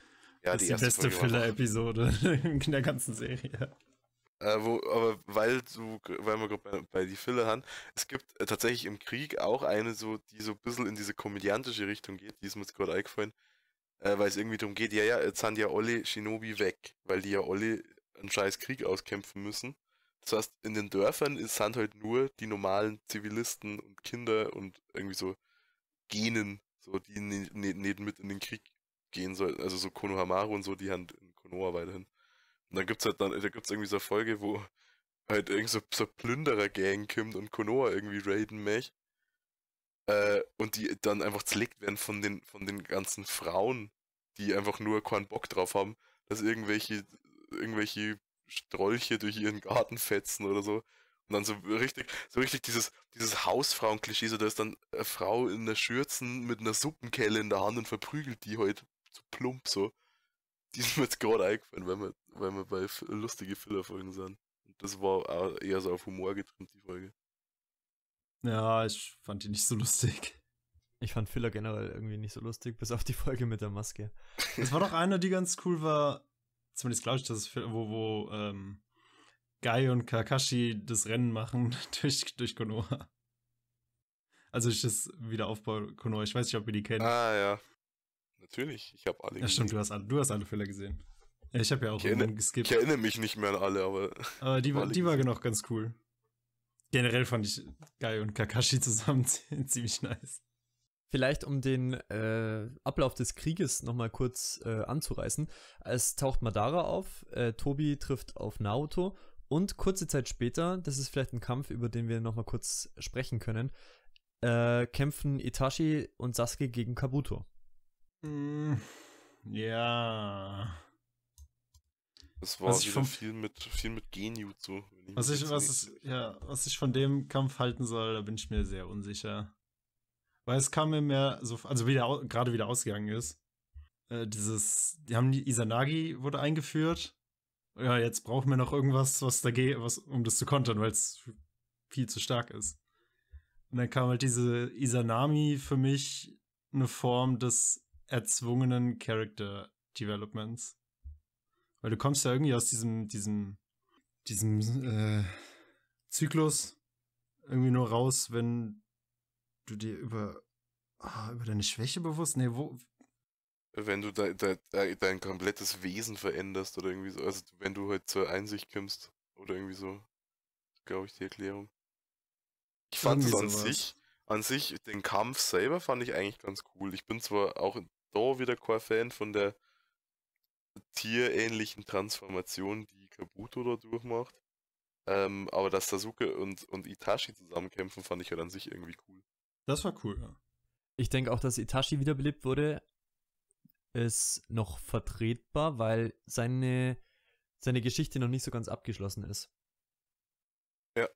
Ja, das ist die beste Filler-Episode [laughs] in der ganzen Serie. Äh, wo, aber weil du, weil wir gerade bei, bei die Filler haben, es gibt äh, tatsächlich im Krieg auch eine, so, die so ein bisschen in diese komödiantische Richtung geht, die ist mir jetzt gerade eingefallen, äh, weil es irgendwie darum geht, ja, ja, jetzt sind ja alle Shinobi weg, weil die ja alle einen scheiß Krieg auskämpfen müssen. Das heißt, in den Dörfern ist, sind halt nur die normalen Zivilisten und Kinder und irgendwie so Genen, so die ni- ni- nicht mit in den Krieg gehen sollen, also so Konohamaru und so, die haben in Konoha weiterhin. Und dann gibt's halt dann, da gibt's irgendwie so eine Folge, wo halt irgend so, so Plünderer-Gang kommt und Konoha irgendwie raiden möchte. Äh, und die dann einfach zerlegt werden von den, von den ganzen Frauen, die einfach nur keinen Bock drauf haben, dass irgendwelche, irgendwelche Strolche durch ihren Garten fetzen oder so. Und dann so richtig, so richtig dieses, dieses Hausfrauen-Klischee, so da ist dann eine Frau in der Schürzen mit einer Suppenkelle in der Hand und verprügelt die halt so plump so. Die [laughs] ist mir jetzt gerade eingefallen, weil wir, weil wir bei f- lustige Filler-Folgen sind. Und das war auch eher so auf Humor getrimmt, die Folge. Ja, ich fand die nicht so lustig. Ich fand Filler generell irgendwie nicht so lustig, bis auf die Folge mit der Maske. Es war doch eine, die ganz cool war. Zumindest glaube ich, dass es wo, wo ähm, Guy und Kakashi das Rennen machen [laughs] durch, durch Konoha. Also durch das Wiederaufbau Konoha. Ich weiß nicht, ob ihr die kennt. Ah, ja. Natürlich, ich habe alle ja, stimmt, du gesehen. hast, alle, du hast alle Fälle gesehen. Ja, ich habe ja auch Ich erinnere- geskippt. Ich erinnere mich nicht mehr an alle, aber Aber die, war, die war gesehen. noch ganz cool. Generell fand ich Guy und Kakashi zusammen [laughs] ziemlich nice. Vielleicht um den äh, Ablauf des Krieges nochmal kurz äh, anzureißen. Es taucht Madara auf, äh, Tobi trifft auf Naoto und kurze Zeit später, das ist vielleicht ein Kampf, über den wir nochmal kurz sprechen können, äh, kämpfen Itachi und Sasuke gegen Kabuto. Mm, ja. das war Was ich wieder vom- viel mit viel mit Genjutsu. Was ich, was, ich, ja, was ich von dem Kampf halten soll, da bin ich mir sehr unsicher. Weil es kam mir mehr so, also wie der au- gerade wieder ausgegangen ist. Äh, dieses, die haben die Isanagi wurde eingeführt. Ja, jetzt brauchen wir noch irgendwas, was dagegen, was, um das zu kontern, weil es viel zu stark ist. Und dann kam halt diese Isanami für mich eine Form des erzwungenen Character Developments. Weil du kommst ja irgendwie aus diesem, diesem, diesem äh, Zyklus irgendwie nur raus, wenn du dir über, ah, über deine Schwäche bewusst, nee, wo, wenn du de, de, de, dein komplettes Wesen veränderst oder irgendwie so. Also wenn du halt zur Einsicht kommst oder irgendwie so, glaube ich, die Erklärung. Ich fand es an sich, an sich, den Kampf selber fand ich eigentlich ganz cool. Ich bin zwar auch da wieder kein Fan von der tierähnlichen Transformation, die Kabuto da durchmacht. Ähm, aber dass Sasuke und, und Itachi zusammenkämpfen, fand ich halt an sich irgendwie cool. Das war cool, ja. Ich denke auch, dass Itachi wiederbelebt wurde, ist noch vertretbar, weil seine, seine Geschichte noch nicht so ganz abgeschlossen ist. Ja.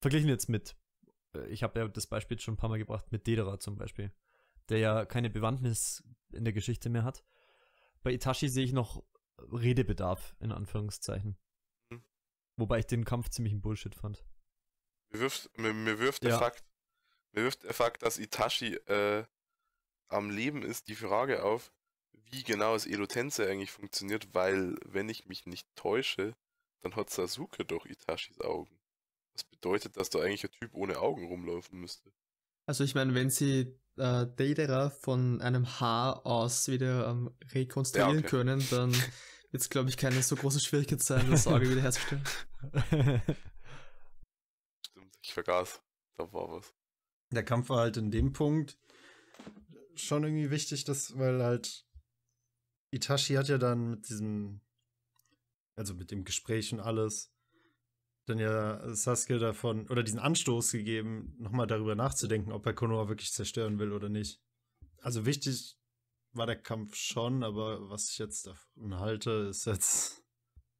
Verglichen jetzt mit, ich habe ja das Beispiel schon ein paar Mal gebracht, mit Dedera zum Beispiel, der ja keine Bewandtnis in der Geschichte mehr hat. Bei Itachi sehe ich noch Redebedarf, in Anführungszeichen. Mhm. Wobei ich den Kampf ziemlich ein Bullshit fand. Mir wirft, mir, mir wirft der Ja. Fakt, mir wirft der Fakt, dass Itachi äh, am Leben ist, die Frage auf, wie genau das Elotense eigentlich funktioniert, weil, wenn ich mich nicht täusche, dann hat Sasuke doch Itachis Augen. Das bedeutet, dass da eigentlich ein Typ ohne Augen rumlaufen müsste. Also ich meine, wenn sie äh, Deidara von einem Haar aus wieder ähm, rekonstruieren Ja, okay. können, dann [laughs] wird es, glaube ich, keine so große Schwierigkeit sein, das Auge wiederherzustellen. [laughs] Stimmt, ich vergaß. Da war was. Der Kampf war halt in dem Punkt schon irgendwie wichtig, dass, weil halt Itachi hat ja dann mit diesem, also mit dem Gespräch und alles, dann ja Sasuke davon, oder diesen Anstoß gegeben, nochmal darüber nachzudenken, ob er Konoha wirklich zerstören will oder nicht. Also wichtig war der Kampf schon, aber was ich jetzt davon halte, ist jetzt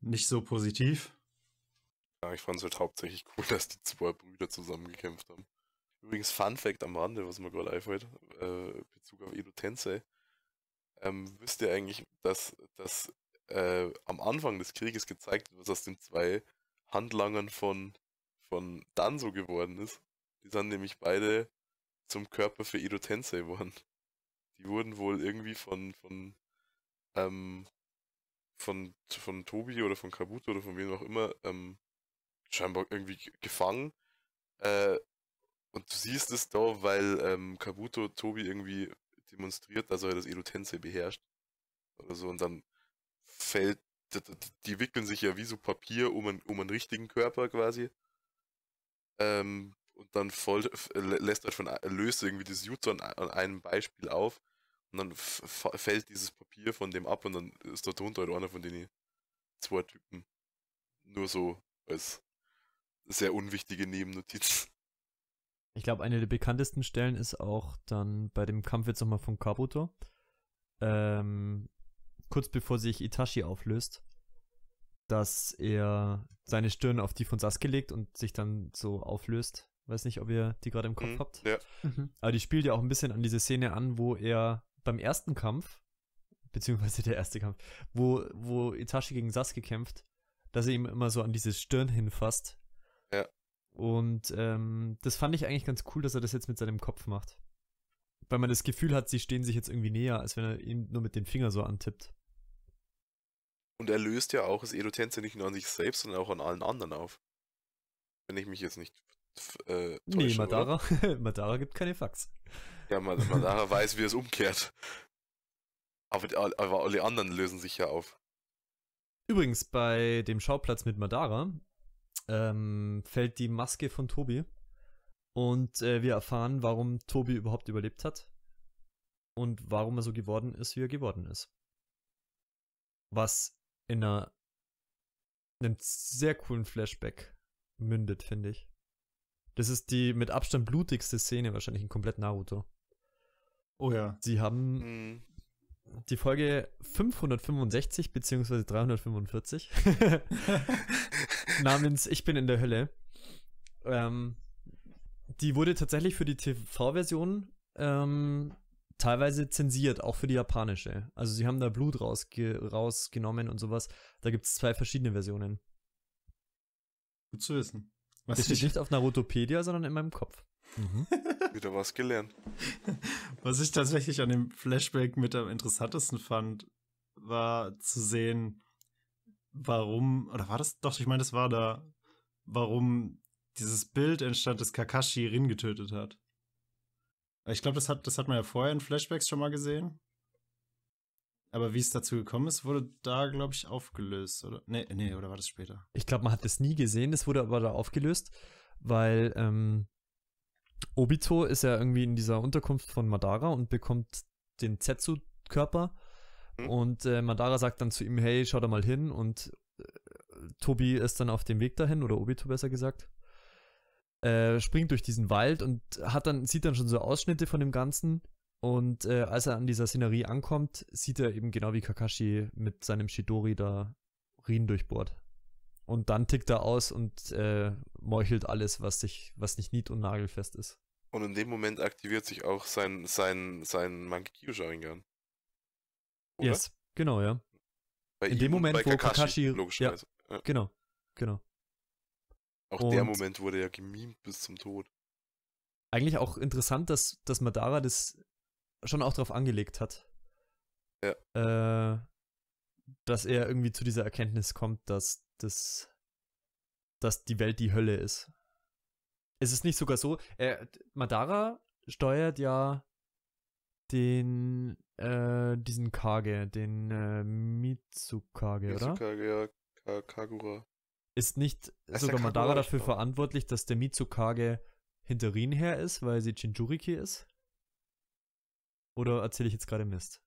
nicht so positiv. Ja, ich fand es halt hauptsächlich cool, [laughs] dass die zwei Brüder zusammen gekämpft haben. Übrigens, Fun Fact am Rande, was mir gerade einfällt, äh, Bezug auf Edo Tensei. Ähm, wisst ihr eigentlich, dass, dass äh, am Anfang des Krieges gezeigt wird, was aus den zwei Handlangern von, von Danzo geworden ist? Die sind nämlich beide zum Körper für Edo Tensei geworden. Die wurden wohl irgendwie von, von, ähm, von, von Tobi oder von Kabuto oder von wem auch immer ähm, scheinbar irgendwie ge- gefangen. Äh, und du siehst es da, weil ähm, Kabuto Tobi irgendwie demonstriert, dass er das Edo Tensei beherrscht. Oder so. Und dann fällt, die wickeln sich ja wie so Papier um einen, um einen richtigen Körper quasi. Ähm, und dann voll, lä- lässt halt von, löst irgendwie das Jutsu an, einem Beispiel auf. Und dann fällt dieses Papier von dem ab und dann ist da drunter halt einer von den zwei Typen. Nur so als sehr unwichtige Nebennotiz. Ich glaube, eine der bekanntesten Stellen ist auch dann bei dem Kampf jetzt nochmal von Kabuto. Ähm, kurz bevor sich Itachi auflöst, dass er seine Stirn auf die von Sasuke legt und sich dann so auflöst. Weiß nicht, ob ihr die gerade im Kopf Mhm, habt. Ja, Mhm. Aber die spielt ja auch ein bisschen an diese Szene an, wo er beim ersten Kampf, beziehungsweise der erste Kampf, wo, wo Itachi gegen Sasuke kämpft, dass er ihm immer so an diese Stirn hinfasst. Ja. Und ähm, das fand ich eigentlich ganz cool, dass er das jetzt mit seinem Kopf macht. Weil man das Gefühl hat, sie stehen sich jetzt irgendwie näher, als wenn er ihn nur mit den Fingern so antippt. Und er löst ja auch das Edo Tensei nicht nur an sich selbst, sondern auch an allen anderen auf. Wenn ich mich jetzt nicht äh, Nee, täusche, oder? Madara, [laughs] Madara gibt keine Fax. Ja, Ma- Madara weiß, wie es umkehrt. Aber, aber alle anderen lösen sich ja auf. Übrigens, bei dem Schauplatz mit Madara ähm, fällt die Maske von Tobi. Und äh, wir erfahren, warum Tobi überhaupt überlebt hat. Und warum er so geworden ist, wie er geworden ist. Was in einer, einem sehr coolen Flashback mündet, finde ich. Das ist die mit Abstand blutigste Szene wahrscheinlich in komplett Naruto. Oh ja. Sie haben Hm, die Folge 565 beziehungsweise 345 [laughs] namens Ich bin in der Hölle. Ähm, die wurde tatsächlich für die TV-Version ähm, teilweise zensiert, auch für die japanische. Also sie haben da Blut rausge rausgenommen und sowas. Da gibt es zwei verschiedene Versionen. Gut zu wissen. Was Das steht ich, nicht auf Narutopedia, sondern in meinem Kopf. Mhm. [laughs] wieder was gelernt. [laughs] was ich tatsächlich an dem Flashback mit am interessantesten fand, war zu sehen, warum, oder war das, doch, ich meine, das war da, warum dieses Bild entstand, das Kakashi Rin getötet hat. Ich glaube, das hat, das hat man ja vorher in Flashbacks schon mal gesehen. Aber wie es dazu gekommen ist, wurde da, glaube ich, aufgelöst, oder? Nee, nee, oder war das später? Ich glaube, man hat das nie gesehen, es wurde aber da aufgelöst, weil ähm, Obito ist ja irgendwie in dieser Unterkunft von Madara und bekommt den Zetsu-Körper. Hm. Und äh, Madara sagt dann zu ihm, hey, schau da mal hin. Und äh, Tobi ist dann auf dem Weg dahin, oder Obito besser gesagt. Äh, springt durch diesen Wald und hat dann, sieht dann schon so Ausschnitte von dem Ganzen. Und äh, als er an dieser Szenerie ankommt, sieht er eben genau wie Kakashi mit seinem Shidori da Rien durchbohrt. Und dann tickt er aus und äh, meuchelt alles, was sich, was nicht nied- und nagelfest ist. Und in dem Moment aktiviert sich auch sein, sein, sein Mangekyo Sharingan. Yes, genau, ja. Bei in dem Moment, wo Kakashi- logischerweise. Ja. Genau, genau. Auch der Und- Moment wurde ja gemimt bis zum Tod. Eigentlich auch interessant, dass, dass Madara das schon auch drauf angelegt hat. Ja. Äh, dass er irgendwie zu dieser Erkenntnis kommt, dass das, dass die Welt die Hölle ist. Es ist nicht sogar so, er, Madara steuert ja den, äh, diesen Kage, den äh, Mitsukage, oder? Mitsukage, ja, Ka Kagura. Ist nicht ist sogar Madara dafür gestorben. verantwortlich, dass der Mitsukage hinter Rin her ist, weil sie Jinjuriki ist? Oder erzähle ich jetzt gerade Mist?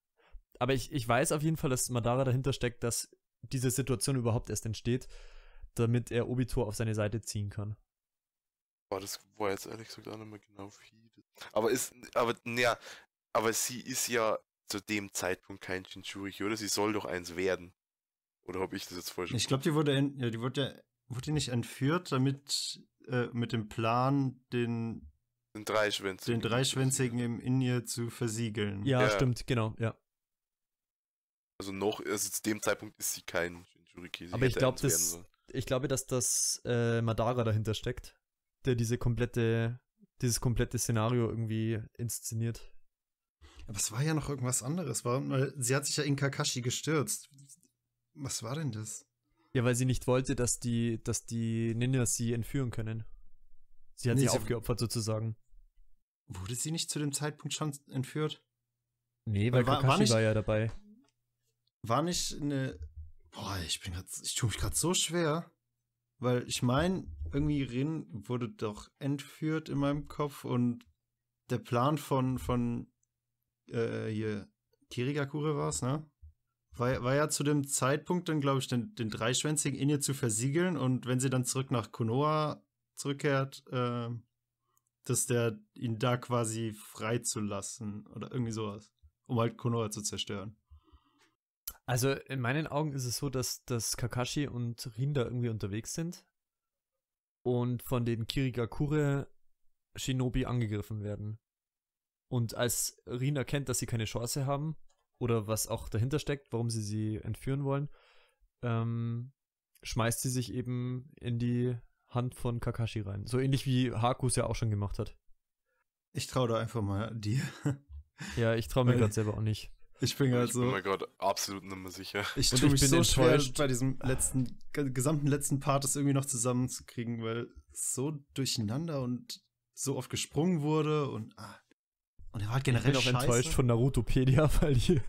Aber ich, ich weiß auf jeden Fall, dass Madara dahinter steckt, dass diese Situation überhaupt erst entsteht, damit er Obito auf seine Seite ziehen kann. Boah, das war jetzt ehrlich gesagt auch nicht mehr genau wie. das- Aber ist, aber, naja, aber sie ist ja zu dem Zeitpunkt kein Jinchuriki, oder? Sie soll doch eins werden. Oder habe ich das jetzt falsch Ich glaube, die wurde, en- ja, die wurde, ja- wurde die nicht entführt, damit äh, mit dem Plan, den, Den dreischwänzigen. den dreischwänzigen im in ihr zu versiegeln. Ja, Ja. stimmt, genau, ja. Also noch, also zu dem Zeitpunkt ist sie kein Jinchuriki. Sie Aber ich glaube, das, ich glaube, dass das äh, Madara dahinter steckt, der diese komplette, dieses komplette Szenario irgendwie inszeniert. Aber es war ja noch irgendwas anderes. Warum? Weil sie hat sich ja in Kakashi gestürzt. Was war denn das? Ja, weil sie nicht wollte, dass die, dass die Ninjas sie entführen können. Sie hat Nee, sich sie- aufgeopfert sozusagen. Wurde sie nicht zu dem Zeitpunkt schon entführt? Nee, Weil weil war- war Kakashi nicht- war ja dabei. War nicht eine. Boah, ich bin grad, ich tue mich gerade so schwer. Weil ich meine, irgendwie Rin wurde doch entführt in meinem Kopf und der Plan von, von äh, hier Kirigakure war es, ne? War, war ja zu dem Zeitpunkt dann, glaube ich, den, den dreischwänzigen in ihr zu versiegeln und wenn sie dann zurück nach Konoha zurückkehrt, äh, dass der ihn da quasi freizulassen oder irgendwie sowas. Um halt Konoha zu zerstören. Also in meinen Augen ist es so, dass, dass Kakashi und Rin da irgendwie unterwegs sind und von den Kirigakure Shinobi angegriffen werden. Und als Rin erkennt, dass sie keine Chance haben oder was auch dahinter steckt, warum sie sie entführen wollen, ähm, schmeißt sie sich eben in die Hand von Kakashi rein. So ähnlich wie Haku es ja auch schon gemacht hat. Ich traue da einfach mal dir. [laughs] Ja, ich traue mir gerade selber auch nicht. Ich bin halt Ich bin so. mir gerade absolut nicht mehr sicher. [laughs] Ich tue ich mich bin so schwer enttäuscht. bei diesem letzten, ge- gesamten letzten Part das irgendwie noch zusammenzukriegen, weil es so durcheinander und so oft gesprungen wurde und ah. Und er war halt Ich generell bin auch scheiße. enttäuscht von Narutopedia, [laughs] weil die,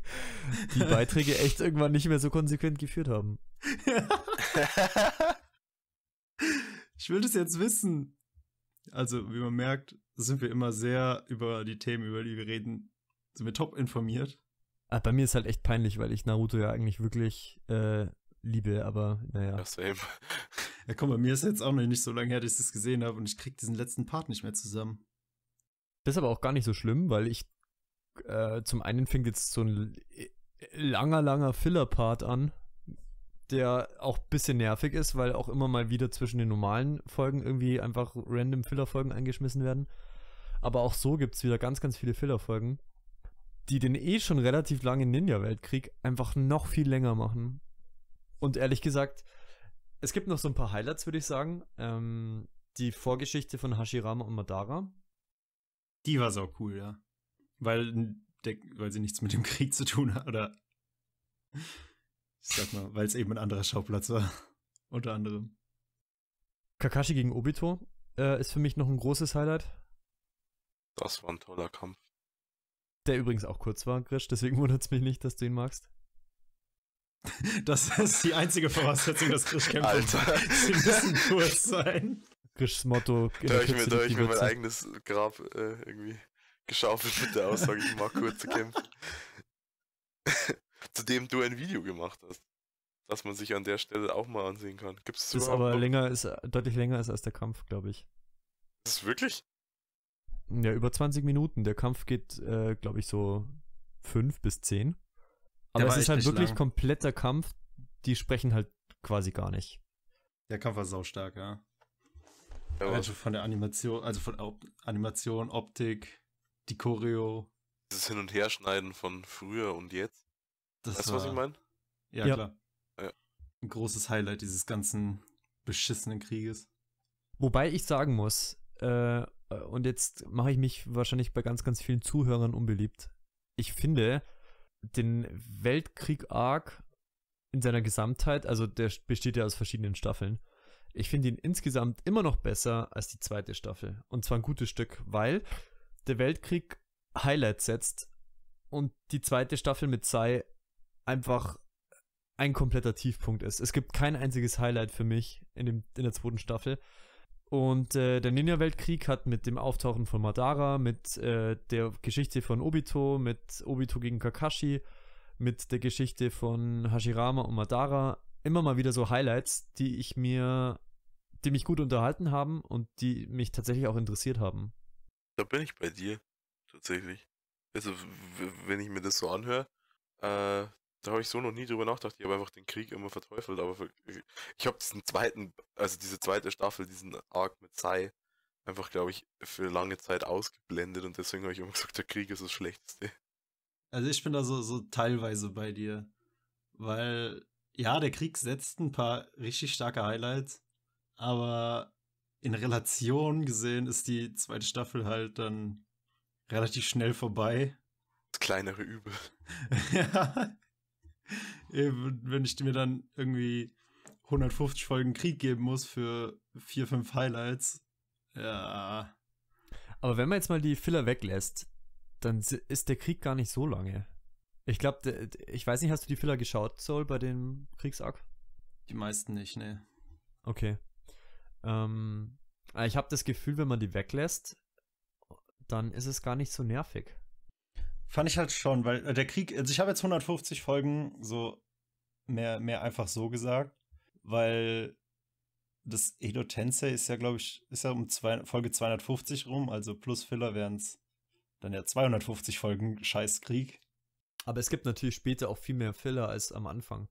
die Beiträge echt irgendwann nicht mehr so konsequent geführt haben. [laughs] ich will das jetzt wissen. Also, wie man merkt, sind wir immer sehr über die Themen, über die wir reden, sind wir top informiert. Ah, bei mir ist halt echt peinlich, weil ich Naruto ja eigentlich wirklich äh, liebe, aber naja. Ja, same. Ja, komm, bei mir ist jetzt auch noch nicht so lange her, dass ich das gesehen habe und ich krieg diesen letzten Part nicht mehr zusammen. Das ist aber auch gar nicht so schlimm, weil ich äh, zum einen fängt jetzt so ein langer, langer Filler-Part an, der auch ein bisschen nervig ist, weil auch immer mal wieder zwischen den normalen Folgen irgendwie einfach random Filler-Folgen eingeschmissen werden. Aber auch so gibt es wieder ganz, ganz viele Filler-Folgen, die den eh schon relativ langen Ninja-Weltkrieg einfach noch viel länger machen. Und ehrlich gesagt, es gibt noch so ein paar Highlights, würde ich sagen. Ähm, die Vorgeschichte von Hashirama und Madara. Die war sau cool, ja. Weil, der, weil sie nichts mit dem Krieg zu tun hat, oder ich sag mal, weil es eben ein anderer Schauplatz war. [laughs] Unter anderem. Kakashi gegen Obito äh, ist für mich noch ein großes Highlight. Das war ein toller Kampf. Der übrigens auch kurz war, Grisch, deswegen [laughs] wundert es mich nicht, dass du ihn magst. Das ist die einzige Voraussetzung, dass Krisch kämpft. Alter. Sie müssen kurz sein. Krischs Motto. Da habe ich mir, da hab ich mir mein eigenes Grab äh, irgendwie geschaufelt mit der Aussage, ich mag kurze Kämpfe. Zu dem du ein Video gemacht hast. Das man sich an der Stelle auch mal ansehen kann. Gibt es Das ist aber länger, ist äh, deutlich länger ist als der Kampf, glaube ich. Das ist wirklich? Ja, über 20 Minuten. Der Kampf geht, äh, glaube ich, so 5 bis 10. Aber es ist halt wirklich lang. kompletter Kampf. Die sprechen halt quasi gar nicht. Der Kampf war saustark, ja. Ja, Also von der Animation, also von Op Animation, Optik, die Choreo. dieses Hin- und Herschneiden von früher und jetzt. Das Weißt du, was ich meine? Ja, Ja. klar. Ja. Ein großes Highlight dieses ganzen beschissenen Krieges. Wobei ich sagen muss, äh, äh, und jetzt mache ich mich wahrscheinlich bei ganz, ganz vielen Zuhörern unbeliebt. Ich finde den Weltkrieg-Arc in seiner Gesamtheit, also der besteht ja aus verschiedenen Staffeln, ich finde ihn insgesamt immer noch besser als die zweite Staffel. Und zwar ein gutes Stück, weil der Weltkrieg Highlights setzt und die zweite Staffel mit Sai einfach ein kompletter Tiefpunkt ist. Es gibt kein einziges Highlight für mich in, dem, in der zweiten Staffel. Und äh, der Ninja-Weltkrieg hat mit dem Auftauchen von Madara, mit äh, der Geschichte von Obito, mit Obito gegen Kakashi, mit der Geschichte von Hashirama und Madara immer mal wieder so Highlights, die ich mir, die mich gut unterhalten haben und die mich tatsächlich auch interessiert haben. Da bin ich bei dir. Tatsächlich. Also, w- wenn ich mir das so anhöre, äh, da habe ich so noch nie drüber nachgedacht. Ich habe einfach den Krieg immer verteufelt, aber für, ich habe diesen zweiten, also diese zweite Staffel, diesen Arc mit Sai, einfach, glaube ich, für lange Zeit ausgeblendet und deswegen habe ich immer [laughs] gesagt, der Krieg ist das Schlechteste. Also ich bin da so, so teilweise bei dir. Weil, ja, der Krieg setzt ein paar richtig starke Highlights, aber in Relation gesehen ist die zweite Staffel halt dann relativ schnell vorbei. Das kleinere Übel. [laughs] ja. Eben, Wenn ich mir dann irgendwie 150 Folgen Krieg geben muss für vier, fünf Highlights. Ja. Aber wenn man jetzt mal die Filler weglässt, dann ist der Krieg gar nicht so lange. Ich glaube, ich weiß nicht, hast du die Filler geschaut, Soul, bei dem Kriegsarc? Die meisten nicht, ne. Okay. Ähm, ich habe das Gefühl, wenn man die weglässt, dann ist es gar nicht so nervig. Fand ich halt schon, weil äh, der Krieg, also ich habe jetzt 150 Folgen so mehr, mehr einfach so gesagt, weil das Edo Tensei ist ja, glaube ich, ist ja um zwei, Folge 250 rum, also plus Filler wären es dann ja 250 Folgen Scheißkrieg. Aber es gibt natürlich später auch viel mehr Filler als am Anfang.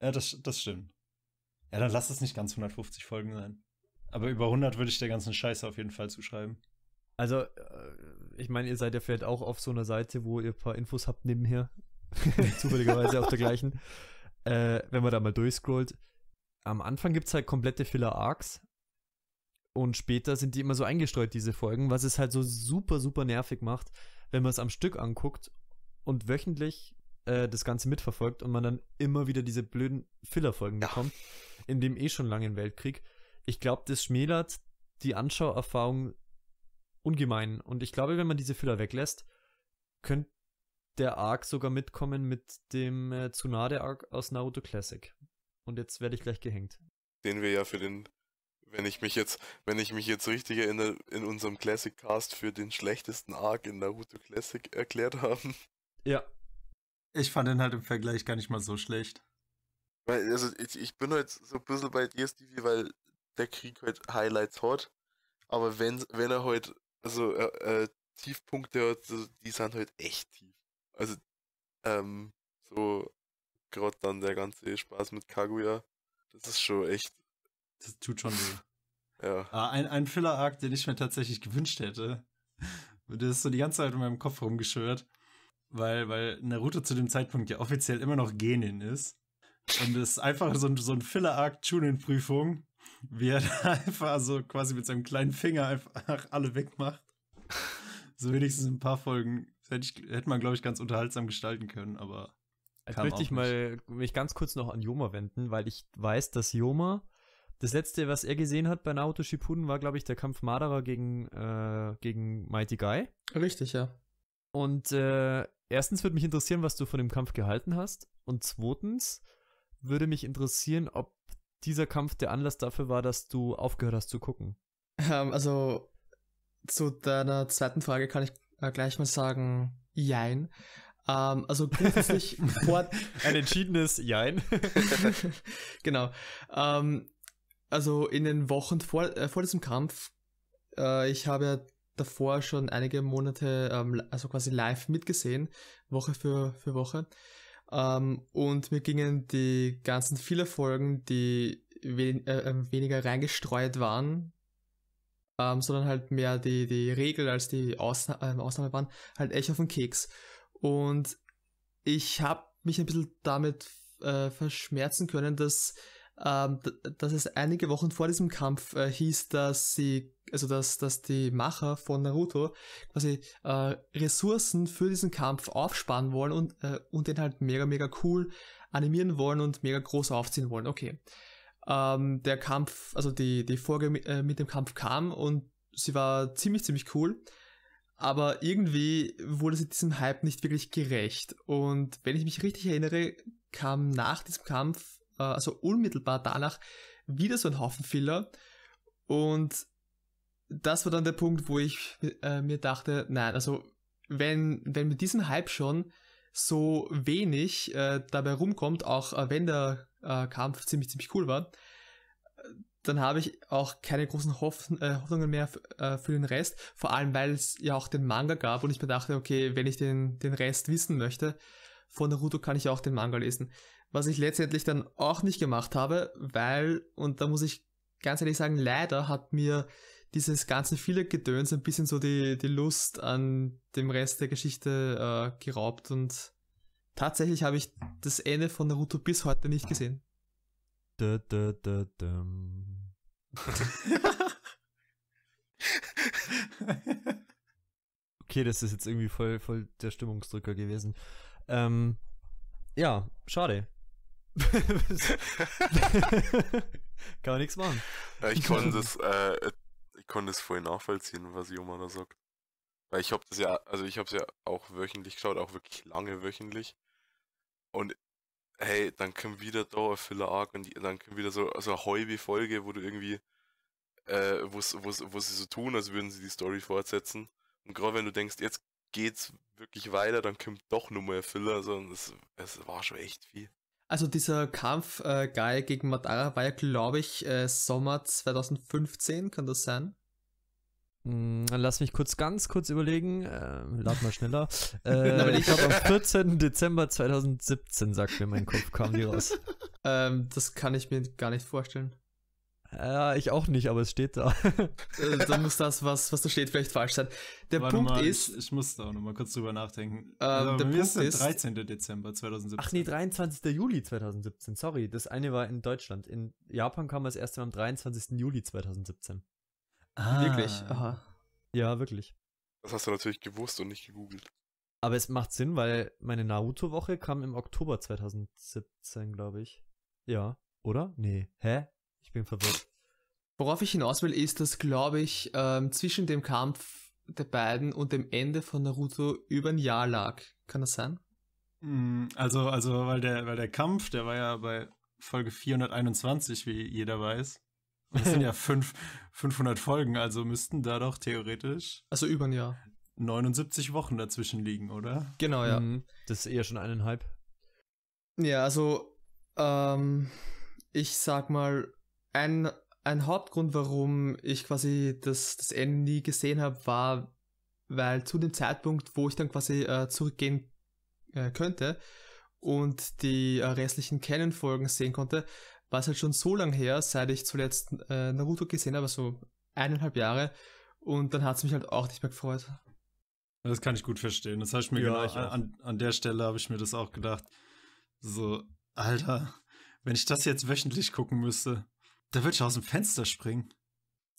Ja, das, das stimmt. Ja, dann lass es nicht ganz 150 Folgen sein. Aber über 100 würde ich der ganzen Scheiße auf jeden Fall zuschreiben. Also, äh, ich meine, ihr seid ja vielleicht auch auf so einer Seite, wo ihr ein paar Infos habt nebenher. [laughs] Zufälligerweise auf der gleichen. Äh, wenn man da mal durchscrollt. Am Anfang gibt es halt komplette Filler-Arcs. Und später sind die immer so eingestreut, diese Folgen, was es halt so super, super nervig macht, wenn man es am Stück anguckt und wöchentlich äh, das Ganze mitverfolgt und man dann immer wieder diese blöden Filler-Folgen bekommt, in dem eh schon langen Weltkrieg. Ich glaube, das schmälert die Anschauerfahrung ungemein. Und ich glaube, wenn man diese Filler weglässt, könnte der Arc sogar mitkommen mit dem äh, Tsunade-Arc aus Naruto Classic. Und jetzt werde ich gleich gehängt. Den wir ja für den, wenn ich mich jetzt, wenn ich mich jetzt richtig erinnere, in unserem Classic Cast für den schlechtesten Arc in Naruto Classic erklärt haben. Ja. Ich fand den halt im Vergleich gar nicht mal so schlecht. Weil, also ich, ich bin halt so ein bisschen bei dir, Stevie, weil der Krieg halt Highlights hat. Aber wenn, wenn er halt, also äh, äh, Tiefpunkte hat, die sind halt echt tief. Also, ähm, so gerade dann der ganze Spaß mit Kaguya, das ist schon echt, Das tut schon weh. [laughs] ja. Ah, ein, ein Filler-Arc, den ich mir tatsächlich gewünscht hätte. Und der ist so die ganze Zeit in meinem Kopf rumgeschwört. Weil, weil Naruto zu dem Zeitpunkt ja offiziell immer noch Genin ist. Und es ist einfach so ein, so ein Filler-Arc Chunin-Prüfung, wie er [laughs] da einfach so quasi mit seinem kleinen Finger einfach alle wegmacht. So wenigstens ein paar Folgen. Hätte, ich, hätte man, glaube ich, ganz unterhaltsam gestalten können, aber Jetzt Kam möchte ich mal mich ganz kurz noch an Yoma wenden, weil ich weiß, dass Yoma, das letzte, was er gesehen hat bei Naruto Shippuden, war, glaube ich, der Kampf Madara gegen, äh, gegen Mighty Guy. Richtig, ja. Und äh, erstens würde mich interessieren, was du von dem Kampf gehalten hast. Und zweitens, würde mich interessieren, ob dieser Kampf der Anlass dafür war, dass du aufgehört hast zu gucken. Ähm, also zu deiner zweiten Frage kann ich äh, gleich mal sagen, jein. Ähm, also grundsätzlich [laughs] vor, Ein entschiedenes Jein. [laughs] genau. Ähm, also in den Wochen vor, äh, vor diesem Kampf, äh, ich habe ja davor schon einige Monate, ähm, also quasi live mitgesehen, Woche für, für Woche. Ähm, und mir gingen die ganzen viele Folgen, die wen, äh, äh, weniger reingestreut waren, ähm, sondern halt mehr die, die Regel als die Ausna äh, Ausnahme waren, halt echt auf den Keks. Und ich habe mich ein bisschen damit äh, verschmerzen können, dass, ähm, dass es einige Wochen vor diesem Kampf äh, hieß, dass sie, also dass, dass die Macher von Naruto quasi äh, Ressourcen für diesen Kampf aufsparen wollen und, äh, und den halt mega, mega cool animieren wollen und mega groß aufziehen wollen. Okay. Ähm, der Kampf, also die, die Folge mit, äh, mit dem Kampf kam und sie war ziemlich, ziemlich cool aber irgendwie wurde sie diesem Hype nicht wirklich gerecht. Und wenn ich mich richtig erinnere, kam nach diesem Kampf, äh, also unmittelbar danach, wieder so ein Haufen Filler. Und das war dann der Punkt, wo ich äh, mir dachte, nein, also wenn, wenn mit diesem Hype schon so wenig äh, dabei rumkommt, auch äh, wenn der äh, Kampf ziemlich, ziemlich cool war, dann habe ich auch keine großen Hoff äh, Hoffnungen mehr für den Rest. Vor allem, weil es ja auch den Manga gab und ich mir dachte, okay, wenn ich den, den Rest wissen möchte, von Naruto kann ich auch den Manga lesen. Was ich letztendlich dann auch nicht gemacht habe, weil, und da muss ich ganz ehrlich sagen, leider hat mir dieses ganze viele Gedöns ein bisschen so die, die Lust an dem Rest der Geschichte äh, geraubt und tatsächlich habe ich das Ende von Naruto bis heute nicht gesehen. Da, da, da, okay, das ist jetzt irgendwie voll, voll der Stimmungsdrücker gewesen. Ähm, ja, schade. [laughs] Kann man nichts machen. Ja, ich konnte das, [laughs] äh, ich konnte es voll nachvollziehen, was Joma da sagt. Weil ich habe das ja, also ich habe es ja auch wöchentlich geschaut, auch wirklich lange wöchentlich. Und hey, dann kommt wieder da ein Filler Arc und die, dann kommt wieder so, so eine halbe Folge, wo du irgendwie, äh, wo sie so tun, als würden sie die Story fortsetzen. Und gerade wenn du denkst, jetzt geht's wirklich weiter, dann kommt doch nur mal ein Filler, sondern es, es war schon echt viel. Also dieser Kampf äh, Guy gegen Madara war ja, glaube ich, äh, Sommer 2015, kann das sein? Dann lass mich kurz ganz kurz überlegen. Äh, lad mal schneller. [laughs] Äh, ich glaube, am [laughs] 14. Dezember 2017, sagt mir mein Kopf, kam die raus. Ähm, das kann ich mir gar nicht vorstellen. Ja, ich auch nicht, aber es steht da. [laughs] Äh, dann muss das, was, was da steht, vielleicht falsch sein. Der Warte Punkt mal, ist, ich, ich muss da auch noch mal kurz drüber nachdenken. Ähm, also, der Punkt ist der ist- 13. Dezember 2017. Ach nee, 23. Juli 2017, sorry. Das eine war in Deutschland. In Japan kam das erste Mal am 23. Juli 2017. ah, wirklich, aha. Ja, wirklich. Das hast du natürlich gewusst und nicht gegoogelt. Aber es macht Sinn, weil meine Naruto-Woche kam im Oktober 2017, glaube ich. Ja, oder? Nee. Hä? Ich bin verwirrt. Worauf ich hinaus will, ist, dass, glaube ich, ähm, zwischen dem Kampf der beiden und dem Ende von Naruto über ein Jahr lag. Kann das sein? Mm, Also, also weil, der, weil der Kampf, der war ja bei Folge 421, wie jeder weiß. Und das sind ja [laughs] fünf, 500 Folgen, also müssten da doch theoretisch Also über ein Jahr. 79 Wochen dazwischen liegen, oder? Genau, ja. Mhm, Das ist eher schon eineinhalb. Ja, also ähm, ich sag mal, ein, ein Hauptgrund, warum ich quasi das, das Ende nie gesehen habe, war, weil zu dem Zeitpunkt, wo ich dann quasi äh, zurückgehen äh, könnte und die äh, restlichen Canon-Folgen sehen konnte, war es halt schon so lang her, seit ich zuletzt äh, Naruto gesehen habe, so eineinhalb Jahre. Und dann hat es mich halt auch nicht mehr gefreut. Das kann ich gut verstehen. Das habe ich mir Ja, genau an, an der Stelle habe ich mir das auch gedacht. So, Alter, wenn ich das jetzt wöchentlich gucken müsste, da würde ich aus dem Fenster springen.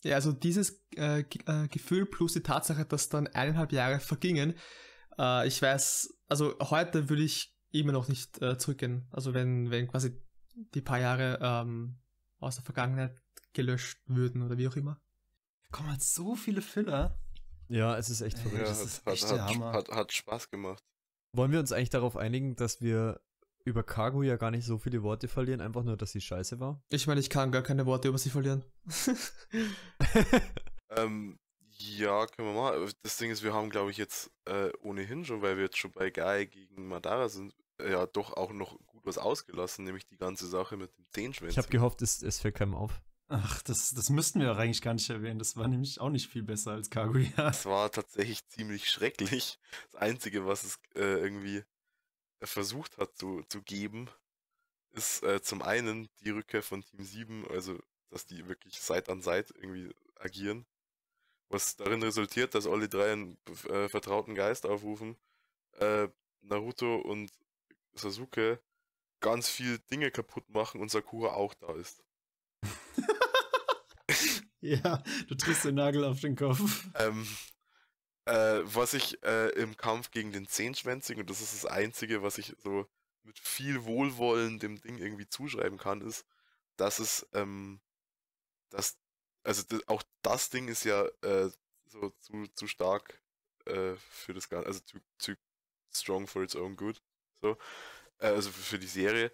Ja, also dieses äh, äh, Gefühl plus die Tatsache, dass dann eineinhalb Jahre vergingen, äh, ich weiß, also heute würde ich immer noch nicht äh, zurückgehen. Also wenn, wenn quasi die paar Jahre ähm, aus der Vergangenheit gelöscht würden oder wie auch immer. Da kommen halt so viele Filler. Ja, es ist echt verrückt. Ja, das ist hat, echt der hat, Hammer. hat, hat Spaß gemacht. Wollen wir uns eigentlich darauf einigen, dass wir über Kaguya gar nicht so viele Worte verlieren, einfach nur, dass sie scheiße war. Ich meine, ich kann gar keine Worte über sie verlieren. [laughs] Ähm, ja, können wir mal. Das Ding ist, wir haben, glaube ich, jetzt äh, ohnehin schon, weil wir jetzt schon bei Guy gegen Madara sind, äh, ja doch auch noch gut was ausgelassen, nämlich die ganze Sache mit dem Zehnschwänzen. ich habe gehofft, es, es fällt keinem auf. Ach, das, das müssten wir doch eigentlich gar nicht erwähnen. Das war nämlich auch nicht viel besser als Kaguya. Das war tatsächlich ziemlich schrecklich. Das Einzige, was es äh, irgendwie versucht hat zu, zu geben, ist äh, zum einen die Rückkehr von Team 7, also dass die wirklich Seit an Seit irgendwie agieren. Was darin resultiert, dass alle drei einen äh, vertrauten Geist aufrufen. Äh, Naruto und Sasuke ganz viel Dinge kaputt machen und Sakura auch da ist. [laughs] Ja, du triffst den Nagel auf den Kopf. Ähm, äh, was ich äh, im Kampf gegen den Zehnschwänzigen, und das ist das Einzige, was ich so mit viel Wohlwollen dem Ding irgendwie zuschreiben kann, ist, dass es, ähm, dass, also d- auch das Ding ist ja äh, so zu, zu stark äh, für das Ganze, also zu, zu strong for its own good, so, äh, also für, für die Serie.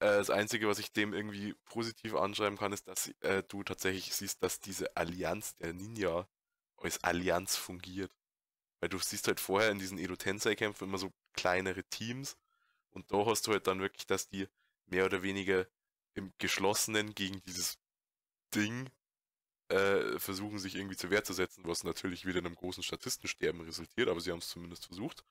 Äh, das Einzige, was ich dem irgendwie positiv anschreiben kann, ist, dass du tatsächlich siehst, dass diese Allianz der Ninja als Allianz fungiert. Weil du siehst halt vorher in diesen Edo Tensei-Kämpfen immer so kleinere Teams und da hast du halt dann wirklich, dass die mehr oder weniger im Geschlossenen gegen dieses Ding äh, versuchen, sich irgendwie zur Wehr zu setzen, was natürlich wieder in einem großen Statistensterben resultiert, aber sie haben es zumindest versucht.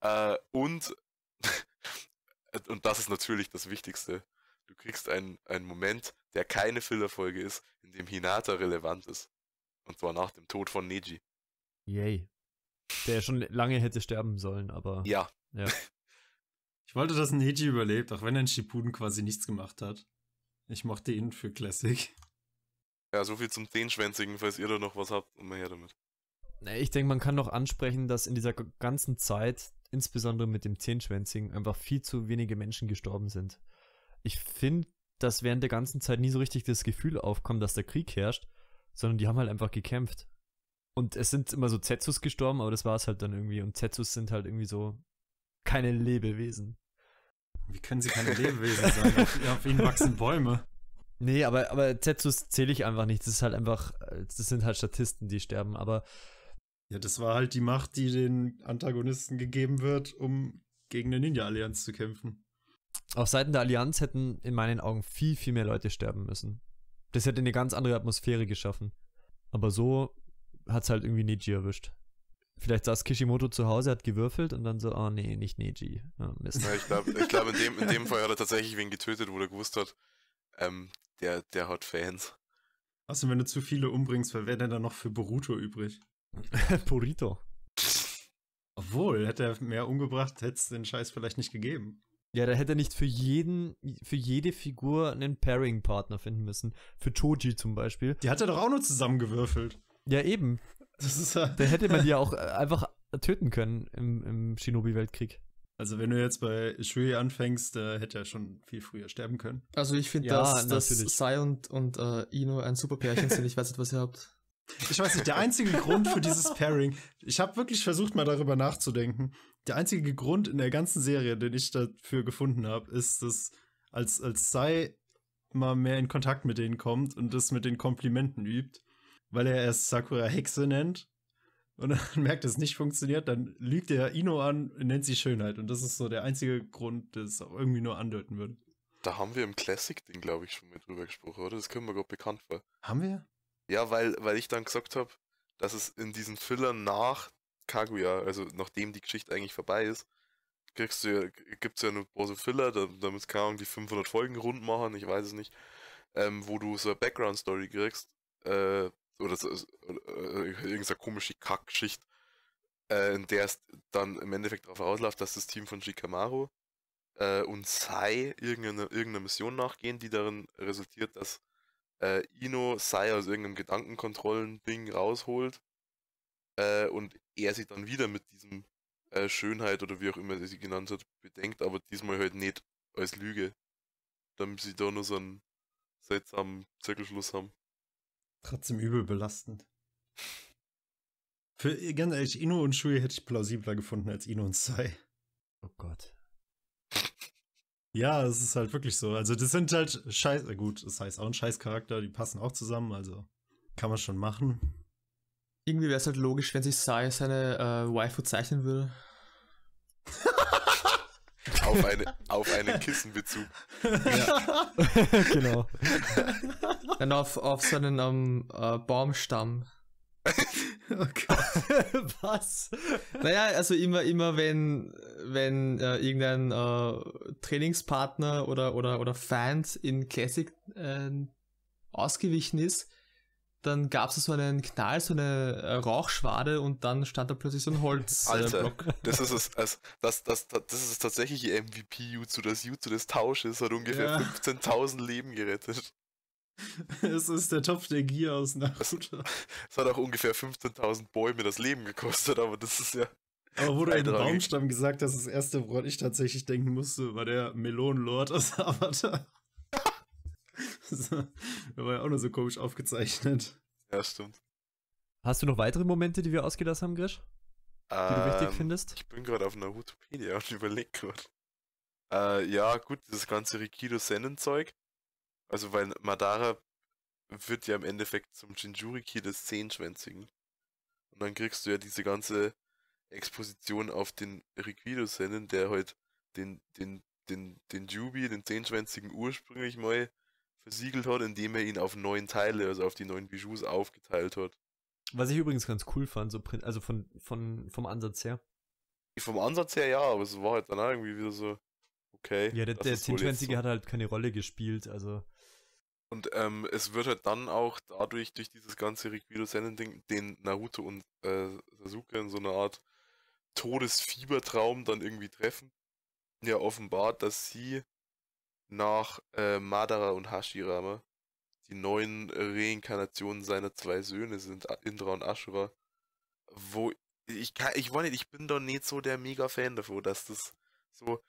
Äh, und, [laughs] und das ist natürlich das Wichtigste. Du kriegst einen, einen Moment, der keine Fillerfolge ist, in dem Hinata relevant ist. Und zwar nach dem Tod von Neji. Yay. Der schon lange hätte sterben sollen, aber Ja, ja. [laughs] Ich wollte, dass Neji überlebt, auch wenn er in Shippuden quasi nichts gemacht hat. Ich mochte ihn für Classic. ja, so viel zum Zehnschwänzigen, falls ihr da noch was habt, mal her damit. Ich denke, man kann noch ansprechen, dass in dieser ganzen Zeit, insbesondere mit dem Zehnschwänzigen, einfach viel zu wenige Menschen gestorben sind. Ich finde, dass während der ganzen Zeit nie so richtig das Gefühl aufkommt, dass der Krieg herrscht, sondern die haben halt einfach gekämpft. Und es sind immer so Zetsus gestorben, aber das war es halt dann irgendwie. Und Zetsus sind halt irgendwie so keine Lebewesen. Wie können sie keine Lebewesen sein? Auf, [laughs] auf ihnen wachsen Bäume. Nee, aber, aber Zetsus zähle ich einfach nicht. Das ist halt einfach, äh, das sind halt Statisten, die sterben. Aber Ja, das war halt die Macht, die den Antagonisten gegeben wird, um gegen eine Ninja-Allianz zu kämpfen. auf Seiten der Allianz hätten in meinen Augen viel, viel mehr Leute sterben müssen. Das hätte eine ganz andere Atmosphäre geschaffen. Aber so hat es halt irgendwie Neji erwischt. Vielleicht saß Kishimoto zu Hause, hat gewürfelt und dann so, oh nee, nicht Neji. Ja, Mist. Ja, ich glaube, ich glaub, in, dem, in dem Fall hat er tatsächlich wen getötet, wo er gewusst hat, ähm, der, der hat Fans. Außerdem, wenn du zu viele umbringst, wer wäre denn dann noch für Boruto übrig? [laughs] Burrito. Obwohl, hätte er mehr umgebracht, hätte es den Scheiß vielleicht nicht gegeben. Ja, da hätte er nicht für jeden, für jede Figur einen Pairing-Partner finden müssen. Für Choji zum Beispiel. Die hat er doch auch nur zusammengewürfelt. Ja, eben. Das ist ja. Da hätte man die ja auch äh, [laughs] einfach töten können im, im Shinobi-Weltkrieg. Also, wenn du jetzt bei Shui anfängst, der hätte er schon viel früher sterben können. Also ich finde, Ja, dass, dass. Sai und, und äh, Ino ein super Pärchen sind. Ich weiß nicht, was ihr habt. Ich weiß nicht, der einzige Grund für dieses [laughs] Pairing, ich habe wirklich versucht, mal darüber nachzudenken. Der einzige Grund in der ganzen Serie, den ich dafür gefunden habe, ist, dass als, als Sai mal mehr in Kontakt mit denen kommt und das mit den Komplimenten übt, weil er erst Sakura Hexe nennt und dann [laughs] merkt, dass es nicht funktioniert, dann lügt er Ino an und nennt sie Schönheit. Und das ist so der einzige Grund, der es auch irgendwie nur andeuten würde. Da haben wir im Classic-Ding, glaube ich, schon mal drüber gesprochen, oder? Das können wir gerade bekannt vor. Haben wir? Ja, weil, weil ich dann gesagt habe, dass es in diesen Fillern nach Kaguya, also nachdem die Geschichte eigentlich vorbei ist, kriegst du ja, gibt's ja nur große Filler, da- damit keine Ahnung, die 500 Folgen rund machen, ich weiß es nicht, ähm, wo du so eine Background-Story kriegst, äh, oder oder, äh, irgendeine komische Kackgeschichte, äh, in der es dann im Endeffekt darauf ausläuft, dass das Team von Shikamaru äh, und Sai irgendeine, irgendeiner Mission nachgehen, die darin resultiert, dass äh, Ino Sai aus irgendeinem Gedankenkontrollen-Ding rausholt äh, und er sich dann wieder mit diesem äh, Schönheit oder wie auch immer er sie genannt hat, bedenkt, aber diesmal halt nicht als Lüge. Damit sie da nur so einen seltsamen Zirkelschluss haben. Trotzdem übel belastend. Für ganz ehrlich, Ino und Shui hätte ich plausibler gefunden als Ino und Sai. Oh Gott. Ja, es ist halt wirklich so. Also, das sind halt scheiß, äh, gut, das heißt auch ein Scheißcharakter, die passen auch zusammen, also kann man schon machen. Irgendwie wäre es halt logisch, wenn sich Sai seine äh, Waifu zeichnen würde. [laughs] Auf, eine, auf einen Kissenbezug. [laughs] genau. [laughs] Dann auf, auf so einen ähm, äh, Baumstamm. [laughs] Okay. Was? Naja, also immer, immer wenn, wenn äh, irgendein äh, Trainingspartner oder, oder, oder Feind in Classic äh, ausgewichen ist, dann gab es so einen Knall, so eine äh, Rauchschwade und dann stand da plötzlich so ein Holzblock. Alter, Äh, Block. [laughs] das ist es, also, das, das, das, das ist tatsächlich ihr MVP-Jutsu. Das Jutsu des Tausches hat ungefähr Ja. 15.000 Leben gerettet. [laughs] es ist der Topf der Gier aus Naruto. Es hat auch ungefähr 15.000 Bäume das Leben gekostet, aber das ist ja. Aber wo du Beitragig. Baumstamm gesagt hast, das erste, woran ich tatsächlich denken musste, war der Melonenlord aus Avatar. [laughs] der war ja auch nur so komisch aufgezeicht. Ja, stimmt. Hast du noch weitere Momente, die wir ausgelassen haben, Grisch? Die du wichtig Ähm, findest? Ich bin gerade auf Narutopedia und [laughs] überleg gerade. Äh, ja, gut, dieses ganze Rikido Sennen-Zeug. Also, weil Madara wird ja im Endeffekt zum Jinjuriki des Zehnschwänzigen. Und dann kriegst du ja diese ganze Exposition auf den Rikido Sennen, der halt den, den, den, den Jubi, den Zehnschwänzigen ursprünglich mal versiegelt hat, indem er ihn auf neun Teile, also auf die neun Bijous aufgeteilt hat. Was ich übrigens ganz cool fand, so, also von, von, vom Ansatz her. Vom Ansatz her ja, aber es war halt dann irgendwie wieder so, okay. Ja, der, der ist wohl jetzt 1020 so. hat halt keine Rolle gespielt, also. Und ähm, es wird halt dann auch dadurch, durch dieses ganze Rikido Sennen-Ding, den Naruto und äh, Sasuke in so einer Art Todesfiebertraum dann irgendwie treffen. Ja, offenbart, dass sie nach äh, Madara und Hashirama die neuen Reinkarnationen seiner zwei Söhne sind, Indra und Ashura. Wo ich kann, ich weiß nicht, ich bin doch nicht so der Mega-Fan davon, dass das so,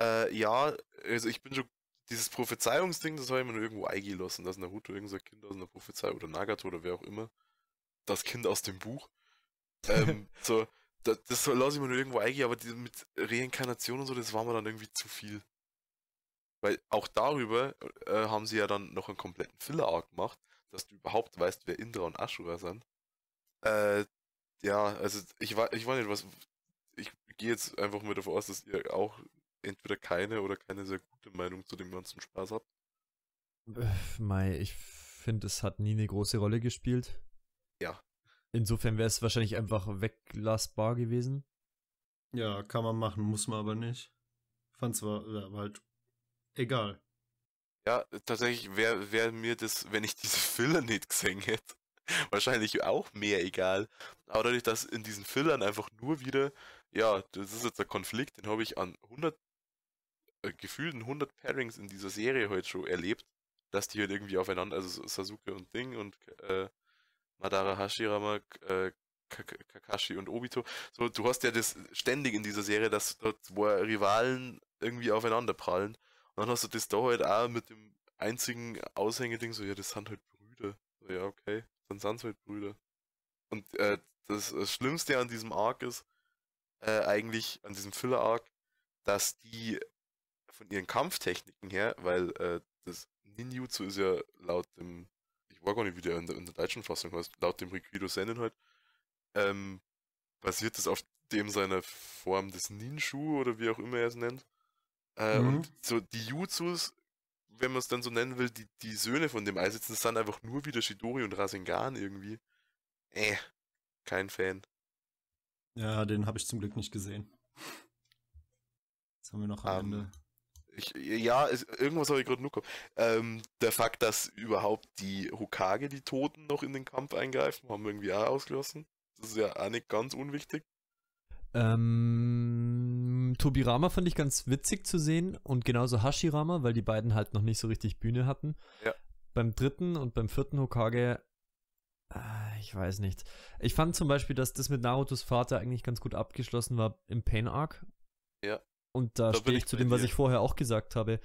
äh, ja, also ich bin schon dieses Prophezeiungsding, das habe ich mir nur irgendwo eingelassen, dass Naruto irgend so ein Kind aus einer Prophezeiung oder Nagato oder wer auch immer, das Kind aus dem Buch, ähm, [laughs] so, das, das lasse ich mir nur irgendwo eingehen, aber die, mit Reinkarnation und so, das war mir dann irgendwie zu viel. Weil auch darüber äh, haben sie ja dann noch einen kompletten Filler-Arc gemacht, dass du überhaupt weißt, wer Indra und Ashura sind. Äh, ja, also ich weiß ich weiß nicht, was. Ich gehe jetzt einfach mal davon aus, dass ihr auch entweder keine oder keine sehr gute Meinung zu dem ganzen Spaß habt. Äh, Mei, ich finde, es hat nie eine große Rolle gespielt. Ja. Insofern wäre es wahrscheinlich einfach weglassbar gewesen. Ja, kann man machen, muss man aber nicht. Fand zwar, ja, war halt egal. Ja, tatsächlich wäre wär mir das, wenn ich [laughs] diese Filler nicht gesehen hätte, wahrscheinlich auch mehr egal. Aber dadurch, dass in diesen Fillern einfach nur wieder, ja, das ist jetzt der Konflikt, den habe ich an 100, äh, gefühlten 100 Pairings in dieser Serie heute schon erlebt, dass die halt irgendwie aufeinander, also Sasuke und Ding und äh, Madara Hashirama, äh, Kak- Kakashi und Obito. So, du hast ja das ständig in dieser Serie, dass dort zwei Rivalen irgendwie aufeinander prallen. Dann hast du das da halt auch mit dem einzigen Aushängeding, so, ja, das sind halt Brüder. So, ja, okay, dann sind halt Brüder. Und äh, das, das Schlimmste an diesem Arc ist, äh, eigentlich, an diesem Filler-Arc, dass die von ihren Kampftechniken her, weil äh, das Ninjutsu ist ja laut dem, ich war gar nicht, wie der in der, in der deutschen Fassung heißt, laut dem Rikido Sennen halt, ähm, basiert das auf dem seiner Form des Ninshu oder wie auch immer er es nennt. Äh, Mhm. Und so die Jutsus, wenn man es dann so nennen will, die, die Söhne von dem einsetzen, das sind einfach nur wieder Shidori und Rasengan irgendwie. Äh, kein Fan. Ja, den habe ich zum Glück nicht gesehen. Was haben wir noch am Ähm, Ende? Ich, ja, es, irgendwas habe ich gerade nur gehabt. Ähm, der Fakt, dass überhaupt die Hokage, die Toten, noch in den Kampf eingreifen, haben wir irgendwie auch ausgelassen. Das ist ja auch nicht ganz unwichtig. Ähm, Tobirama fand ich ganz witzig zu sehen und genauso Hashirama, weil die beiden halt noch nicht so richtig Bühne hatten. Ja. Beim dritten und beim vierten Hokage, äh, ich weiß nicht. Ich fand zum Beispiel, dass das mit Narutos Vater eigentlich ganz gut abgeschlossen war im Pain Arc. Ja. Und da, Da stehe ich zu dem, was dir. ich vorher auch gesagt habe.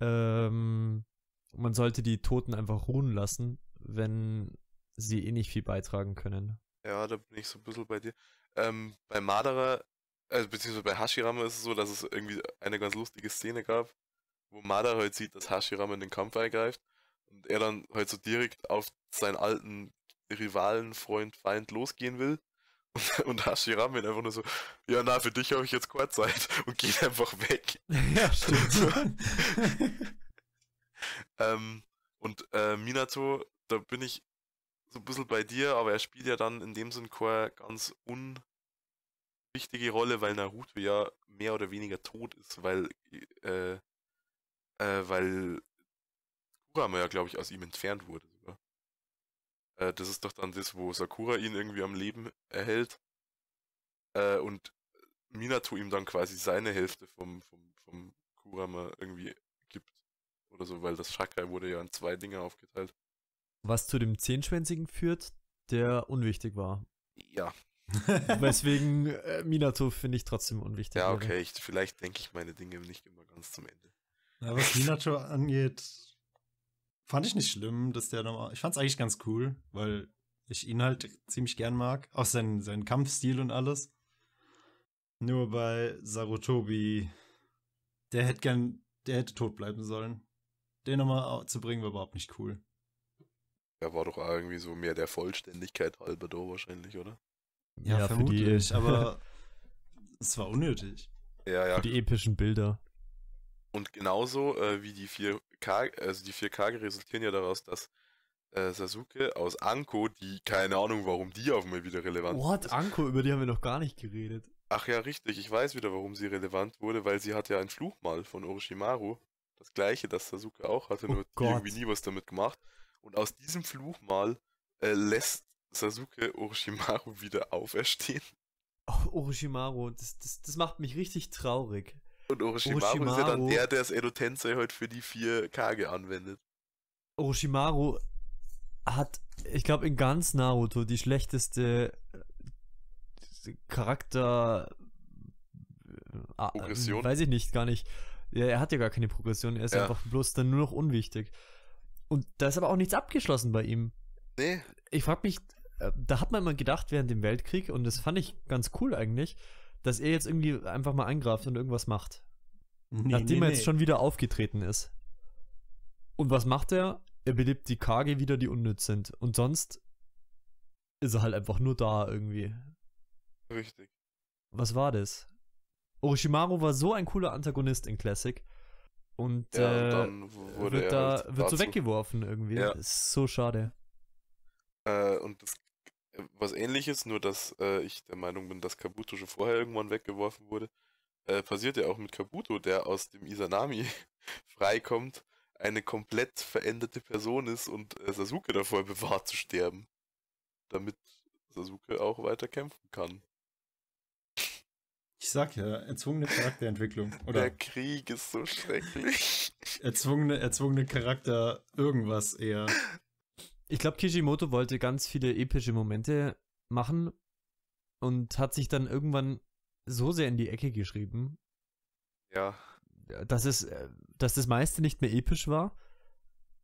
Ähm, man sollte die Toten einfach ruhen lassen, wenn sie eh nicht viel beitragen können. Ja, da bin ich so ein bisschen bei dir. Ähm, bei Madara also beziehungsweise bei Hashirama ist es so, dass es irgendwie eine ganz lustige Szene gab, wo Madara halt sieht, dass Hashirama in den Kampf eingreift und er dann halt so direkt auf seinen alten Rivalen, Freund, Feind losgehen will. [laughs] Und, und Hashirama einfach nur so, ja na, für dich habe ich jetzt keine Zeit [laughs] und geht einfach weg. [laughs] ja, stimmt. ähm, und äh, Minato, da bin ich so ein bisschen bei dir, aber er spielt ja dann in dem Sinn keine ganz unwichtige Rolle, weil Naruto ja mehr oder weniger tot ist, weil, äh, äh, weil Kurama ja, glaube ich, aus ihm entfernt wurde sogar. Äh, das ist doch dann das, wo Sakura ihn irgendwie am Leben erhält äh, und Minato ihm dann quasi seine Hälfte vom, vom, vom Kurama irgendwie gibt. Oder so, weil das Shakai wurde ja in zwei Dinge aufgeteilt. Was zu dem Zehnschwänzigen führt, der unwichtig war. Ja, [laughs] Weswegen äh, Minato finde ich trotzdem unwichtig. ja, okay, ich, vielleicht denke ich meine Dinge nicht immer ganz zum Ende. Ja, was Minato angeht, fand ich nicht schlimm, dass der nochmal. Ich fand's eigentlich ganz cool, weil ich ihn halt ziemlich gern mag. Auch seinen, seinen Kampfstil und alles. Nur bei Sarutobi, der hätte gern, der hätte tot bleiben sollen. Den nochmal zu bringen war überhaupt nicht cool. Er war doch irgendwie so mehr der Vollständigkeit halber da wahrscheinlich, oder? Ja, für die- vermutlich, aber [laughs] es war unnötig. Ja, ja. Für die epischen Bilder. Und genauso äh, wie die 4K, also die 4 Kage resultieren ja daraus, dass äh, Sasuke aus Anko, die keine Ahnung, warum die auf einmal wieder relevant What? ist. Anko, über die haben wir noch gar nicht geredet. Ach ja, richtig, ich weiß wieder, warum sie relevant wurde, weil sie hat ja ein Fluchmal von Orochimaru. Das gleiche, das Sasuke auch hatte, Oh nur die Gott. irgendwie nie was damit gemacht. Und aus diesem Fluchmal äh, lässt Sasuke Orochimaru wieder auferstehen. Oh, Orochimaru, das, das, das macht mich richtig traurig. Und Orochimaru, ist ja dann Orochimaru- der, der das Edo Tensei heute für die 4 Kage anwendet. Orochimaru hat, ich glaube, in ganz Naruto die schlechteste Charakter. äh, ah, Progression? Weiß ich nicht, gar nicht. Ja, er hat ja gar keine Progression, er ist Ja. einfach bloß dann nur noch unwichtig. Und da ist aber auch nichts abgeschlossen bei ihm. Nee, Ich frage mich, da hat man immer gedacht während dem Weltkrieg, und das fand ich ganz cool eigentlich, dass er jetzt irgendwie einfach mal eingreift und irgendwas macht. Nee, Nachdem nee, er jetzt nee. schon wieder aufgetreten ist. Und was macht er? Er belebt die Kage wieder, die unnütz sind. Und sonst ist er halt einfach nur da irgendwie. richtig. Was war das? Orochimaru war so ein cooler Antagonist in Classic. Und, Ja, und äh, wurde wird, er da, halt wird so weggeworfen irgendwie. Ja. Das ist so schade. Äh, und das, äh, was ähnliches, nur dass äh, ich der Meinung bin, dass Kabuto schon vorher irgendwann weggeworfen wurde, äh, passiert ja auch mit Kabuto, der aus dem Isanami [laughs] freikommt, eine komplett veränderte Person ist und äh, Sasuke davor [laughs] bewahrt zu sterben. Damit Sasuke auch weiter kämpfen kann. Ich sag ja, erzwungene Charakterentwicklung. [laughs] Oder Der Krieg ist so schrecklich. erzwungene, erzwungene Charakter irgendwas eher. Ich glaube, Kishimoto wollte ganz viele epische Momente machen und hat sich dann irgendwann so sehr in die Ecke geschrieben, ja, dass es, äh, dass das meiste nicht mehr episch war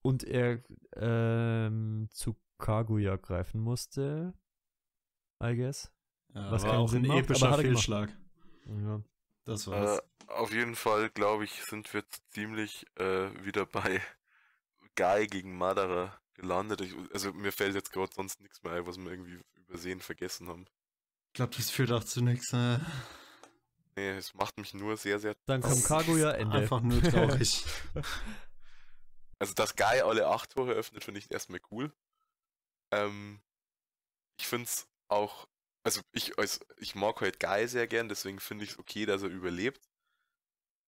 und er ähm, zu Kaguya greifen musste. I guess. Ja, Was war keinen auch Sinn ein macht, epischer er. Fehlschlag. Ja. Das war's. Äh, auf jeden Fall, glaube ich, sind wir ziemlich äh, wieder bei [laughs] Guy gegen Madara gelandet. Ich, also mir fällt jetzt gerade sonst nichts mehr ein, was wir irgendwie übersehen, vergessen haben. ich glaube, das führt auch zu nichts. Äh, Nee, es macht mich nur sehr, sehr. Dann kommt Kaguya, Ende. Einfach nur traurig. [laughs] Also, dass Guy alle acht Tore öffnet, finde ich erstmal cool. Ähm, ich finde es auch. Also, ich, als, ich mag halt Guy sehr gern, deswegen finde ich es okay, dass er überlebt.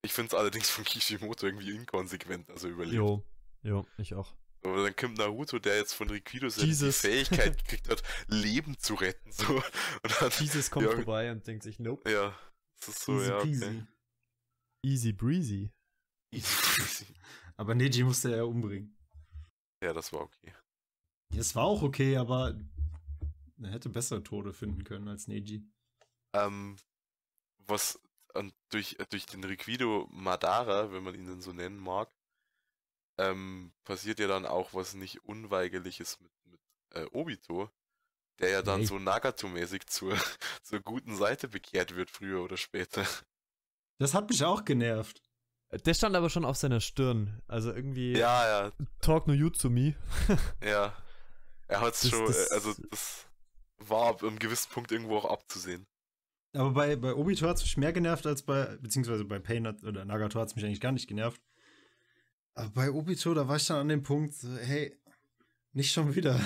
Ich finde es allerdings von [laughs] Kishimoto irgendwie inkonsequent, dass er überlebt. Jo, jo, ich auch. Aber dann kommt Naruto, der jetzt von Rikido seine die. Fähigkeit [laughs] gekriegt hat, Leben zu retten. So. Und dann, Jesus kommt ja, vorbei und denkt sich, nope, Ja, das ist so, Easy ja. Okay. easy breezy. Easy. Aber Neji musste er ja umbringen. ja, das war okay. Es war auch okay, aber er hätte bessere Tode finden können als Neji. Ähm, was und durch, durch den Riquido Madara, wenn man ihn denn so nennen mag, ähm, passiert ja dann auch was nicht Unweigerliches mit, mit äh, Obito. der ja dann Nee. so Nagato-mäßig zur, [laughs] zur guten Seite bekehrt wird, früher oder später. Das hat mich auch genervt. Der stand aber schon auf seiner Stirn. Also irgendwie Ja, ja, Talk no you to me. [laughs] ja. Er hat's Das- schon, das- äh, also das war ab einem gewissen Punkt irgendwo auch abzusehen. Aber bei, bei Obito hat es mich mehr genervt als bei, beziehungsweise bei Pain hat, oder Nagato hat es mich eigentlich gar nicht genervt. Aber bei Obito, da war ich dann an dem Punkt, hey, nicht schon wieder.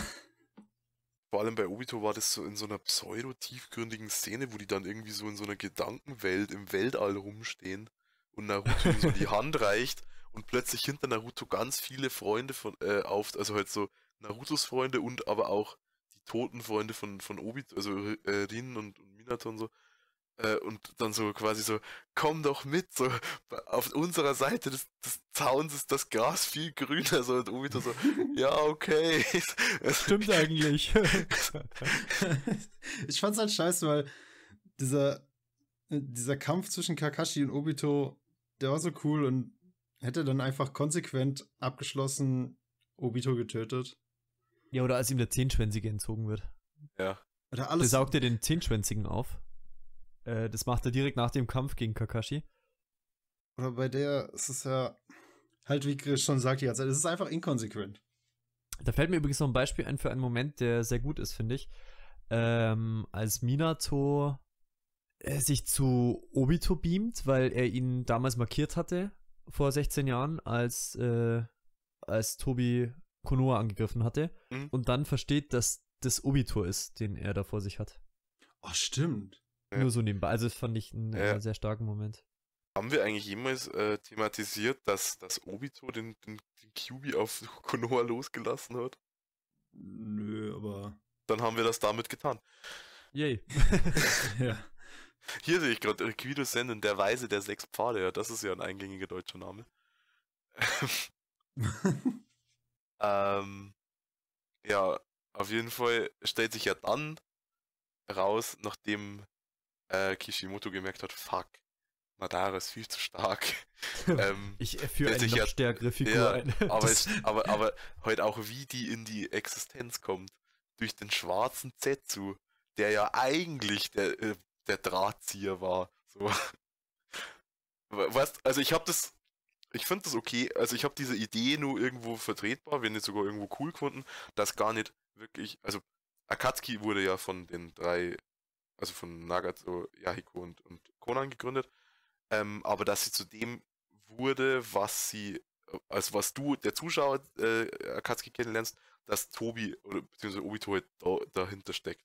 Vor allem bei Obito war das so in so einer pseudo-tiefgründigen Szene, wo die dann irgendwie so in so einer Gedankenwelt im Weltall rumstehen und Naruto so die [laughs] Hand reicht und plötzlich hinter Naruto ganz viele Freunde von äh, auf, also halt so Narutos Freunde und aber auch die toten Freunde von, von Obito, also äh, Rin und, und Minato und so. Äh, und dann so quasi so, komm doch mit, so auf unserer Seite des, des Zauns ist das Gras viel grüner, so und Obito so, [laughs] ja, okay. [laughs] Stimmt eigentlich. [laughs] ich fand's halt scheiße, weil dieser, dieser Kampf zwischen Kakashi und Obito, der war so cool und hätte dann einfach konsequent abgeschlossen Obito getötet. ja, oder als ihm der Zehnschwänzige entzogen wird. Ja. Oder Der alles. saugt er den Zehnschwänzigen auf. Äh, das macht er direkt nach dem Kampf gegen Kakashi. Oder bei der ist es ja halt, wie Chris schon sagt die ganze Zeit, es ist einfach inkonsequent. Da fällt mir übrigens noch ein Beispiel ein für einen Moment, der sehr gut ist, finde ich. Ähm, als Minato äh, sich zu Obito beamt, weil er ihn damals markiert hatte, vor 16 Jahren, als, äh, als Tobi Konoha angegriffen hatte. Mhm. Und dann versteht, dass das Obito ist, den er da vor sich hat. Oh, stimmt. Ja. Nur so nebenbei. Also das fand ich einen Ja. sehr starken Moment. Haben wir eigentlich jemals äh, thematisiert, dass, dass Obito den, den, den Kyubi auf [laughs] Konoha losgelassen hat? Nö, aber. Dann haben wir das damit getan. Yay. [laughs] ja. Hier sehe ich gerade Requido Senden, der Weise der sechs Pfade. Ja, das ist ja ein eingängiger deutscher Name. [laughs] ähm, ja, auf jeden Fall stellt sich ja dann raus, nachdem äh, Kishimoto gemerkt hat, fuck, Madara ist viel zu stark. [laughs] ähm, Ich führe eine noch ja- stärkere Figur ja, ein. [laughs] aber, es, aber, aber halt auch wie die in die Existenz kommt. Durch den schwarzen Zetsu, der ja eigentlich der, äh, der Drahtzieher war. So. [laughs] We- Weißt, also ich habe das, ich finde das okay, also ich habe diese Idee nur irgendwo vertretbar, wenn nicht sogar irgendwo cool gefunden, dass gar nicht wirklich, also Akatsuki wurde ja von den drei, also von Nagato, Yahiko und, und Conan gegründet, ähm, aber dass sie zu dem wurde, was sie, also was du, der Zuschauer, äh, Akatsuki kennenlernst, dass Tobi oder beziehungsweise Obito halt da, dahinter steckt.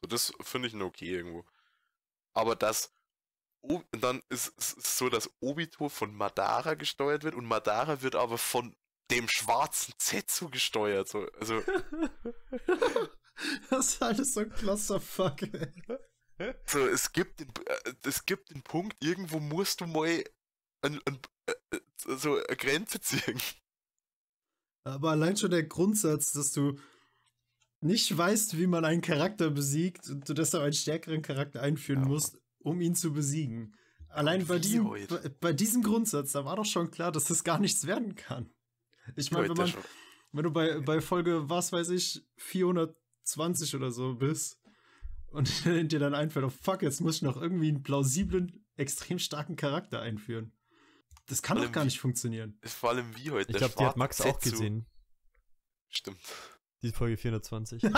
So, das finde ich nur okay irgendwo. Aber das, und dann ist es so, dass Obito von Madara gesteuert wird und Madara wird aber von dem schwarzen Zetsu gesteuert. So, also, [laughs] [laughs] das ist alles so ein Clusterfuck. ey. so es gibt den, äh, es gibt den Punkt, irgendwo musst du mal an, an, äh, äh, so eine Grenze ziehen. Aber allein schon der Grundsatz, dass du nicht weißt, wie man einen Charakter besiegt und du deshalb einen stärkeren Charakter einführen Ja. musst, um ihn zu besiegen. Allein bei diesem, bei, diesem Grundsatz, da war doch schon klar, dass das gar nichts werden kann. Ich meine, wenn, man, wenn du bei, bei Folge, was weiß ich, 420 oder so bist und [laughs] dir dann einfällt, oh fuck, jetzt muss ich noch irgendwie einen plausiblen, extrem starken Charakter einführen. Das kann doch gar wie- nicht funktionieren. Vor allem wie heute. ich glaube, die hat Max auch Zetsu- gesehen, Stimmt. die Folge 420. [laughs]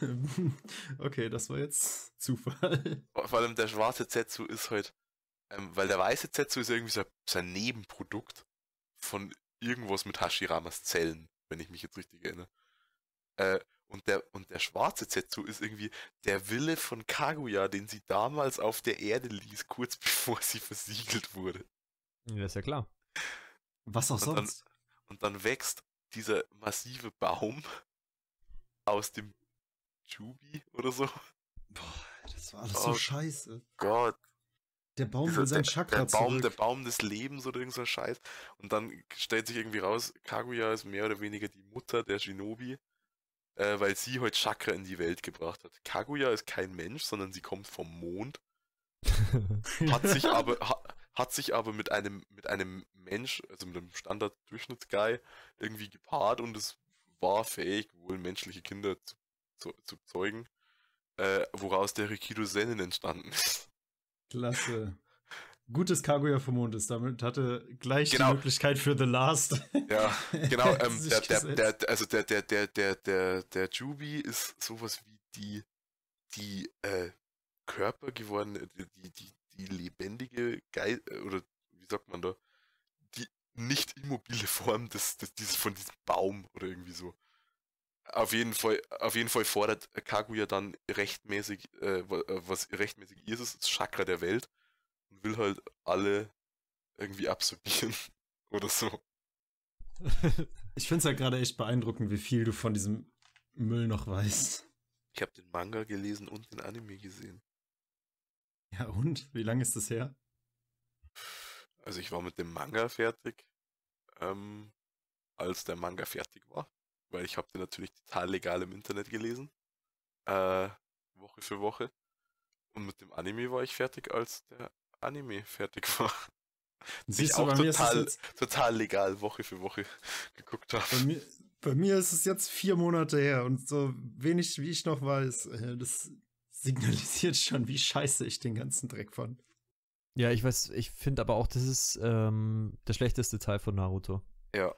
[laughs] okay, das war jetzt Zufall. Vor allem der schwarze Zetsu ist halt, ähm, weil der weiße Zetsu ist irgendwie so, so ein Nebenprodukt von irgendwas mit Hashiramas Zellen, wenn ich mich jetzt richtig erinnere. Äh, und der, und der schwarze Zetsu ist irgendwie der Wille von Kaguya, den sie damals auf der Erde ließ, kurz [laughs] bevor sie versiegelt wurde. ja, ist ja klar. Was auch Und dann- sonst. Und dann wächst dieser massive Baum [laughs] aus dem Jubi oder so. Boah, das war alles Oh so scheiße. Gott. Der Baum will sein der, Chakra der Baum, zurück. der Baum des Lebens oder irgend so ein Scheiß. Und dann stellt sich irgendwie raus, Kaguya ist mehr oder weniger die Mutter der Shinobi, äh, weil sie heute Chakra in die Welt gebracht hat. Kaguya ist kein Mensch, sondern sie kommt vom Mond, [laughs] hat sich aber, ha, hat sich aber mit einem, mit einem Mensch, also mit einem Standard-Durchschnittsguy, irgendwie gepaart und es war fähig, wohl menschliche Kinder zu, zu, zu zeugen, äh, woraus der Rikido Sennen entstanden ist. Klasse. Gutes Kaguya vom Mond ist. Damit hatte gleich Genau. die Möglichkeit für The Last. [laughs] Ja, genau, ähm, der, der, der, also der, der, der, der, der, der Jubi ist sowas wie die, die, äh, Körper gewordene, die, die, die, die lebendige Geist, oder wie sagt man da, die nicht immobile Form des, des, dieses, von diesem Baum oder irgendwie so. Auf jeden Fall, auf jeden Fall fordert Kaguya dann rechtmäßig, äh, äh, was rechtmäßig ist, ist das Chakra der Welt und will halt alle irgendwie absorbieren [laughs] oder so. [laughs] Ich finde es halt gerade echt beeindruckend, wie viel du von diesem Müll noch weißt. Ich habe den Manga gelesen und den Anime gesehen. Ja, und? Wie lange ist das her? Also ich war mit dem Manga fertig, ähm, als der Manga fertig war, weil ich habe den natürlich total legal im Internet gelesen, äh, Woche für Woche. Und mit dem Anime war ich fertig, als der Anime fertig [laughs] war. Den ich Siehst du, auch bei total, jetzt, total legal Woche für Woche [laughs] geguckt bei, habe. mir, bei mir ist es jetzt vier Monate her und so wenig wie ich noch weiß, äh, das signalisiert [laughs] schon, wie scheiße ich den ganzen Dreck fand. Ja, ich weiß, ich finde aber auch, das ist ähm, der schlechteste Teil von Naruto. Ja,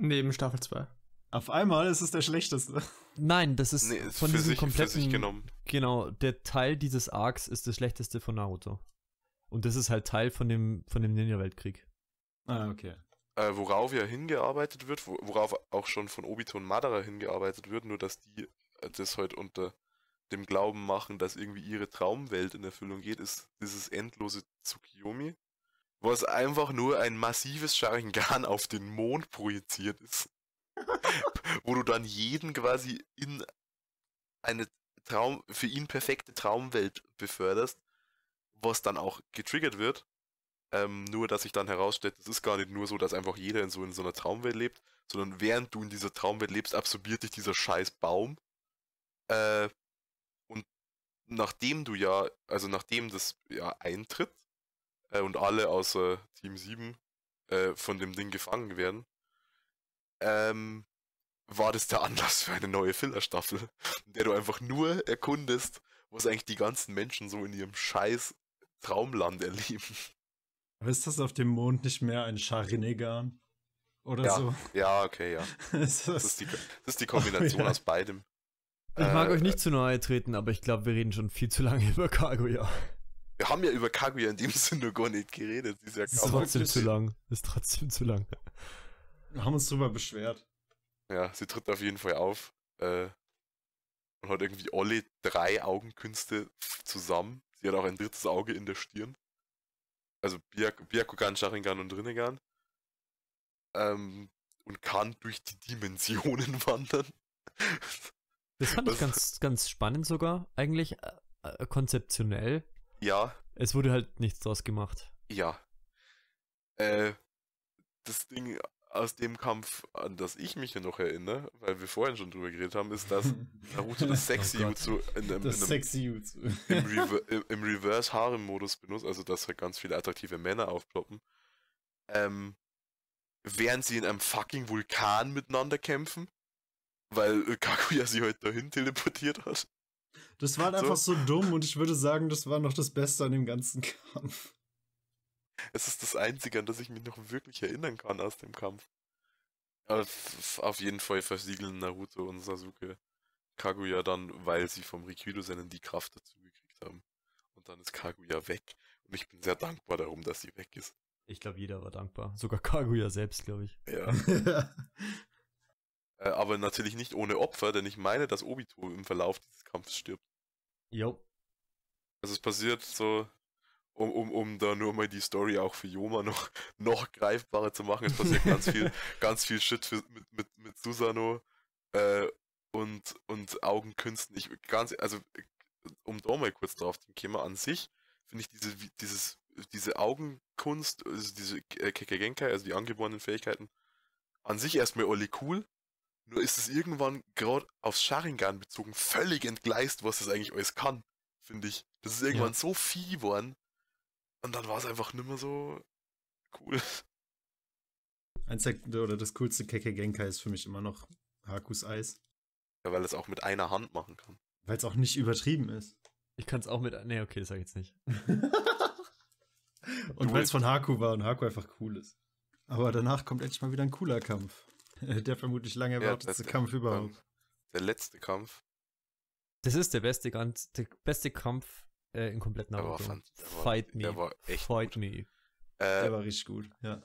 Neben Staffel 2. Auf einmal ist es der schlechteste. Nein, das ist nee, ist von für, diesem sich, für kompletten. sich genommen. Genau, der Teil dieses Arcs ist das schlechteste von Naruto. Und das ist halt Teil von dem, von dem Ninja-Weltkrieg. Ah, okay. Äh, worauf ja hingearbeitet wird, wo, worauf auch schon von Obito und Madara hingearbeitet wird, nur dass die äh, das halt unter dem Glauben machen, dass irgendwie ihre Traumwelt in Erfüllung geht, ist dieses endlose Tsukiyomi, was einfach nur ein massives Sharingan [laughs] auf den Mond projiziert ist. [laughs] wo du dann jeden quasi in eine Traum, für ihn perfekte Traumwelt beförderst, was dann auch getriggert wird. Ähm, nur, dass sich dann herausstellt, es ist gar nicht nur so, dass einfach jeder in so, in so einer Traumwelt lebt, sondern während du in dieser Traumwelt lebst, absorbiert dich dieser scheiß Baum. Äh, und nachdem du ja, also nachdem das ja eintritt äh, und alle außer Team 7 äh, von dem Ding gefangen werden, ähm, war das der Anlass für eine neue Filler-Staffel, [laughs] in der du einfach nur erkundest, was eigentlich die ganzen Menschen so in ihrem scheiß Traumland erleben. Aber ist das auf dem Mond nicht mehr ein Sharingan? Oder Ja. so? Ja, okay, ja. [laughs] ist Das das, ist die, das ist die Kombination Oh, [laughs] ja. aus beidem. Ich mag Äh, euch nicht zu nahe treten, aber ich glaube, wir reden schon viel zu lange über Kaguya. Wir haben ja über Kaguya in dem Sinne gar nicht geredet. Ist ja ist trotzdem zu lang. Das ist trotzdem zu lang. Wir [laughs] haben uns drüber beschwert. Ja, sie tritt auf jeden Fall auf. Äh, und hat irgendwie alle drei Augenkünste zusammen. Sie hat auch ein drittes Auge in der Stirn. Also Byak- Byakugan, Sharingan und Rinnegan. Ähm, und kann durch die Dimensionen [laughs] wandern. Das fand ich Was- ganz, ganz spannend sogar. Eigentlich äh, äh, konzeptionell. ja, Es wurde halt nichts draus gemacht. ja. Äh, das Ding aus dem Kampf, an das ich mich ja noch erinnere, weil wir vorhin schon drüber geredet haben, ist, dass [laughs] Naruto das Sexy Gott. Jutsu in, einem- Das in einem sexy Jutsu. im, [laughs] Rever im, im Reverse-Harem-Modus benutzt, also dass halt ganz viele attraktive Männer aufploppen, ähm, während sie in einem fucking Vulkan miteinander kämpfen, weil Kaguya sie heute dahin teleportiert hat. Das war halt So. einfach so dumm und ich würde sagen, das war noch das Beste an dem ganzen [laughs] Kampf. Es ist das Einzige, an das ich mich noch wirklich erinnern kann aus dem Kampf. Aber auf jeden Fall versiegeln Naruto und Sasuke Kaguya dann, weil sie vom Rikido-Sennen die Kraft dazu gekriegt haben. Und dann ist Kaguya weg. Und ich bin sehr dankbar darum, dass sie weg ist. Ich glaube, jeder war dankbar. Sogar Kaguya selbst, glaube ich. Ja. [laughs] Äh, aber natürlich nicht ohne Opfer, denn ich meine, dass Obito im Verlauf dieses Kampfes stirbt. Jo. Also es passiert so, um, um, um da nur mal die Story auch für Yoma noch, [laughs] noch greifbarer zu machen, es passiert ganz viel, [laughs] ganz viel Shit für, mit, mit, mit Susano äh, und, und Augenkünsten. Ich ganz, also um da mal kurz drauf zu kommen, an sich finde ich diese, dieses, diese Augenkunst, also diese äh, Kekkei also die angeborenen Fähigkeiten, an sich erstmal alle cool, nur ist es irgendwann gerade aufs Sharingan bezogen völlig entgleist, was das eigentlich alles kann, finde ich. Das ist irgendwann so viel geworden. Und dann war es einfach nimmer so cool. Eins der, oder das coolste Keke Genkai ist für mich immer noch Hakus Eis. Ja, weil es auch mit einer Hand machen kann. Weil es auch nicht übertrieben ist. Ich kann es auch mit. Nee, okay, das sag ich jetzt nicht. [laughs] und weil es von Haku war und Haku einfach cool ist. Aber danach kommt endlich mal wieder ein cooler Kampf. [laughs] Der vermutlich lange Ja, erwartetste der- Kampf überhaupt. Der letzte Kampf. Das ist der beste, ganz, der beste Kampf äh, in komplett Der war Naruto. fan- der war- Fight me. der war echt Fight gut. me. Der Äh, war richtig gut, ja.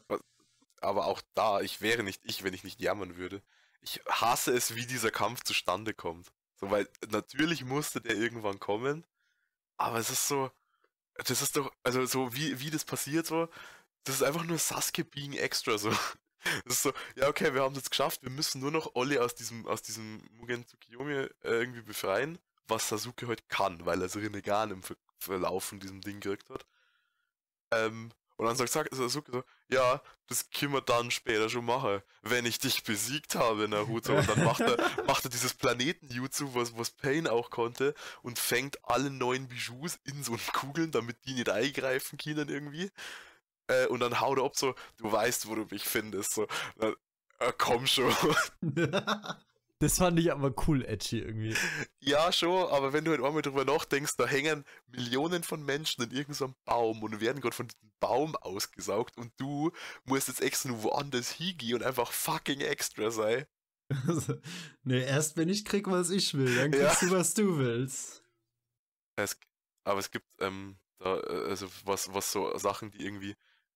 aber auch da, ich wäre nicht ich, wenn ich nicht jammern würde. Ich hasse es, wie dieser Kampf zustande kommt. So, weil natürlich musste der irgendwann kommen, aber es ist so, das ist doch, also so wie, wie das passiert so, das ist einfach nur Sasuke being extra so. Das ist so, ja okay, wir haben es geschafft, wir müssen nur noch Olli aus diesem, aus diesem Mugen Tsukiyomi äh, irgendwie befreien, was Sasuke heute kann, weil er so Rinnegan im Ver Verlauf von diesem Ding gekriegt hat. Ähm, und dann sagt Sa- Sasuke so, ja, das können wir dann später schon machen, wenn ich dich besiegt habe, Naruto. Und dann macht er, [laughs] macht er dieses Planeten-Jutsu, was, was Pain auch konnte, und fängt alle neuen Bijous in so Kugeln, damit die nicht eingreifen können irgendwie. Äh, und dann haut er ab so, du weißt, wo du mich findest. So, dann, äh, komm schon. [laughs] [laughs] Das fand ich aber cool, edgy irgendwie. ja, schon, aber wenn du halt einmal drüber nachdenkst, da hängen Millionen von Menschen in irgendeinem Baum und werden gerade von diesem Baum ausgesaugt und du musst jetzt extra nur woanders hingehen und einfach fucking extra sein. [laughs] nee, erst wenn ich krieg, was ich will, dann Ja. kriegst du, was du willst. Es, aber es gibt, ähm, da, äh, also was, was so Sachen, die irgendwie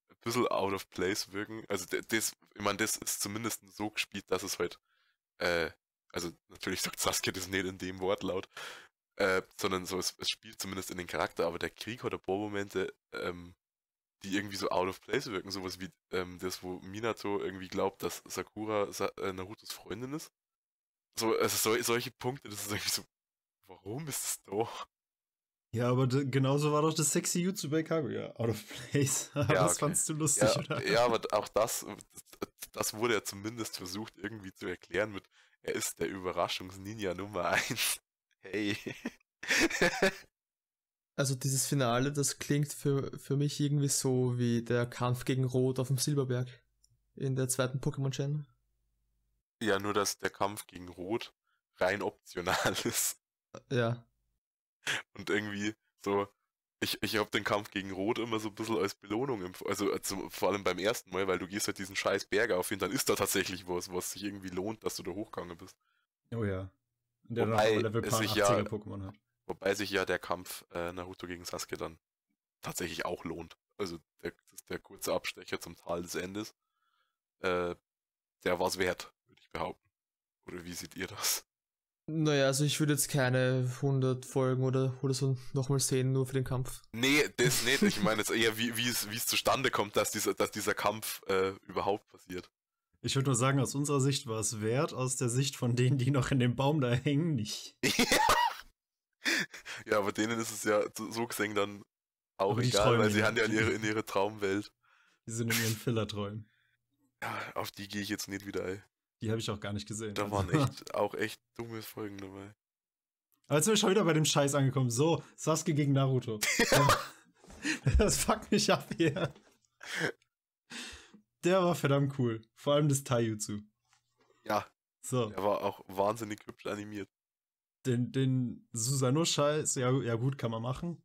ein bisschen out of place wirken. Also das, ich meine, das ist zumindest so gespielt, dass es halt, äh, also natürlich [laughs] sagt Sasuke das nicht in dem Wortlaut, äh, sondern so, es, es spielt zumindest in den Charakter, aber der Krieg hat ein paar Momente, ähm, die irgendwie so out of place wirken, sowas wie ähm, das, wo Minato irgendwie glaubt, dass Sakura Sa äh, Narutos Freundin ist. So, also sol solche Punkte, das ist irgendwie so, warum ist es da? Ja, aber genauso war doch das sexy YouTube bei Kaguya. Out of place. [laughs] Ja, das okay. fandst du lustig, Ja, oder? ja, aber auch das, das wurde ja zumindest versucht irgendwie zu erklären mit, er ist der Überraschungsninja Nummer 1. [laughs] Hey. Also dieses Finale, das klingt für, für mich irgendwie so wie der Kampf gegen Rot auf dem Silberberg in der zweiten Pokémon-Gen. ja, nur dass der Kampf gegen Rot rein optional [laughs] ist. Ja. Und irgendwie so, ich, ich habe den Kampf gegen Rot immer so ein bisschen als Belohnung, empf- also, also vor allem beim ersten Mal, weil du gehst halt diesen scheiß Berg auf und dann ist da tatsächlich was, was sich irgendwie lohnt, dass du da hochgegangen bist. Oh ja. Und der dann Wobei auch Level es sich 80er ja- Pokémon hat. Wobei sich ja der Kampf äh, Naruto gegen Sasuke dann tatsächlich auch lohnt. Also der, der kurze Abstecher zum Tal des Endes, äh, der war's wert, würde ich behaupten. Oder wie seht ihr das? Naja, also ich würde jetzt keine 100 Folgen oder, oder so nochmal sehen, nur für den Kampf. Nee, das nicht. Ich meine jetzt eher, wie, wie, es, wie es zustande kommt, dass dieser, dass dieser Kampf äh, überhaupt passiert. Ich würde nur sagen, aus unserer Sicht war es wert, aus der Sicht von denen, die noch in dem Baum da hängen, nicht. [laughs] ja, aber denen ist es ja so gesehen dann auch Aber egal, weil sie haben ja in ihre, in ihre Traumwelt. Die sind in ihren Filler-Träumen. Ja, auf die gehe ich jetzt nicht wieder ein. Die habe ich auch gar nicht gesehen. Da waren echt auch echt dumme Folgen dabei. Aber jetzt sind wir schon wieder bei dem Scheiß angekommen. So, Sasuke gegen Naruto. [laughs] das fuckt mich ab hier. Der war verdammt cool. Vor allem das Taijutsu. Ja, So, der war auch wahnsinnig hübsch animiert. den, den Susanoo-Scheiß, ja, ja gut, kann man machen.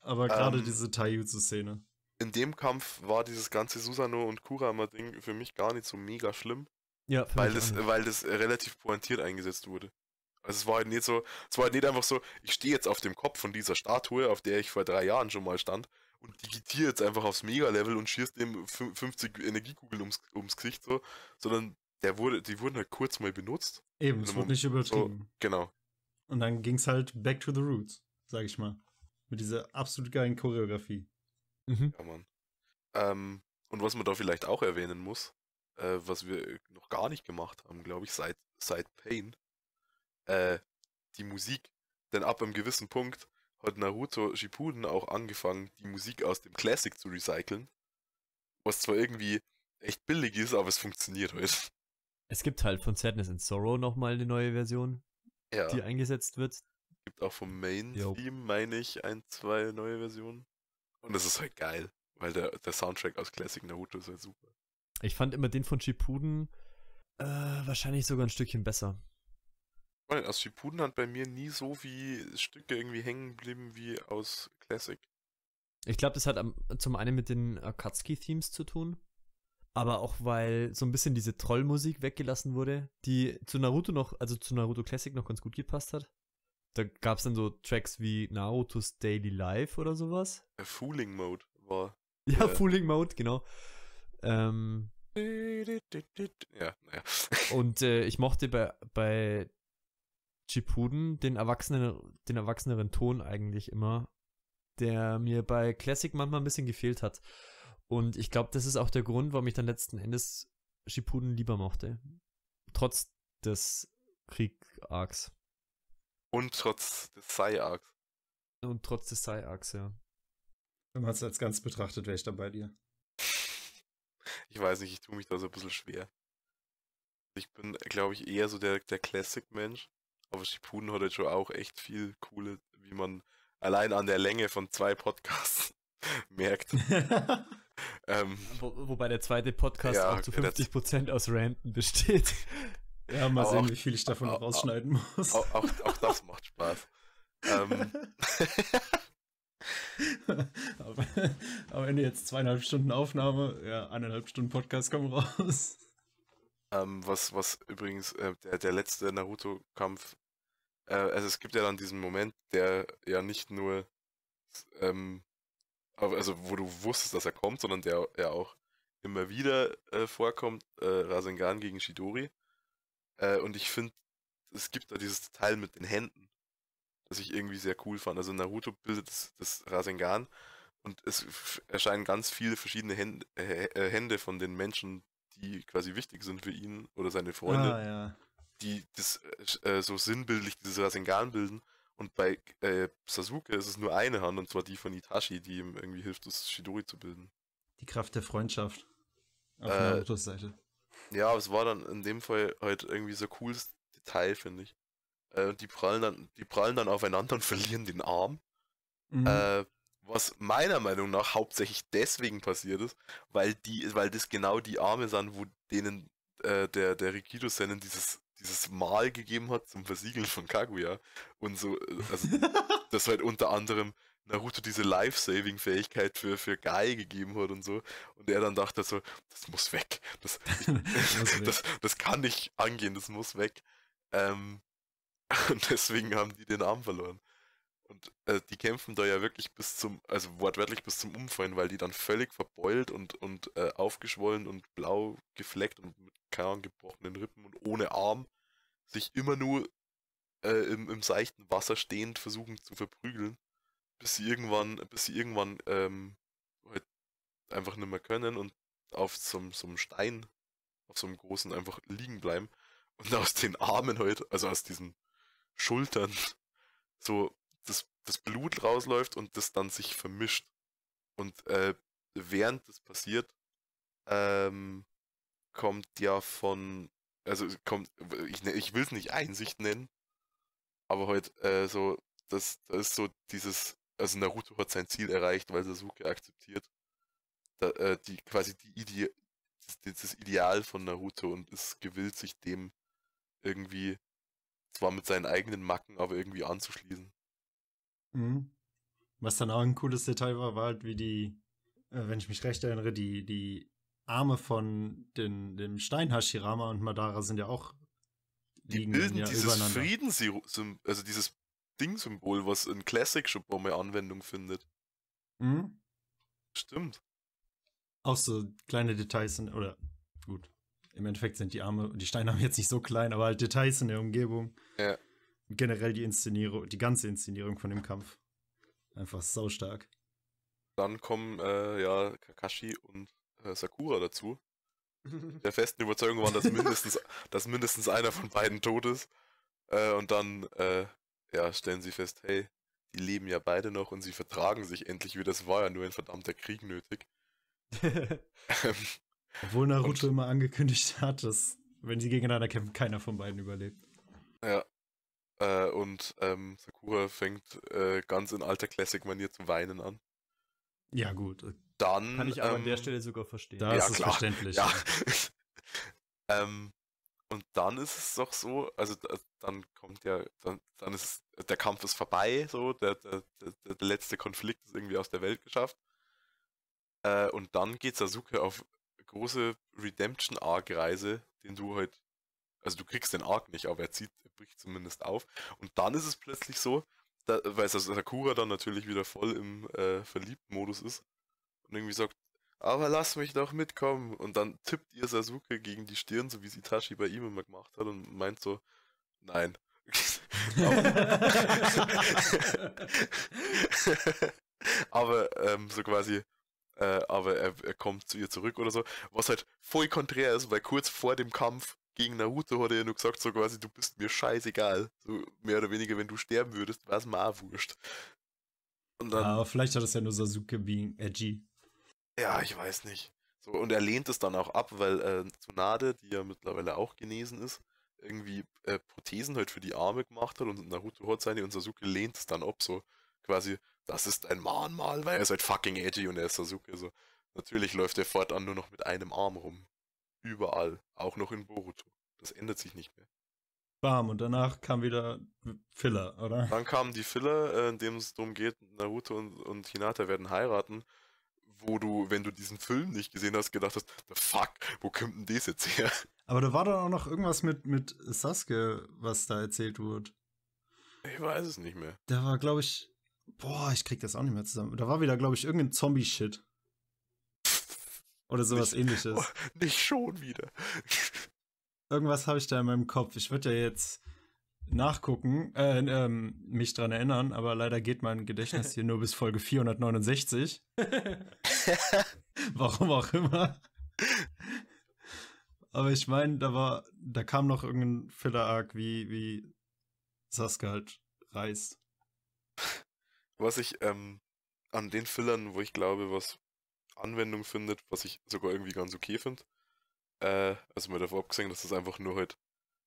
Aber gerade Ähm, diese Taijutsu-Szene. In dem Kampf war dieses ganze Susano und Kurama-Ding für mich gar nicht so mega schlimm, Ja, weil das, weil das relativ pointiert eingesetzt wurde. Also es war halt nicht so, es war halt nicht einfach so, ich stehe jetzt auf dem Kopf von dieser Statue, auf der ich vor drei Jahren schon mal stand, und digitiere jetzt einfach aufs Mega-Level und schießt dem fün- 50 Energiekugeln ums, ums Gesicht so, sondern der wurde, die wurden halt kurz mal benutzt. Eben, es so- wurde nicht übertrieben. Genau. Und dann ging es halt back to the roots, sag ich mal. Mit dieser absolut geilen Choreografie. Mhm. Ja, Mann. Ähm, und was man da vielleicht auch erwähnen muss, äh, was wir noch gar nicht gemacht haben, glaube ich, seit, seit Pain, äh, die Musik. Denn ab einem gewissen Punkt hat Naruto Shippuden auch angefangen, die Musik aus dem Classic zu recyceln. Was zwar irgendwie echt billig ist, aber es funktioniert halt. Es gibt halt von Sadness and Sorrow nochmal eine neue Version, Ja, die eingesetzt wird. gibt auch vom. Main-Theme, meine ich, ein, zwei neue Versionen. Und das ist halt geil, weil der, der Soundtrack aus Classic Naruto ist halt super. Ich fand immer den von Shippuden äh, wahrscheinlich sogar ein Stückchen besser. Weil aus Shippuden hat bei mir nie so wie Stücke irgendwie hängen geblieben wie aus Classic. Ich glaube, das hat am, zum einen mit den Akatsuki-Themes zu tun, aber auch weil so ein bisschen diese Trollmusik weggelassen wurde, die zu Naruto noch, also zu Naruto Classic noch ganz gut gepasst hat. Da gab es dann so Tracks wie Naruto's Daily Life oder sowas. Der Fooling Mode war. Ja, Ja. Fooling Mode, genau. Ähm, Ja, naja. [laughs] und äh, ich mochte bei, bei Shippuden den erwachsenen, den erwachseneren Ton eigentlich immer, der mir bei Classic manchmal ein bisschen gefehlt hat. Und ich glaube, das ist auch der Grund, warum ich dann letzten Endes Shippuden lieber mochte. Trotz des Krieg-Arcs. Und trotz des Sai-Arcs. Und trotz des Sai-Arcs, ja. Wenn man es als ganz betrachtet, wäre ich da bei dir. Ich weiß nicht, ich tue mich da so ein bisschen schwer. Ich bin, glaube ich, eher so der, der Classic-Mensch. Aber Shippuden hat halt schon auch echt viel coole, wie man allein an der Länge von zwei Podcasts [laughs] merkt. [laughs] Ähm, Wo, wobei der zweite Podcast Ja, auch zu okay, das- 50% aus Ranten besteht. [laughs] ja, mal sehen, auch- wie viel ich davon noch au- au- rausschneiden muss. auch, auch, auch das macht Spaß. Ähm, [laughs] aber wenn jetzt zweieinhalb Stunden Aufnahme, ja, eineinhalb Stunden Podcast kommen raus. Ähm, was, was übrigens äh, der, der letzte Naruto-Kampf, äh, also es gibt ja dann diesen Moment, der ja nicht nur, ähm, also wo du wusstest, dass er kommt, sondern der ja auch immer wieder äh, vorkommt, äh, Rasengan gegen Shidori. Äh, und ich finde, es gibt da dieses Teil mit den Händen, das ich irgendwie sehr cool fand. Also Naruto bildet das, das Rasengan und es erscheinen ganz viele verschiedene Hände, äh, äh, Hände von den Menschen, die quasi wichtig sind für ihn oder seine Freunde, Ah, ja. die das äh, so sinnbildlich dieses Rasengan bilden. Und bei äh, Sasuke ist es nur eine Hand, und zwar die von Itachi, die ihm irgendwie hilft, das Shidori zu bilden. Die Kraft der Freundschaft. Auf Äh, Narutos Seite. Ja, aber es war dann in dem Fall halt irgendwie so cooles Detail, finde ich. Äh, und die prallen dann, die prallen dann aufeinander und verlieren den Arm. Mhm. Äh, was meiner Meinung nach hauptsächlich deswegen passiert ist, weil die, weil das genau die Arme sind, wo denen äh, der, der Rikido Sennen dieses, dieses Mal gegeben hat zum Versiegeln von Kaguya. Und so, äh, also [laughs] das halt unter anderem Naruto diese Life-Saving-Fähigkeit für, für Guy gegeben hat und so. Und er dann dachte so, das muss weg. Das, [laughs] [laughs] weg. das, das kann nicht angehen, das muss weg. Ähm, [laughs] und deswegen haben die den Arm verloren. Und äh, die kämpfen da ja wirklich bis zum, also wortwörtlich bis zum Umfallen, weil die dann völlig verbeult und, und äh, aufgeschwollen und blau gefleckt und mit keine gebrochenen Rippen und ohne Arm sich immer nur äh, im, im seichten Wasser stehend versuchen zu verprügeln, bis sie irgendwann, bis sie irgendwann ähm, halt einfach nicht mehr können und auf so, so einem Stein, auf so einem großen einfach liegen bleiben und [laughs] aus den Armen halt, also aus diesen Schultern, [laughs] so das, das Blut rausläuft und das dann sich vermischt. Und äh, während das passiert, ähm, kommt ja von, also kommt, ich, ich will es nicht Einsicht nennen, aber halt äh, so, das, das ist so dieses, also Naruto hat sein Ziel erreicht, weil Sasuke akzeptiert, da, äh, die quasi die Ide das, das Ideal von Naruto und ist gewillt, sich dem irgendwie zwar mit seinen eigenen Macken, aber irgendwie anzuschließen. Mhm. Was dann auch ein cooles Detail war, war halt, wie die, äh, wenn ich mich recht erinnere, die, die Arme von den, dem Stein Hashirama und Madara sind ja auch Die bilden ja dieses. Friedenssymbol, also dieses Ding-Symbol, was in Classic schon mal Anwendung findet. Mhm. Stimmt. Auch so kleine Details sind, oder gut, im Endeffekt sind die Arme, die Steinarme jetzt nicht so klein, aber halt Details in der Umgebung. Ja. Und generell die Inszenierung, die ganze Inszenierung von dem Kampf. Einfach so stark. Dann kommen äh, ja Kakashi und äh, Sakura dazu. [laughs] Der festen Überzeugung waren, dass mindestens, [laughs] dass mindestens einer von beiden tot ist. Äh, und dann äh, ja, stellen sie fest, hey, die leben ja beide noch und sie vertragen sich endlich wieder. Das war ja nur ein verdammter Krieg nötig. [laughs] Ähm, Obwohl Naruto Und- immer angekündigt [laughs] hat, dass, wenn sie gegeneinander kämpfen, keiner von beiden überlebt. Ja. Äh, und ähm, Sakura fängt äh, ganz in alter Classic-Manier zu weinen an. Ja, gut. Dann. Kann ich aber ähm, an der Stelle sogar verstehen. Da Ja, ist es klar. verständlich. Ja. [laughs] ähm, und dann ist es doch so, also da- dann kommt ja, dann, dann ist der Kampf ist vorbei, so, der, der, der, der letzte Konflikt ist irgendwie aus der Welt geschafft. Äh, und dann geht Sasuke auf große Redemption-Arc-Reise, den du halt, also du kriegst den Arc nicht, aber er zieht, er bricht zumindest auf. Und dann ist es plötzlich so, da, weil Sas- Sakura dann natürlich wieder voll im äh, Verliebt-Modus ist und irgendwie sagt, aber lass mich doch mitkommen. Und dann tippt ihr Sasuke gegen die Stirn, so wie sie Itachi bei ihm immer gemacht hat und meint so, nein. [laughs] [laughs] aber ähm, so quasi, äh, aber er, er kommt zu ihr zurück oder so, was halt voll konträr ist, weil kurz vor dem Kampf gegen Naruto hat er ja nur gesagt, so quasi, du bist mir scheißegal. So mehr oder weniger, wenn du sterben würdest, wäre es auch wurscht. Und dann, Aber vielleicht hat es ja nur Sasuke being edgy. ja, ich weiß nicht. So, und er lehnt es dann auch ab, weil äh, Tsunade, die ja mittlerweile auch genesen ist, irgendwie äh, Prothesen halt für die Arme gemacht hat und Naruto hat seine und Sasuke lehnt es dann ab, so quasi, das ist ein Mahnmal, weil er ist halt fucking edgy und er ist Sasuke, so. Natürlich läuft er fortan nur noch mit einem Arm rum. Überall, auch noch in Boruto. Das ändert sich nicht mehr. Bam, und danach kam wieder Filler, oder? Dann kamen die Filler, äh, in dem es darum geht, Naruto und, und Hinata werden heiraten, wo du, wenn du diesen Film nicht gesehen hast, gedacht hast, the fuck, wo kommt denn das jetzt her? Aber da war dann auch noch irgendwas mit, mit Sasuke, was da erzählt wurde. Ich weiß es nicht mehr. Da war, glaube ich, boah, ich krieg das auch nicht mehr zusammen. Da war wieder, glaube ich, irgendein Zombie-Shit. Oder sowas Nicht- ähnliches. Oh, [laughs] nicht schon wieder. [laughs] Irgendwas habe ich da in meinem Kopf. Ich würde ja jetzt nachgucken, äh, ähm, mich dran erinnern, aber leider geht mein Gedächtnis [laughs] hier nur bis Folge 469. Warum auch immer. Aber ich meine, da war, da kam noch irgendein Filler-Arc, wie, wie Sasuke halt reist. Was ich ähm, an den Fillern, wo ich glaube, was Anwendung findet, was ich sogar irgendwie ganz okay finde, äh, also mal davon abgesehen, dass das einfach nur halt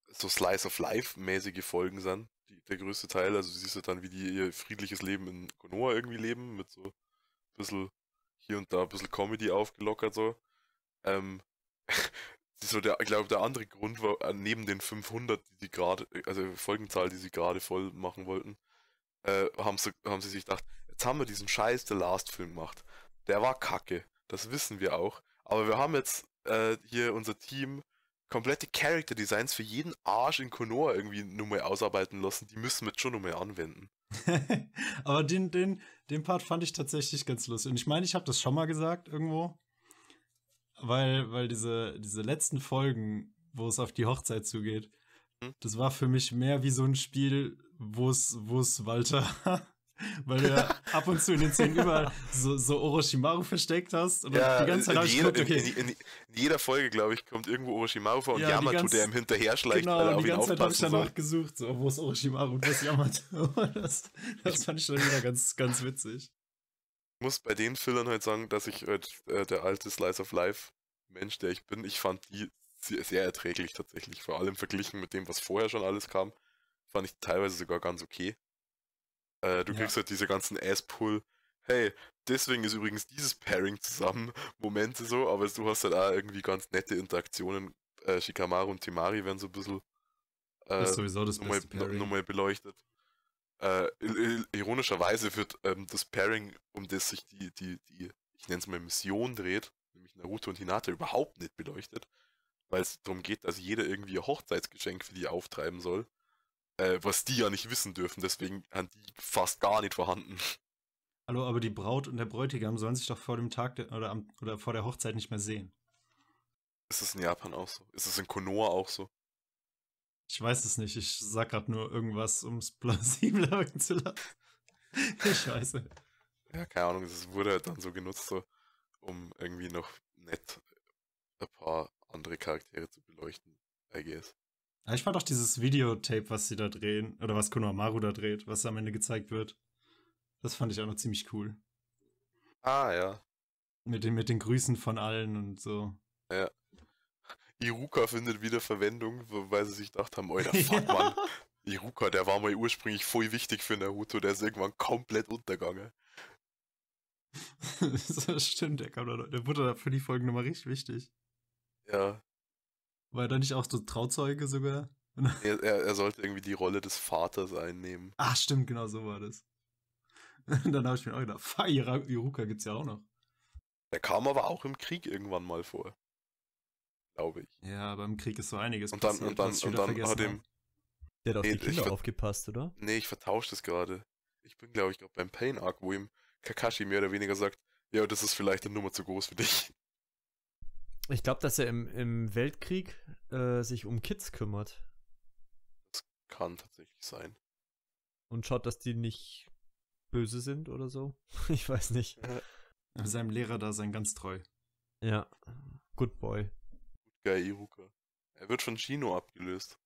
so Slice of Life-mäßige Folgen sind, die, der größte Teil, also du siehst ja dann, wie die ihr friedliches Leben in Konoha irgendwie leben, mit so ein bisschen hier und da ein bisschen Comedy aufgelockert so. Ähm, [laughs] so der, ich glaube, der andere Grund war, äh, neben den 500, die sie gerade, also Folgenzahl, die sie gerade voll machen wollten, äh, haben, sie, haben sie sich gedacht, jetzt haben wir diesen scheiß The Last Film gemacht. Der war kacke, das wissen wir auch. Aber wir haben jetzt äh, hier unser Team komplette Character Designs für jeden Arsch in Konoha irgendwie nur mal ausarbeiten lassen. Die müssen wir jetzt schon nur mal anwenden. [laughs] Aber den, den, den Part fand ich tatsächlich ganz lustig. Und ich meine, ich habe das schon mal gesagt irgendwo. Weil, weil diese, diese letzten Folgen, wo es auf die Hochzeit zugeht, Hm? das war für mich mehr wie so ein Spiel, wo es, wo es Walter, [laughs] weil du ja [laughs] ab und zu in den Szenen überall so, so Orochimaru versteckt hast und die ganze Zeit in, jeder, geguckt, in, okay, in, in, in jeder Folge, glaube ich, kommt irgendwo Orochimaru vor und Ja, Yamato, ganz- der ihm hinterher schleicht, genau, weil er die ganze Zeit habe ich danach soll. gesucht, so, wo ist Orochimaru und wo ist Yamato. [laughs] das, das fand ich dann wieder ganz, ganz witzig. Ich muss bei den Fillern halt sagen, dass ich halt äh, der alte Slice of Life Mensch, der ich bin, ich fand die sehr, sehr erträglich tatsächlich. Vor allem verglichen mit dem, was vorher schon alles kam, fand ich teilweise sogar ganz okay. Äh, du Ja. kriegst halt diese ganzen Ass-Pull, hey, deswegen ist übrigens dieses Pairing zusammen [laughs] Momente so, aber du hast halt auch irgendwie ganz nette Interaktionen. Äh, Shikamaru und Timari werden so ein bisschen äh, Das ist sowieso das nochmal, Pairing. nochmal beleuchtet. Äh, ironischerweise wird ähm, das Pairing, um das sich die, die, die, ich nenne es mal Mission dreht, nämlich Naruto und Hinata, überhaupt nicht beleuchtet, weil es darum geht, dass jeder irgendwie ein Hochzeitsgeschenk für die auftreiben soll, äh, was die ja nicht wissen dürfen, deswegen sind die fast gar nicht vorhanden. Hallo, aber die Braut und der Bräutigam sollen sich doch vor dem Tag der, oder, am, oder vor der Hochzeit nicht mehr sehen. Ist es in Japan auch so? Ist es in Konoha auch so? Ich weiß es nicht. Ich sag grad nur irgendwas, um es [laughs] plausibler wirken zu lassen. Nicht. Ja, keine Ahnung, es wurde halt dann so genutzt, so, um irgendwie noch nett ein paar andere Charaktere zu beleuchten, I guess. Ich fand auch dieses Videotape, was sie da drehen, oder was Konohamaru da dreht, was am Ende gezeigt wird. Das fand ich auch noch ziemlich cool. Ah, ja. Mit den, mit den Grüßen von allen und so. Iruka findet wieder Verwendung, weil sie sich gedacht haben, Alter, [laughs] fuck, Mann. Iruka, der war mal ursprünglich voll wichtig für Naruto, der ist irgendwann komplett untergegangen. [laughs] das stimmt, der, kam da, der wurde da für die Folgen nochmal richtig wichtig. Ja, War er da nicht auch so Trauzeuge sogar? [laughs] er, er, er sollte irgendwie die Rolle des Vaters einnehmen. Ach, stimmt, genau so war das. [laughs] Dann habe ich mir auch gedacht, Fa, Ira- Iruka gibt's ja auch noch. Der kam aber auch im Krieg irgendwann mal vor. Glaube ich. Ja, aber im Krieg ist so einiges Und dann, passiert, und dann, und dann hat ihm. Der hat auf Nee, die Kinder aufgepasst, oder? Nee, ich vertausche das gerade. Ich bin, glaube ich, gerade beim Pain Arc, wo ihm Kakashi mehr oder weniger sagt, ja, das ist vielleicht eine Nummer zu groß für dich. Ich glaube, dass er im, im Weltkrieg äh, sich um Kids kümmert Kann tatsächlich sein. und schaut, dass die nicht böse sind oder so. [laughs] Ich weiß nicht. Seinem Lehrer da sein ganz treu. Ja. Good boy. Geil, Iruka. Er wird von Shino abgelöst.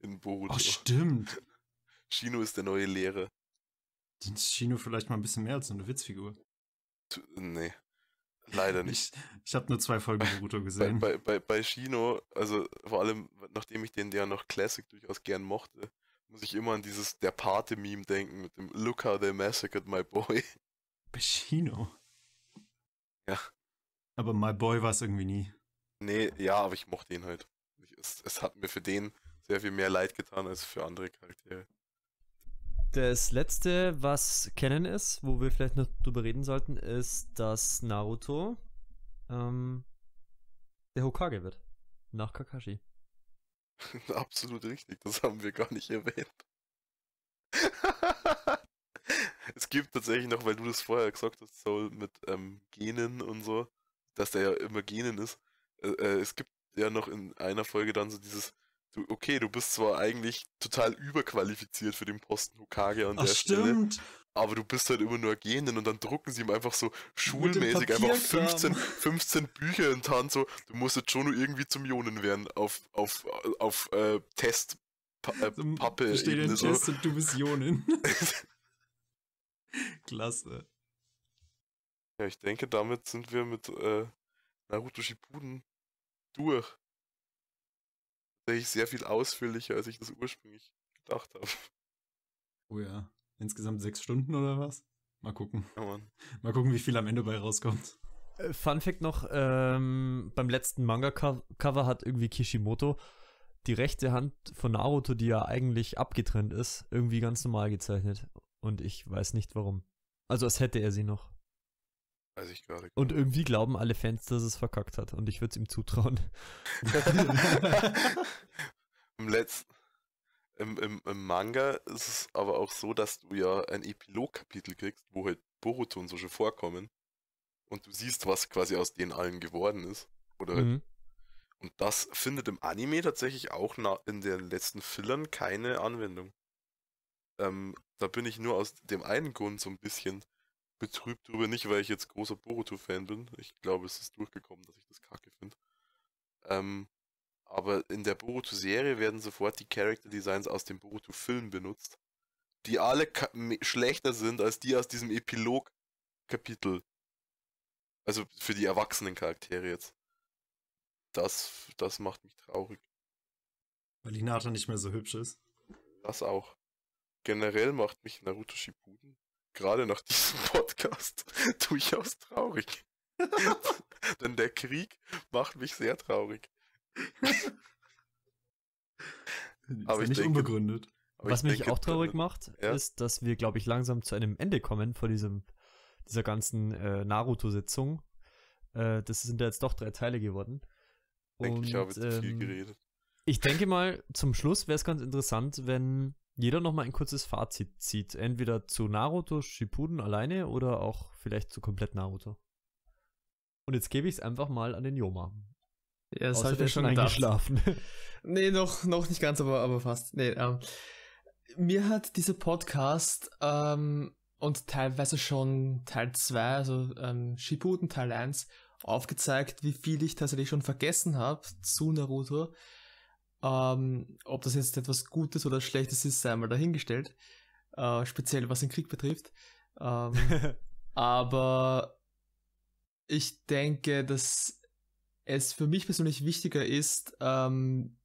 In Boruto. Oh, stimmt. [laughs] Shino ist der neue Lehrer. Ist Shino vielleicht mal ein bisschen mehr als so eine Witzfigur. Nee. Leider nicht. Ich, ich habe nur zwei Folgen Bei, gesehen. bei, bei, bei Shino, also vor allem, nachdem ich den ja noch Classic durchaus gern mochte, muss ich immer an dieses Der Pate-Meme denken mit dem Look how they massacred my boy. Bei Shino. Ja. Aber My Boy war es irgendwie nie. Nee, ja, aber ich mochte ihn halt. Ich, es, es hat mir für den sehr viel mehr leid getan als für andere Charaktere. Das letzte, was kennen ist, wo wir vielleicht noch drüber reden sollten, ist, dass Naruto ähm, der Hokage wird. Nach Kakashi. [laughs] Absolut richtig, das haben wir gar nicht erwähnt. [laughs] es gibt tatsächlich noch, weil du das vorher gesagt hast, Soul, mit ähm, Genen und so, dass der ja immer Genen ist. Äh, äh, es gibt ja noch in einer Folge dann so dieses, du, okay, du bist zwar eigentlich total überqualifiziert für den Posten Hokage an Ach, der Stelle, stimmt. aber du bist halt immer nur Genen und dann drucken sie ihm einfach so schulmäßig einfach Papierkram. 15, 15 Bücher in Hand, so, du musst jetzt schon nur irgendwie zum Jonen werden auf, auf, auf äh, Test pa äh, Pappe Besteht in so. Test und du bist Jonin. [laughs] Klasse. Ja, ich denke, damit sind wir mit äh, Naruto Shippuden durch. Tatsächlich sehr viel ausführlicher, als ich das ursprünglich gedacht habe. Oh ja. Insgesamt sechs Stunden oder was? Mal gucken. Ja, Mann. Mal gucken, wie viel am Ende bei rauskommt. Äh, Fun Fact noch, ähm, beim letzten Manga-Cover hat irgendwie Kishimoto die rechte Hand von Naruto, die ja eigentlich abgetrennt ist, irgendwie ganz normal gezeichnet. Und ich weiß nicht warum. Also als hätte er sie noch. Weiß ich gerade. Und irgendwie glauben alle Fans, dass es verkackt hat. Und ich würde es ihm zutrauen. [laughs] Im letzten. Im, im, Im Manga ist es aber auch so, dass du ja ein Epilog-Kapitel kriegst, wo halt Boruto und so schon vorkommen. Und du siehst, was quasi aus denen allen geworden ist. Oder halt Mhm. Und das findet im Anime tatsächlich auch in den letzten Fillern keine Anwendung. Ähm, da bin ich nur aus dem einen Grund so ein bisschen betrübt drüber, nicht weil ich jetzt großer Boruto-Fan bin. Ich glaube, es ist durchgekommen, dass ich das kacke finde. Ähm, aber in der Boruto-Serie werden sofort die Character-Designs aus dem Boruto-Film benutzt, die alle schlechter sind als die aus diesem Epilog-Kapitel. Also für die erwachsenen Charaktere jetzt. Das, das macht mich traurig. Weil Hinata nicht mehr so hübsch ist. Das auch. Generell macht mich Naruto Shippuden, gerade nach diesem [laughs] Podcast, [laughs] durchaus traurig. [laughs] Denn der Krieg macht mich sehr traurig. Ist Aber ja ich nicht denke- unbegründet. Was ich mich denke, auch traurig macht, ja. ist, dass wir, glaube ich, langsam zu einem Ende kommen vor diesem, dieser ganzen äh, Naruto-Sitzung. Äh, das sind ja jetzt doch drei Teile geworden. denke, ich habe zu viel ähm, geredet. Ich denke mal, zum Schluss wäre es ganz interessant, wenn jeder noch mal ein kurzes Fazit zieht. Entweder zu Naruto Shippuden alleine oder auch vielleicht zu komplett Naruto. Und jetzt gebe ich es einfach mal an den Yoma. Ja, das habe ich ist schon eingeschlafen. [laughs] Nee, noch, noch nicht ganz, aber, aber fast. Nee, ähm, mir hat dieser Podcast ähm, und teilweise schon Teil 2, also ähm, Shippuden Teil 1, aufgezeigt, wie viel ich tatsächlich schon vergessen habe zu Naruto. Ähm, ob das jetzt etwas Gutes oder Schlechtes ist, sei mal dahingestellt. Äh, speziell was den Krieg betrifft. Ähm, [laughs] aber ich denke, dass es für mich persönlich wichtiger ist, ähm,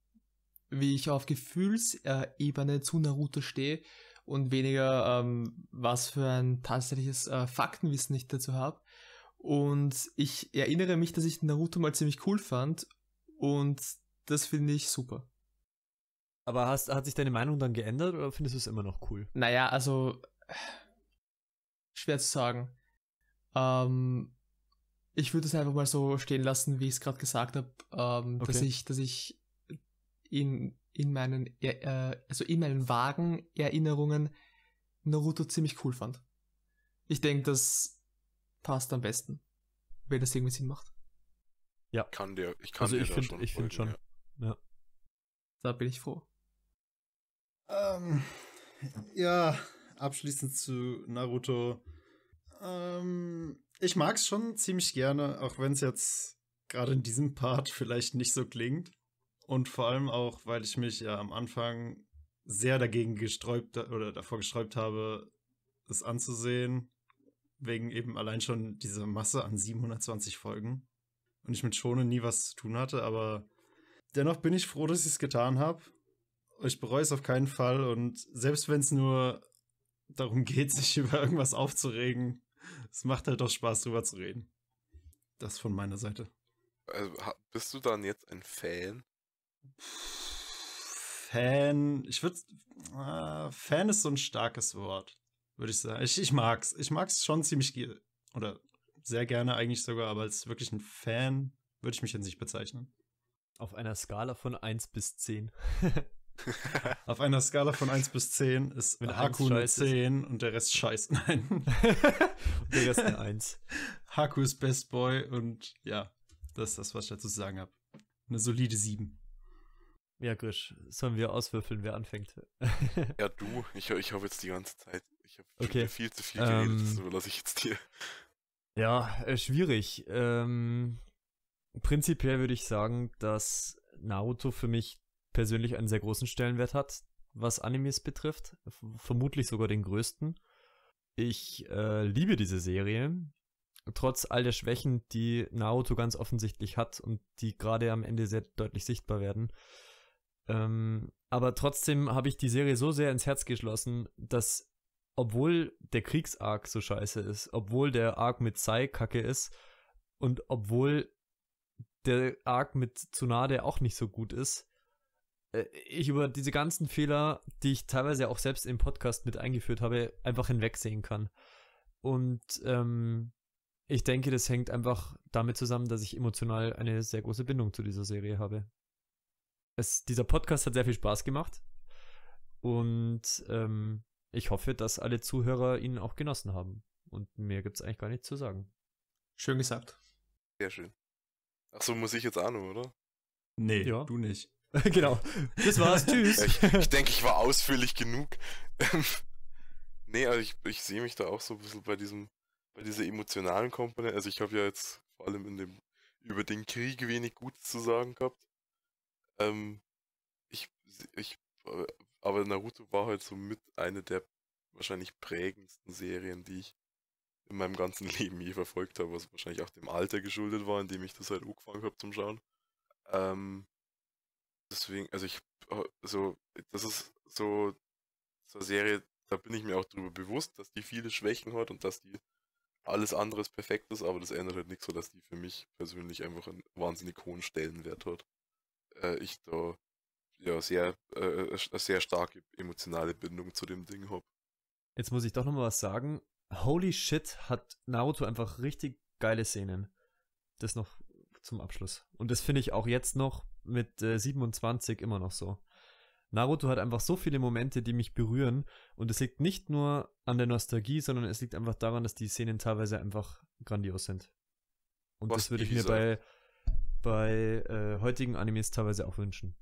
wie ich auf Gefühlsebene zu Naruto stehe und weniger, ähm, was für ein tatsächliches äh, Faktenwissen ich dazu habe. Und ich erinnere mich, dass ich Naruto mal ziemlich cool fand und das finde ich super. Aber hast, hat sich deine Meinung dann geändert oder findest du es immer noch cool? Naja, also schwer zu sagen. Ähm, ich würde es einfach mal so stehen lassen, wie ich es gerade gesagt habe, ähm, dass Okay. ich, dass ich in, in meinen, äh, also in meinen vagen Erinnerungen Naruto ziemlich cool fand. Ich denke, das passt am besten, wenn das irgendwie Sinn macht. Kann dir, ich kann Also dir ich da find- schon ich find folgen, schon. ja. Da bin ich froh. Ähm, ja, abschließend zu Naruto. Ähm, ich mag es schon ziemlich gerne, auch wenn es jetzt gerade in diesem Part [laughs] vielleicht nicht so klingt. Und vor allem auch, weil ich mich ja am Anfang sehr dagegen gesträubt oder davor gesträubt habe, es anzusehen. Wegen eben allein schon dieser Masse an 720 Folgen. Und ich mit Schonen nie was zu tun hatte, aber dennoch bin ich froh, dass ich es getan habe. Ich bereue es auf keinen Fall und selbst wenn es nur darum geht, [laughs] sich über irgendwas aufzuregen, es macht halt doch Spaß, drüber zu reden. Das von meiner Seite. Also, bist du dann jetzt ein Fan? Fan, ich würde, äh, Fan ist so ein starkes Wort, würde ich sagen. Ich, ich mag's. Ich mag's schon ziemlich, oder sehr gerne eigentlich sogar, aber als wirklich ein Fan würde ich mich jetzt nicht bezeichnen. Auf einer Skala von 1 bis 10. [laughs] [laughs] Auf einer Skala von 1 bis 10 ist Wenn Haku eine scheiße ist. 10 und der Rest scheiße. [laughs] Nein. [laughs] Und der Rest eine 1. Haku ist Best Boy und ja, das ist das, was ich dazu zu sagen habe. Eine solide 7. Ja, Grisch, sollen wir auswürfeln, wer anfängt? ja, du. Ich, ich habe jetzt die ganze Zeit. Ich habe Okay. viel zu viel geredet, Ähm, das überlasse ich jetzt dir. Ja, äh, schwierig. Ähm, prinzipiell würde ich sagen, dass Naruto für mich persönlich einen sehr großen Stellenwert hat, was Animes betrifft. Vermutlich sogar den größten. Ich äh, liebe diese Serie. Trotz all der Schwächen, die Naruto ganz offensichtlich hat und die gerade am Ende sehr deutlich sichtbar werden. Ähm, aber trotzdem habe ich die Serie so sehr ins Herz geschlossen, dass obwohl der Kriegsarc so scheiße ist, obwohl der Arc mit Sai kacke ist und obwohl der Arc mit Tsunade auch nicht so gut ist, ich über diese ganzen Fehler, die ich teilweise auch selbst im Podcast mit eingeführt habe, einfach hinwegsehen kann. Und ähm, ich denke, das hängt einfach damit zusammen, dass ich emotional eine sehr große Bindung zu dieser Serie habe. Es, dieser Podcast hat sehr viel Spaß gemacht und ähm, ich hoffe, dass alle Zuhörer ihn auch genossen haben. Und mehr gibt es eigentlich gar nicht zu sagen. Schön gesagt. Sehr schön. Ach so, muss ich jetzt auch noch, oder? Nee, Ja. du nicht. [laughs] genau. Das war's. Tschüss. Ich, ich denke, ich war ausführlich genug. nee, also ich, ich sehe mich da auch so ein bisschen bei diesem, bei dieser emotionalen Komponente. Also ich habe ja jetzt vor allem in dem, über den Krieg wenig Gutes zu sagen gehabt. Ähm, ich, ich, äh, aber Naruto war halt so mit eine der wahrscheinlich prägendsten Serien, die ich in meinem ganzen [laughs] Leben je verfolgt habe, was wahrscheinlich auch dem Alter geschuldet war, in dem ich das halt angefangen habe zum Schauen. Ähm, deswegen, also ich, äh, so, das ist so, so eine Serie, da bin ich mir auch darüber bewusst, dass die viele Schwächen hat und dass die alles anderes perfekt ist, aber das ändert halt nichts so, dass die für mich persönlich einfach einen wahnsinnig hohen Stellenwert hat. Äh, ich da ja sehr, äh, eine sehr starke emotionale Bindung zu dem Ding habe. Jetzt muss ich doch noch mal was sagen. Holy shit, hat Naruto einfach richtig geile Szenen. Das noch zum Abschluss. Und das finde ich auch jetzt noch mit äh, 27 immer noch so. Naruto hat einfach so viele Momente, die mich berühren. Und es liegt nicht nur an der Nostalgie, sondern es liegt einfach daran, dass die Szenen teilweise einfach grandios sind. Und Was das würde ich mir bei, bei äh, heutigen Animes teilweise auch wünschen.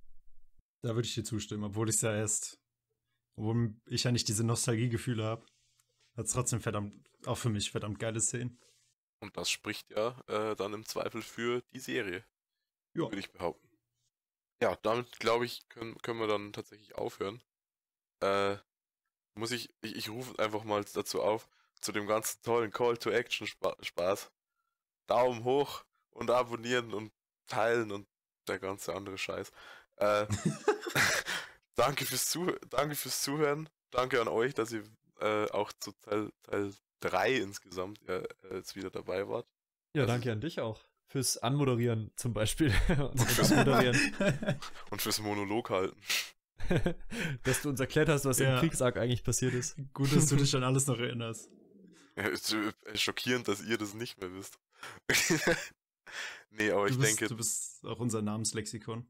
Da würde ich dir zustimmen, obwohl ich es ja erst, obwohl ich ja nicht diese Nostalgiegefühle habe. Hat es trotzdem verdammt, auch für mich verdammt geile Szenen. Und das spricht ja äh, dann im Zweifel für die Serie, Ja. würde ich behaupten. Ja, damit glaube ich, können, können wir dann tatsächlich aufhören. Äh, muss ich, ich, ich rufe einfach mal dazu auf, zu dem ganzen tollen Call to Action Spa Spaß. Daumen hoch und abonnieren und teilen und der ganze andere Scheiß. Äh, [laughs] [laughs] danke, fürs Zuh danke fürs Zuhören. danke an euch, dass ihr äh, auch zu Teil, Teil 3 insgesamt ja, äh, jetzt wieder dabei wart. Ja, Also- danke an dich auch. Fürs Anmoderieren zum Beispiel. [laughs] Und fürs Moderieren. [laughs] Und fürs Monolog halten. [laughs] Dass du uns erklärt hast, was Ja. im Kriegsarg eigentlich passiert ist. Gut, dass du dich an alles noch erinnerst. Ja, ist äh, schockierend, dass ihr das nicht mehr wisst. nee, aber Du ich bist, denke, du bist auch unser Namenslexikon.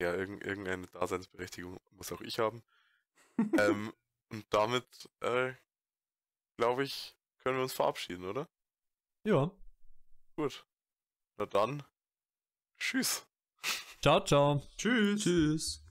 ja, irgend, irgendeine Daseinsberechtigung muss auch ich haben. ähm, und damit, äh, glaube ich, können wir uns verabschieden, oder? Ja. Gut. Na dann, tschüss. Ciao, ciao. Tschüss. Tschüss.